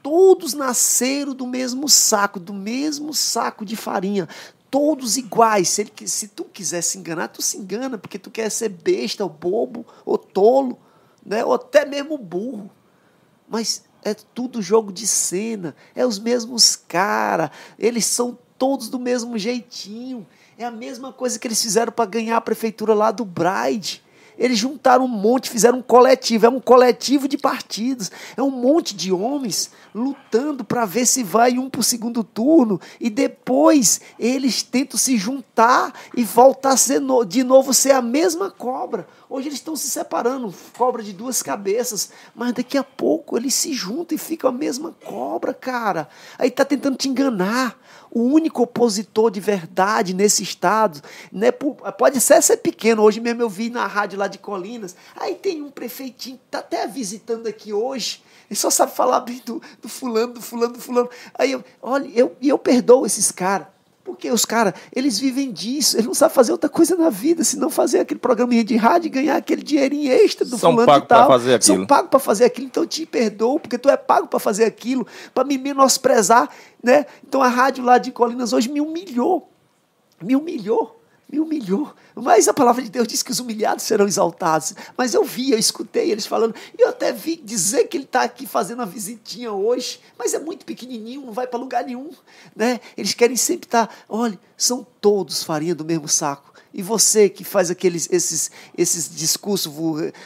Todos nasceram do mesmo saco, do mesmo saco de farinha. Todos iguais. Se, ele, se tu quiser se enganar, tu se engana, porque tu quer ser besta, ou bobo, ou tolo, né? ou até mesmo burro. Mas é tudo jogo de cena. É os mesmos caras. Eles são todos do mesmo jeitinho. É a mesma coisa que eles fizeram para ganhar a prefeitura lá do Bride. Eles juntaram um monte, fizeram um coletivo. É um coletivo de partidos. É um monte de homens lutando para ver se vai um para o segundo turno. E depois eles tentam se juntar e voltar a ser no, de novo ser a mesma cobra. Hoje eles estão se separando, cobra de duas cabeças, mas daqui a pouco eles se juntam e ficam a mesma cobra, cara. Aí tá tentando te enganar. O único opositor de verdade nesse estado, né, pode ser ser pequeno. Hoje mesmo eu vi na rádio lá de Colinas. Aí tem um prefeitinho que tá até visitando aqui hoje. Ele só sabe falar bem do, do fulano, do fulano, do fulano. Aí eu, olha, eu, eu perdoo esses caras. Porque os caras, eles vivem disso, eles não sabem fazer outra coisa na vida, senão fazer aquele programinha de rádio e ganhar aquele dinheirinho extra do São fulano de tal. pra fazer aquilo. São pagos para fazer aquilo, então eu te perdoo, porque tu é pago para fazer aquilo, para me menosprezar, né? Então a rádio lá de Colinas hoje me humilhou. Me humilhou. Me humilhou. Mas a palavra de Deus diz que os humilhados serão exaltados. Mas eu vi, eu escutei eles falando. E eu até vi dizer que ele está aqui fazendo uma visitinha hoje. Mas é muito pequenininho, não vai para lugar nenhum. Né? Eles querem sempre estar. olha, são todos farinha do mesmo saco. E você que faz aqueles esses, esses discursos,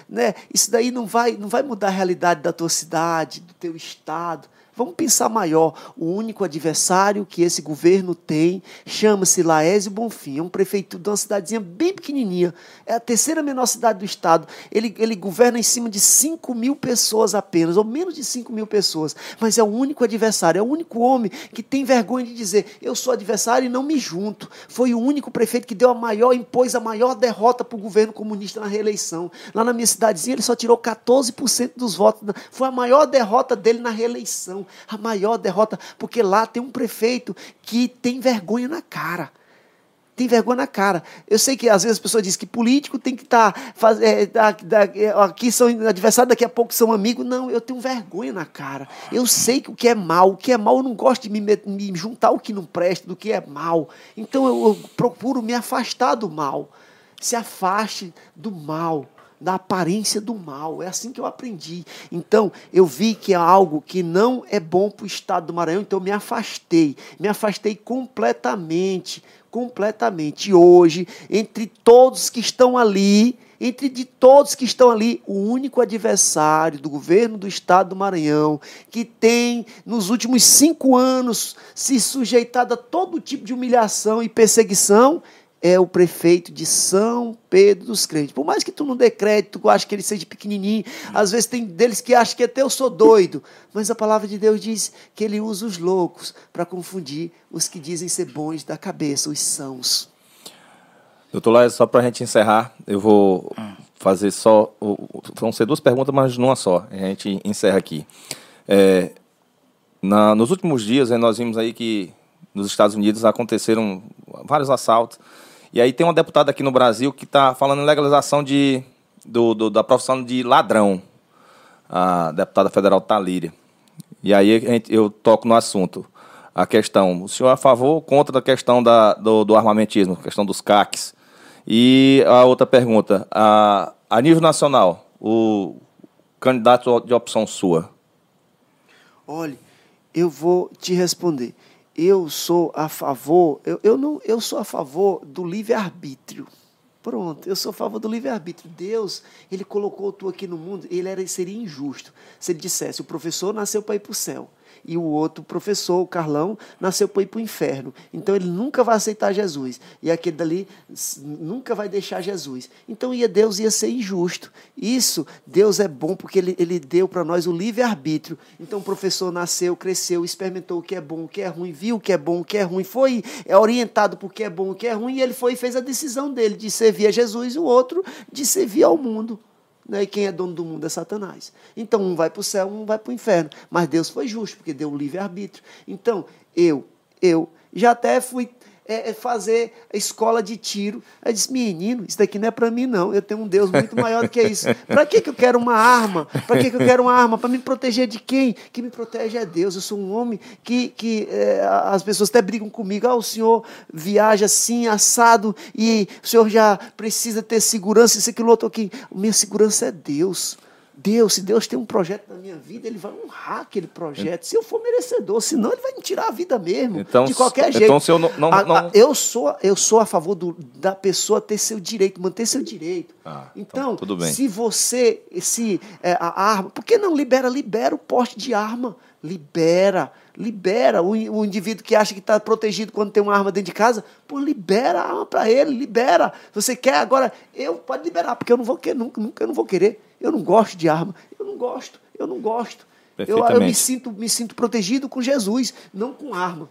né? Isso daí não vai, não vai mudar a realidade da tua cidade, do teu estado. Vamos pensar maior. O único adversário que esse governo tem chama-se Laésio Bonfim. É um prefeito de uma cidadezinha bem pequenininha. É a terceira menor cidade do estado. Ele, ele governa em cima de 5 mil pessoas apenas, ou menos de 5 mil pessoas. Mas é o único adversário, é o único homem que tem vergonha de dizer: eu sou adversário e não me junto. Foi o único prefeito que deu a maior, impôs a maior derrota para o governo comunista na reeleição. Lá na minha cidadezinha, ele só tirou 14% dos votos. Foi a maior derrota dele na reeleição a maior derrota, porque lá tem um prefeito que tem vergonha na cara. Tem vergonha na cara. Eu sei que às vezes as pessoas dizem que político tem que estar. Tá, é, é, aqui são adversários, daqui a pouco são amigos. Não, eu tenho vergonha na cara. Eu sei que o que é mal, o que é mal, eu não gosto de me, me juntar o que não presta, do que é mal. Então eu, eu procuro me afastar do mal. Se afaste do mal da aparência do mal. É assim que eu aprendi. Então, eu vi que é algo que não é bom para o estado do Maranhão, então eu me afastei. Me afastei completamente. Completamente. E hoje, entre todos que estão ali, entre de todos que estão ali, o único adversário do governo do estado do Maranhão, que tem, nos últimos cinco anos, se sujeitado a todo tipo de humilhação e perseguição, é o prefeito de São Pedro dos Crentes. Por mais que tu não dê crédito, tu acha que ele seja pequenininho, às vezes tem deles que acham que até eu sou doido, mas a palavra de Deus diz que ele usa os loucos para confundir os que dizem ser bons da cabeça, os sãos. Doutor Laes, só para a gente encerrar, eu vou fazer só. Vão ser duas perguntas, mas numa só. A gente encerra aqui. É, na, nos últimos dias, nós vimos aí que nos Estados Unidos aconteceram vários assaltos e aí tem uma deputada aqui no Brasil que está falando em legalização de, do, do, da profissão de ladrão, a deputada federal Talíria. E aí eu toco no assunto. A questão, o senhor é a favor ou contra a questão da, do, do armamentismo, questão dos CACs? E a outra pergunta, a, a nível nacional, o candidato de opção sua? Olha, eu vou te responder eu sou a favor, eu, eu, não, eu sou a favor do livre-arbítrio. Pronto, eu sou a favor do livre-arbítrio. Deus, ele colocou tu aqui no mundo, ele era, seria injusto se ele dissesse: o professor nasceu para ir para o céu e o outro professor, o Carlão, nasceu para ir para o inferno. Então ele nunca vai aceitar Jesus. E aquele dali nunca vai deixar Jesus. Então ia, Deus ia ser injusto. Isso, Deus é bom porque ele, ele deu para nós o livre-arbítrio. Então o professor nasceu, cresceu, experimentou o que é bom, o que é ruim, viu o que é bom, o que é ruim, foi é orientado por que é bom, o que é ruim, e ele foi e fez a decisão dele de servir a Jesus e o outro de servir ao mundo. Né? E quem é dono do mundo é Satanás. Então, um vai para o céu, um vai para o inferno. Mas Deus foi justo, porque deu o livre-arbítrio. Então, eu, eu já até fui é, é fazer escola de tiro. Aí disse, menino, isso daqui não é para mim, não. Eu tenho um Deus muito maior do que isso. Para que, que eu quero uma arma? Para que, que eu quero uma arma? Para me proteger de quem? Que me protege é Deus. Eu sou um homem que, que é, as pessoas até brigam comigo. Ah, o senhor viaja assim, assado, e o senhor já precisa ter segurança, isso, aquilo, outro aqui. Minha segurança é Deus. Deus, se Deus tem um projeto na minha vida, Ele vai honrar aquele projeto. Se eu for merecedor, senão Ele vai me tirar a vida mesmo. Então, de qualquer então, jeito. Então, se eu não. não, a. A, eu, sou, eu sou a favor do, da pessoa ter seu direito, manter seu direito. Ah, então, então se você. Se é, a arma. Por que não libera? Libera o porte de arma. Libera. Libera o, o indivíduo que acha que está protegido quando tem uma arma dentro de casa, pô, libera a arma para ele, libera. Você quer agora, eu pode liberar, porque eu não vou querer, nunca, nunca eu não vou querer. Eu não gosto de arma. Eu não gosto. Eu não gosto. Eu, eu me, sinto, me sinto protegido com Jesus, não com arma.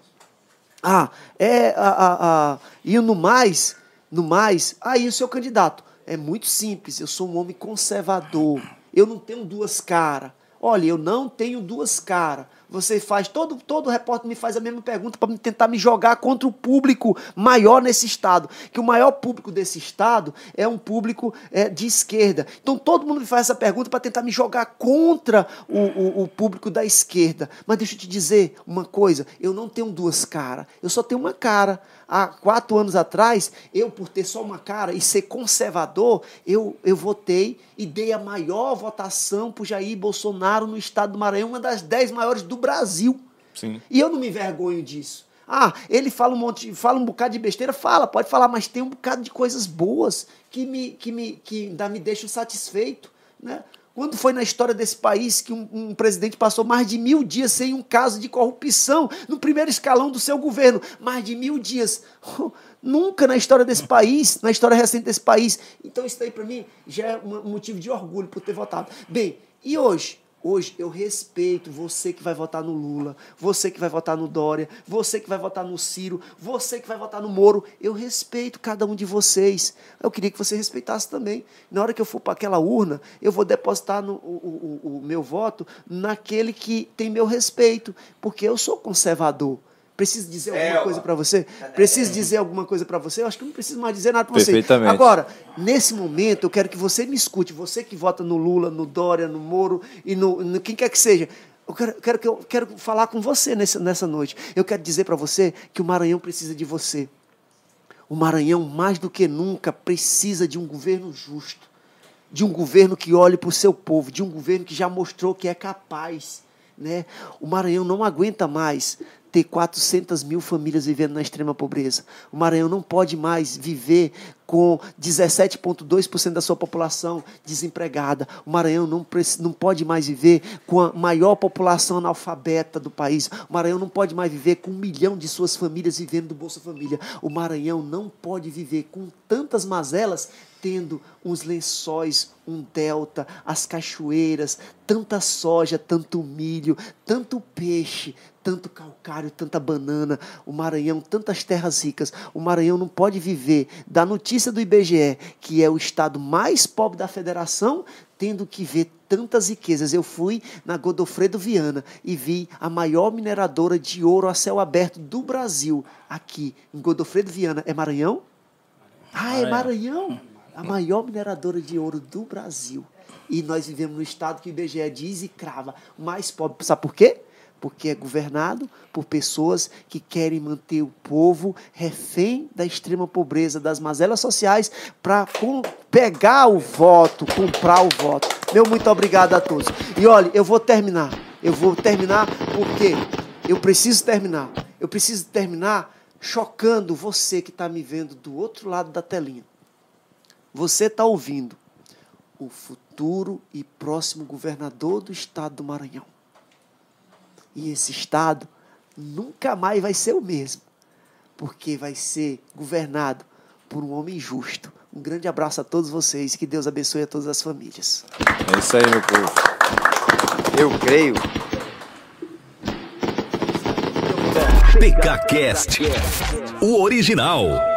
Ah, é. A, a, a, e no mais, no mais, aí o seu candidato. É muito simples. Eu sou um homem conservador. Eu não tenho duas caras. Olha, eu não tenho duas caras. você faz, todo, todo repórter me faz a mesma pergunta para tentar me jogar contra o público maior nesse estado. Que o maior público desse estado é um público é, de esquerda. Então todo mundo me faz essa pergunta para tentar me jogar contra o, o, o público da esquerda. Mas deixa eu te dizer uma coisa: eu não tenho duas caras, eu só tenho uma cara há quatro anos atrás, eu, por ter só uma cara e ser conservador, eu, eu votei e dei a maior votação para Jair Bolsonaro no estado do Maranhão, uma das dez maiores do Brasil. Sim. E eu não me envergonho disso. Ah, ele fala um monte, fala um bocado de besteira, fala, pode falar, mas tem um bocado de coisas boas que me, que me, que ainda me deixam satisfeito, né? Quando foi na história desse país que um, um, presidente passou mais de mil dias sem um caso de corrupção no primeiro escalão do seu governo? Mais de mil dias. Nunca na história desse país, na história recente desse país. Então, isso daí para mim já é um motivo de orgulho por ter votado. Bem, e hoje? Hoje eu respeito você que vai votar no Lula, você que vai votar no Dória, você que vai votar no Ciro, você que vai votar no Moro. Eu respeito cada um de vocês. Eu queria que você respeitasse também. Na hora que eu for para aquela urna, eu vou depositar no, o, o, o meu voto naquele que tem meu respeito, porque eu sou conservador. Preciso dizer alguma é, coisa para você? Preciso dizer alguma coisa para você? Eu acho que não preciso mais dizer nada para você. Agora, nesse momento, eu quero que você me escute. Você que vota no Lula, no Dória, no Moro e no, no quem quer que seja. Eu quero, quero, eu quero falar com você nessa, nessa noite. Eu quero dizer para você que o Maranhão precisa de você. O Maranhão, mais do que nunca, precisa de um governo justo. De um governo que olhe para o seu povo. De um governo que já mostrou que é capaz. Né? O Maranhão não aguenta mais ter 400 mil famílias vivendo na extrema pobreza. O Maranhão não pode mais viver com 17,2% da sua população desempregada. O Maranhão não, não pode mais viver com a maior população analfabeta do país. O Maranhão não pode mais viver com um milhão de suas famílias vivendo do Bolsa Família. O Maranhão não pode viver com tantas mazelas tendo uns lençóis, um delta, as cachoeiras, tanta soja, tanto milho, tanto peixe, tanto calcário, tanta banana, o Maranhão, tantas terras ricas. O Maranhão não pode viver da notícia do IBGE, que é o estado mais pobre da federação, tendo que ver tantas riquezas. Eu fui na Godofredo Viana e vi a maior mineradora de ouro a céu aberto do Brasil, aqui em Godofredo Viana. É Maranhão? Ah, é Maranhão? A maior mineradora de ouro do Brasil. E nós vivemos no estado que o IBGE diz e crava, mais pobre. Sabe por quê? Porque é governado por pessoas que querem manter o povo refém da extrema pobreza, das mazelas sociais, para pegar o voto, comprar o voto. Meu muito obrigado a todos. E olha, eu vou terminar. Eu vou terminar porque eu preciso terminar. Eu preciso terminar chocando você que está me vendo do outro lado da telinha. Você está ouvindo o futuro e próximo governador do estado do Maranhão. E esse estado nunca mais vai ser o mesmo, porque vai ser governado por um homem justo. Um grande abraço a todos vocês e que Deus abençoe a todas as famílias. É isso aí, meu povo. Eu creio. PKCast, o original.